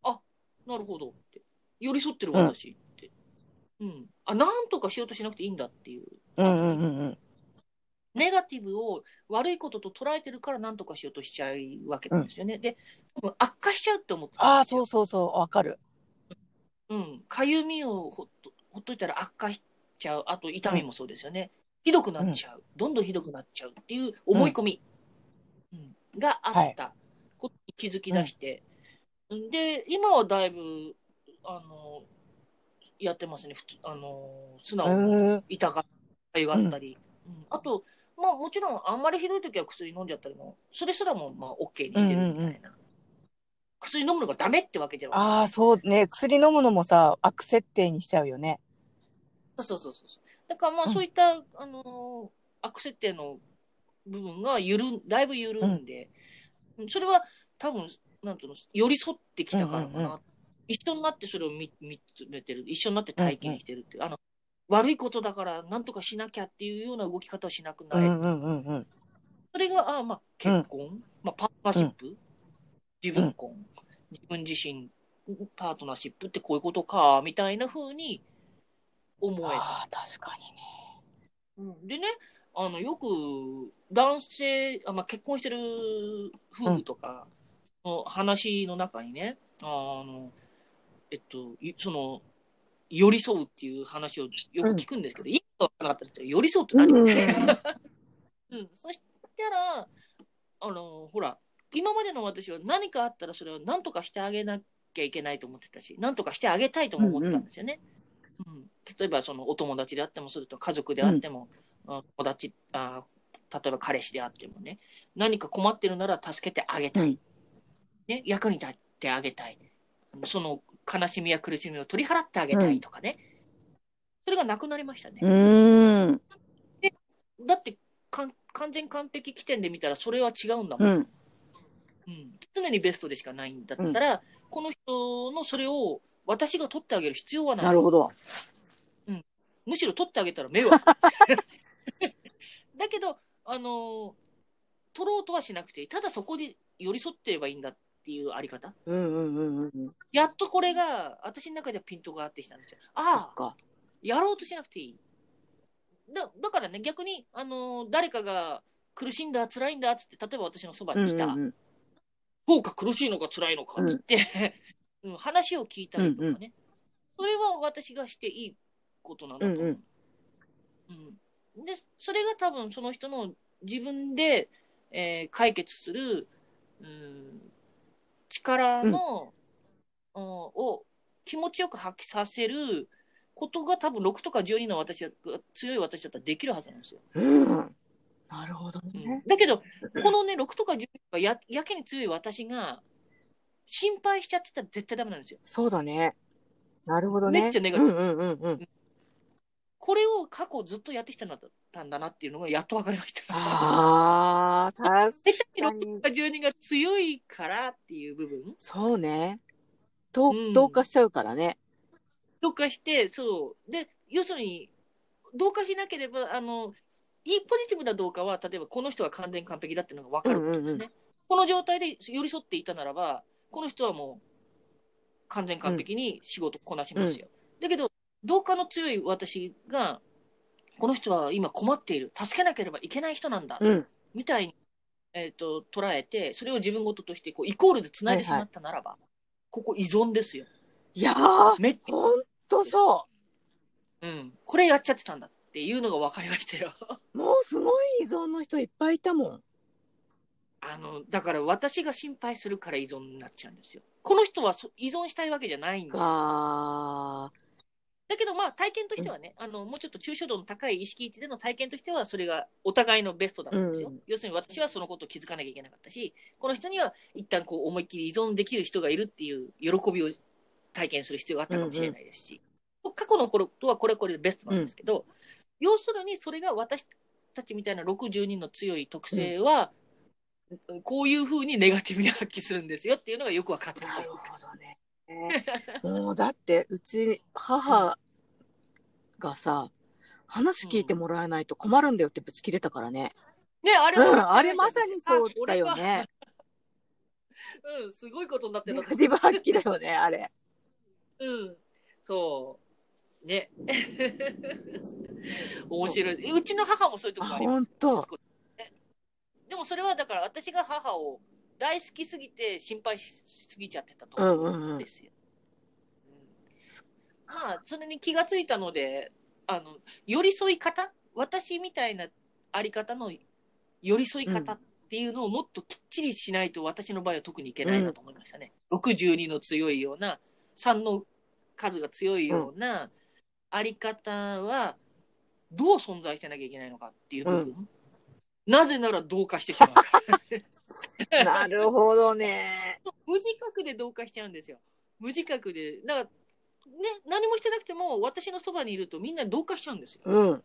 あ、なるほどって。寄り添ってる私って。うん。あ、なんとかしようとしなくていいんだっていう。うんうんうんうん。ネガティブを悪いことと捉えてるからなんとかしようとしちゃうわけなんですよね。で、多分悪化しちゃうって思ってたああ、そうそうそう、わかる。うん、かゆみをほっとほっといたら悪化しちゃう、あと痛みもそうですよね、ひどくなっちゃう、どんどんひどくなっちゃうっていう思い込み、うんがあったことに気づき出して、で、今はだいぶ、あの、やってますね、あの素へ直にえ。痛がったりがあったり、うん。あと、まあもちろんあんまりひどい時は薬飲んじゃったりも、それすらもまあ OK にしてるみたいな。薬飲むのがダメってわけじゃない。ああ、そうね。薬飲むのもさ、悪設定にしちゃうよね。そうそうそうそう。だからまあうんそういった、あのー悪設定の部分が緩んだいぶ緩んで、それは多分なんていうの寄り添ってきたからかな、うんうんう一緒になってそれを見見つめてる一緒になって体験してるっていう、あの悪いことだからなんとかしなきゃっていうような動き方をしなくうなれ、んうんうんうん。それがあまあ結婚、まあ、パートナーシップ、自分婚、自分自身パートナーシップってこういうことかみたいな風に思えた。ああ、確かにね。うんでね、あのよく男性、あまあ、結婚してる夫婦とかの話の中にね、あのえっと、いその寄り添うっていう話をよく聞くんですけど、いいことわからなかったんですよ寄り添うって何？みたいな。うん、そしたら、あのほら、今までの私は何かあったらそれを何とかしてあげなきゃいけないと思ってたし、何とかしてあげたいとも思ってたんですよね。うん例えばそのお友達であっても、それと家族であっても、あ友達あ、例えば彼氏であってもね、何か困ってるなら助けてあげたい。うんね、役に立ってあげたい。その悲しみや苦しみを取り払ってあげたいとかね。それがなくなりましたね。うーん。だって完全完璧起点で見たらそれは違うんだもん、うん。うん常にベストでしかないんだったら、この人のそれを私が取ってあげる必要はないなるほど。むしろ取ってあげたら迷惑 だけどあの取ろうとはしなくてただそこで寄り添ってればいいんだっていうあり方？うんうんうんうんうん。やっとこれが私の中ではピントが合ってきたんですよ。そああ。やろうとしなくていい。だだからね逆にあの誰かが苦しいんだ辛いんだっつって例えば私のそばうんに来た、うんうん。そうか苦しいのか辛いのかっつって、うん話を聞いたりとかね、うんうん。それは私がしていいことなんだと。思う、うんうん。うん、でそれが多分その人の自分で、えー解決する、うん、力の、うんを気持ちよく発揮させることが多分6とか12の私が強い私だったらできるはずなんですよ。うん。なるほどうんね。だけど、このね、6とか10がややけに強い私が心配しちゃってたら絶対ダメなんですよ。そうだね。なるほどね。めっちゃネガティうんうんうんうん。これを過去ずっとやってきたんだったんだなっていうのがやっと分かりました。ああ、確か6にと。か12が強いからっていう部分そうね。同うん同化しちゃうからね。とかして、そう。で、要するに、同化しなければ、あの、いいポジティブな同化は、例えばこの人は完全完璧だっていうのが分かることですね。うんこの状態で寄り添っていたならば、この人はもう完全完璧に仕事こなしますよ。だけど、同化の強い私が、この人は今困っている、助けなければいけない人なんだ、うん。みたいに、えー、と捉えて、それを自分事としてこうイコールでつないでしまったならば、ここ依存ですよ。いやー、めっちゃ、ほんとそうん、これやっちゃってたんだっていうのが分かりましたよ。う。もうすごい依存の人いっぱいいたもん。あのだから私が心配するから依存になっちゃうんですよ。この人はそ依存したいわけじゃないんですよ。かだけどまあ体験としてはね、あのもうちょっと抽象度の高い意識位置での体験としてはそれがお互いのベストだったんですよ。うん。要するに私はそのことを気づかなきゃいけなかったし、この人には一旦こう思いっきり依存できる人がいるっていう喜びを体験する必要があったかもしれないですし、過去の頃とはこれはこれでベストなんですけど、要するにそれが私たちみたいな60人の強い特性は、こういうふうにネガティブに発揮するんですよっていうのがよく分かったなるほどね。もうだってうち母がさ話聞いてもらえないと困るんだよってぶち切れたからね。ね、あれうん、もあれまさにそうだよ。ね。うん、すごいことになってるネガティブ発揮だよね、あれ。うん。そう。ね。面白い。うちの母もそういうところあります。あほんと少しねでもそれはだから私が母を大好きすぎて心配しすぎちゃってたと思うんですよ。うんまあ、それに気がついたので、あの、寄り添い方？私みたいなあり方の寄り添い方っていうのをもっときっちりしないと私の場合は特にいけないなと思いましたね。62の強いような、3の数が強いようなあり方はどう存在してなきゃいけないのかっていう部分。なぜなら同化してしまう。なるほどね。無自覚で同化しちゃうんですよ。無自覚で。だから、ね、何もしてなくても私のそばにいるとみんな同化しちゃうんですよ。うん。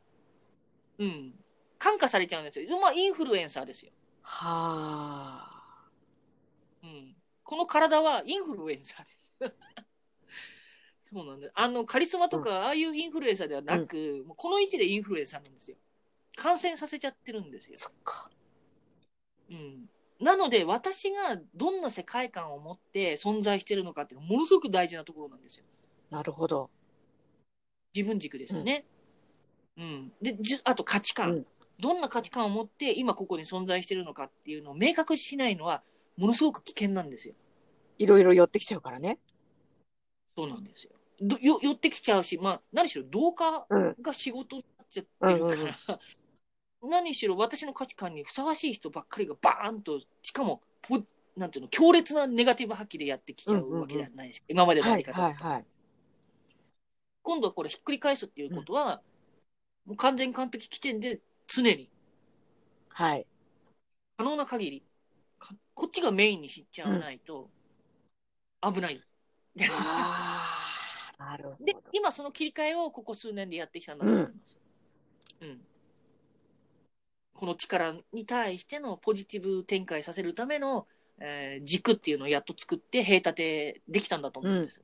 うん。感化されちゃうんですよ。まあ、インフルエンサーですよ。はあ。うん。この体はインフルエンサーです。そうなんです。あの、カリスマとか、ああいうインフルエンサーではなく、もうこの位置でインフルエンサーなんですよ。感染させちゃってるんですよ。そっか。うん。なので、私がどんな世界観を持って存在してるのかっていうのはものすごく大事なところなんですよ。なるほど。自分軸ですよね。うん。で、じあと価値観、うんどんな価値観を持って今ここに存在してるのかっていうのを明確にしないのは、ものすごく危険なんですよ。いろいろ寄ってきちゃうからね。そうなんですよ。どよ寄ってきちゃうし、まあ、何しろ同化うん。が仕事になっちゃってるから、うんうん何しろ私の価値観にふさわしい人ばっかりがバーンと、しかもポ、なんていうの、強烈なネガティブ発揮でやってきちゃうわけじゃないですか、今までのはいやり方だとはいはい。今度はこれひっくり返すっていうことは、もう完全完璧起点で常にはい。可能な限りかこっちがメインにしちゃわないと危ない。ああ、なるほど。で今その切り替えをここ数年でやってきたんだと思います。うんこの力に対してのポジティブ展開させるための、えー軸っていうのをやっと作って塀立てできたんだと思うんです、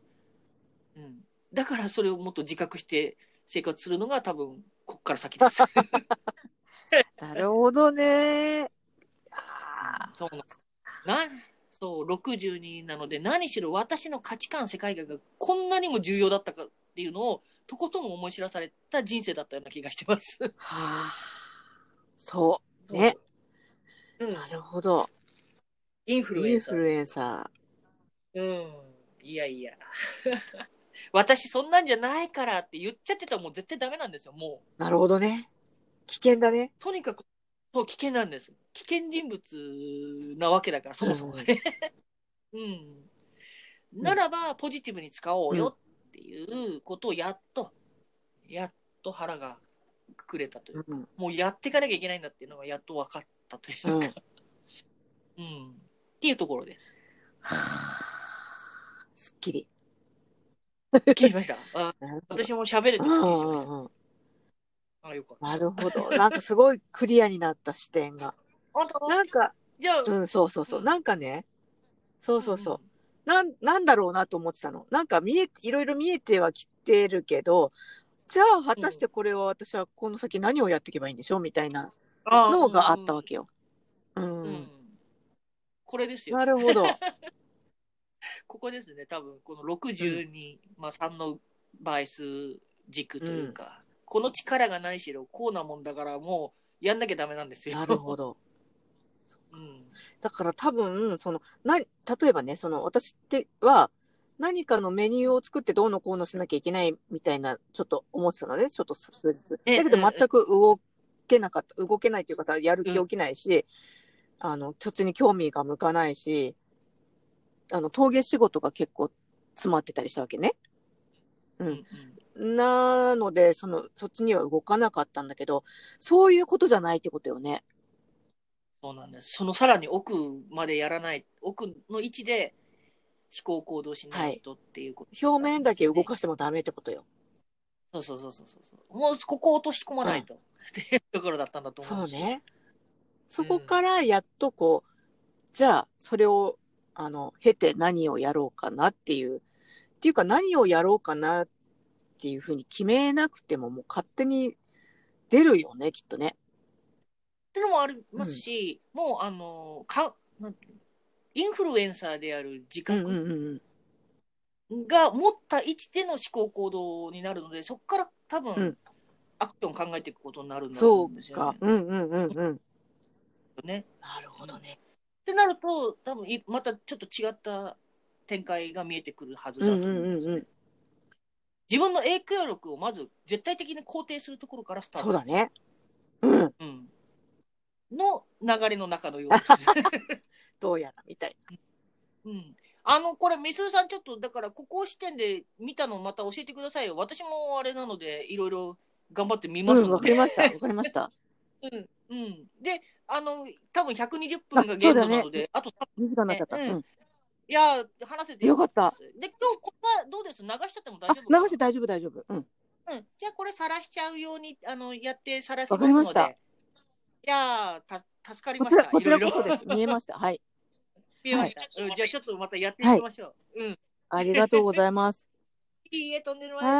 うんだからそれをもっと自覚して生活するのが多分こっから先です。なるほどね。あそうななそう62なので何しろ私の価値観世界観がこんなにも重要だったかっていうのをとことん思い知らされた人生だったような気がしてます。ーはあ。そう。ね。うん、なるほど。インフルエンサー。インフルエンサうん。いやいや。私そんなんじゃないからって言っちゃってたらもう絶対ダメなんですよ、もう。なるほどね。危険だね。とにかく、そう、危険なんです。危険人物なわけだから、そもそもね。うん。ならば、ポジティブに使おうよっていうことをやっと、やっと腹がくくれたというか、うん。もうやっていかなきゃいけないんだっていうのがやっと分かったといううんか、うん。っていうところです。はあすっきり。聞きました あ私も喋れてすっきりしました。うんうんうんあ、よかった。なるほど。なんかすごいクリアになった視点が。なんか、じゃあ、うん、そうそうそう。うんなんかね、そうそうそう。なん、なんだろうなと思ってたの。なんか見え、いろいろ見えてはきてるけど、じゃあ果たしてこれは私はこの先何をやっていけばいいんでしょうみたいなあのがあったわけよ。ううん。うんん。これですよ。なるほど。ここですね、多分この62、まあ、3の倍数軸というか、この力が何しろこうなもんだからもうやんなきゃダメなんですよ。なるほど。うん。だから多分、その、な、例えばね、その、私っては、何かのメニューを作ってどうのこうのしなきゃいけないみたいな、ちょっと思ってたのね、ちょっと数日。だえけどえ全く動けなかった、動けないっていうかさ、やる気起きないし、あの、そっちに興味が向かないし、あの、陶芸仕事が結構詰まってたりしたわけね。ううんん。なので、その、そっちには動かなかったんだけど、そういうことじゃないってことよね。そうなんです。そのさらに奥までやらない、奥の位置で思考行動しないとっていうこと、表面だけ動かしてもダメってことよ。そうそうそうそうそう。もうここを落とし込まないと、っていうところだったんだと思し。そううね。そこからやっとこう、じゃあ、それを、あの、経て何をやろうかなっていう、っていうか何をやろうかなっていうふうに決めなくてももう勝手に出るよね、きっとね。ってのもありますし、もうあのかなんていうの？インフルエンサーである自覚。が持った位置での思考行動になるので、そこから多分、うんアクション考えていくことになるんだとそう思うんですよかね。。うんうんうんうん。ねなるほどね。ってなると、多分いまたちょっと違った展開が見えてくるはずだと思うんですよね。うんうんうんうん自分の影響力をまず絶対的に肯定するところからスタート。そうだね。うん。うん。の流れの中のようです。どうやらみたいうん。あの、これ、みすずさん、ちょっと、だから、ここ視点で見たのまた教えてくださいよ。私もあれなので、いろいろ頑張ってみな。うん、ますので。わかりました。わかりました。うん。うん。で、あの、多分120分が限度なので、あ,、と、2時間になっちゃった。ねうんうん。いや、話せてよかったで今日、これはどうです？流しちゃっても大あ、丈夫流して大丈夫、大丈夫。うん。うん。じゃあ、これ、晒しちゃうように、あの、やって、晒しまわすので。かりましたいやー、た、助かりました。こちら、こそです。見えました。はい。じゃあ、ちょっとまたやっていきましょう。うん。ありがとうございます。いいえ、とんでもない。はい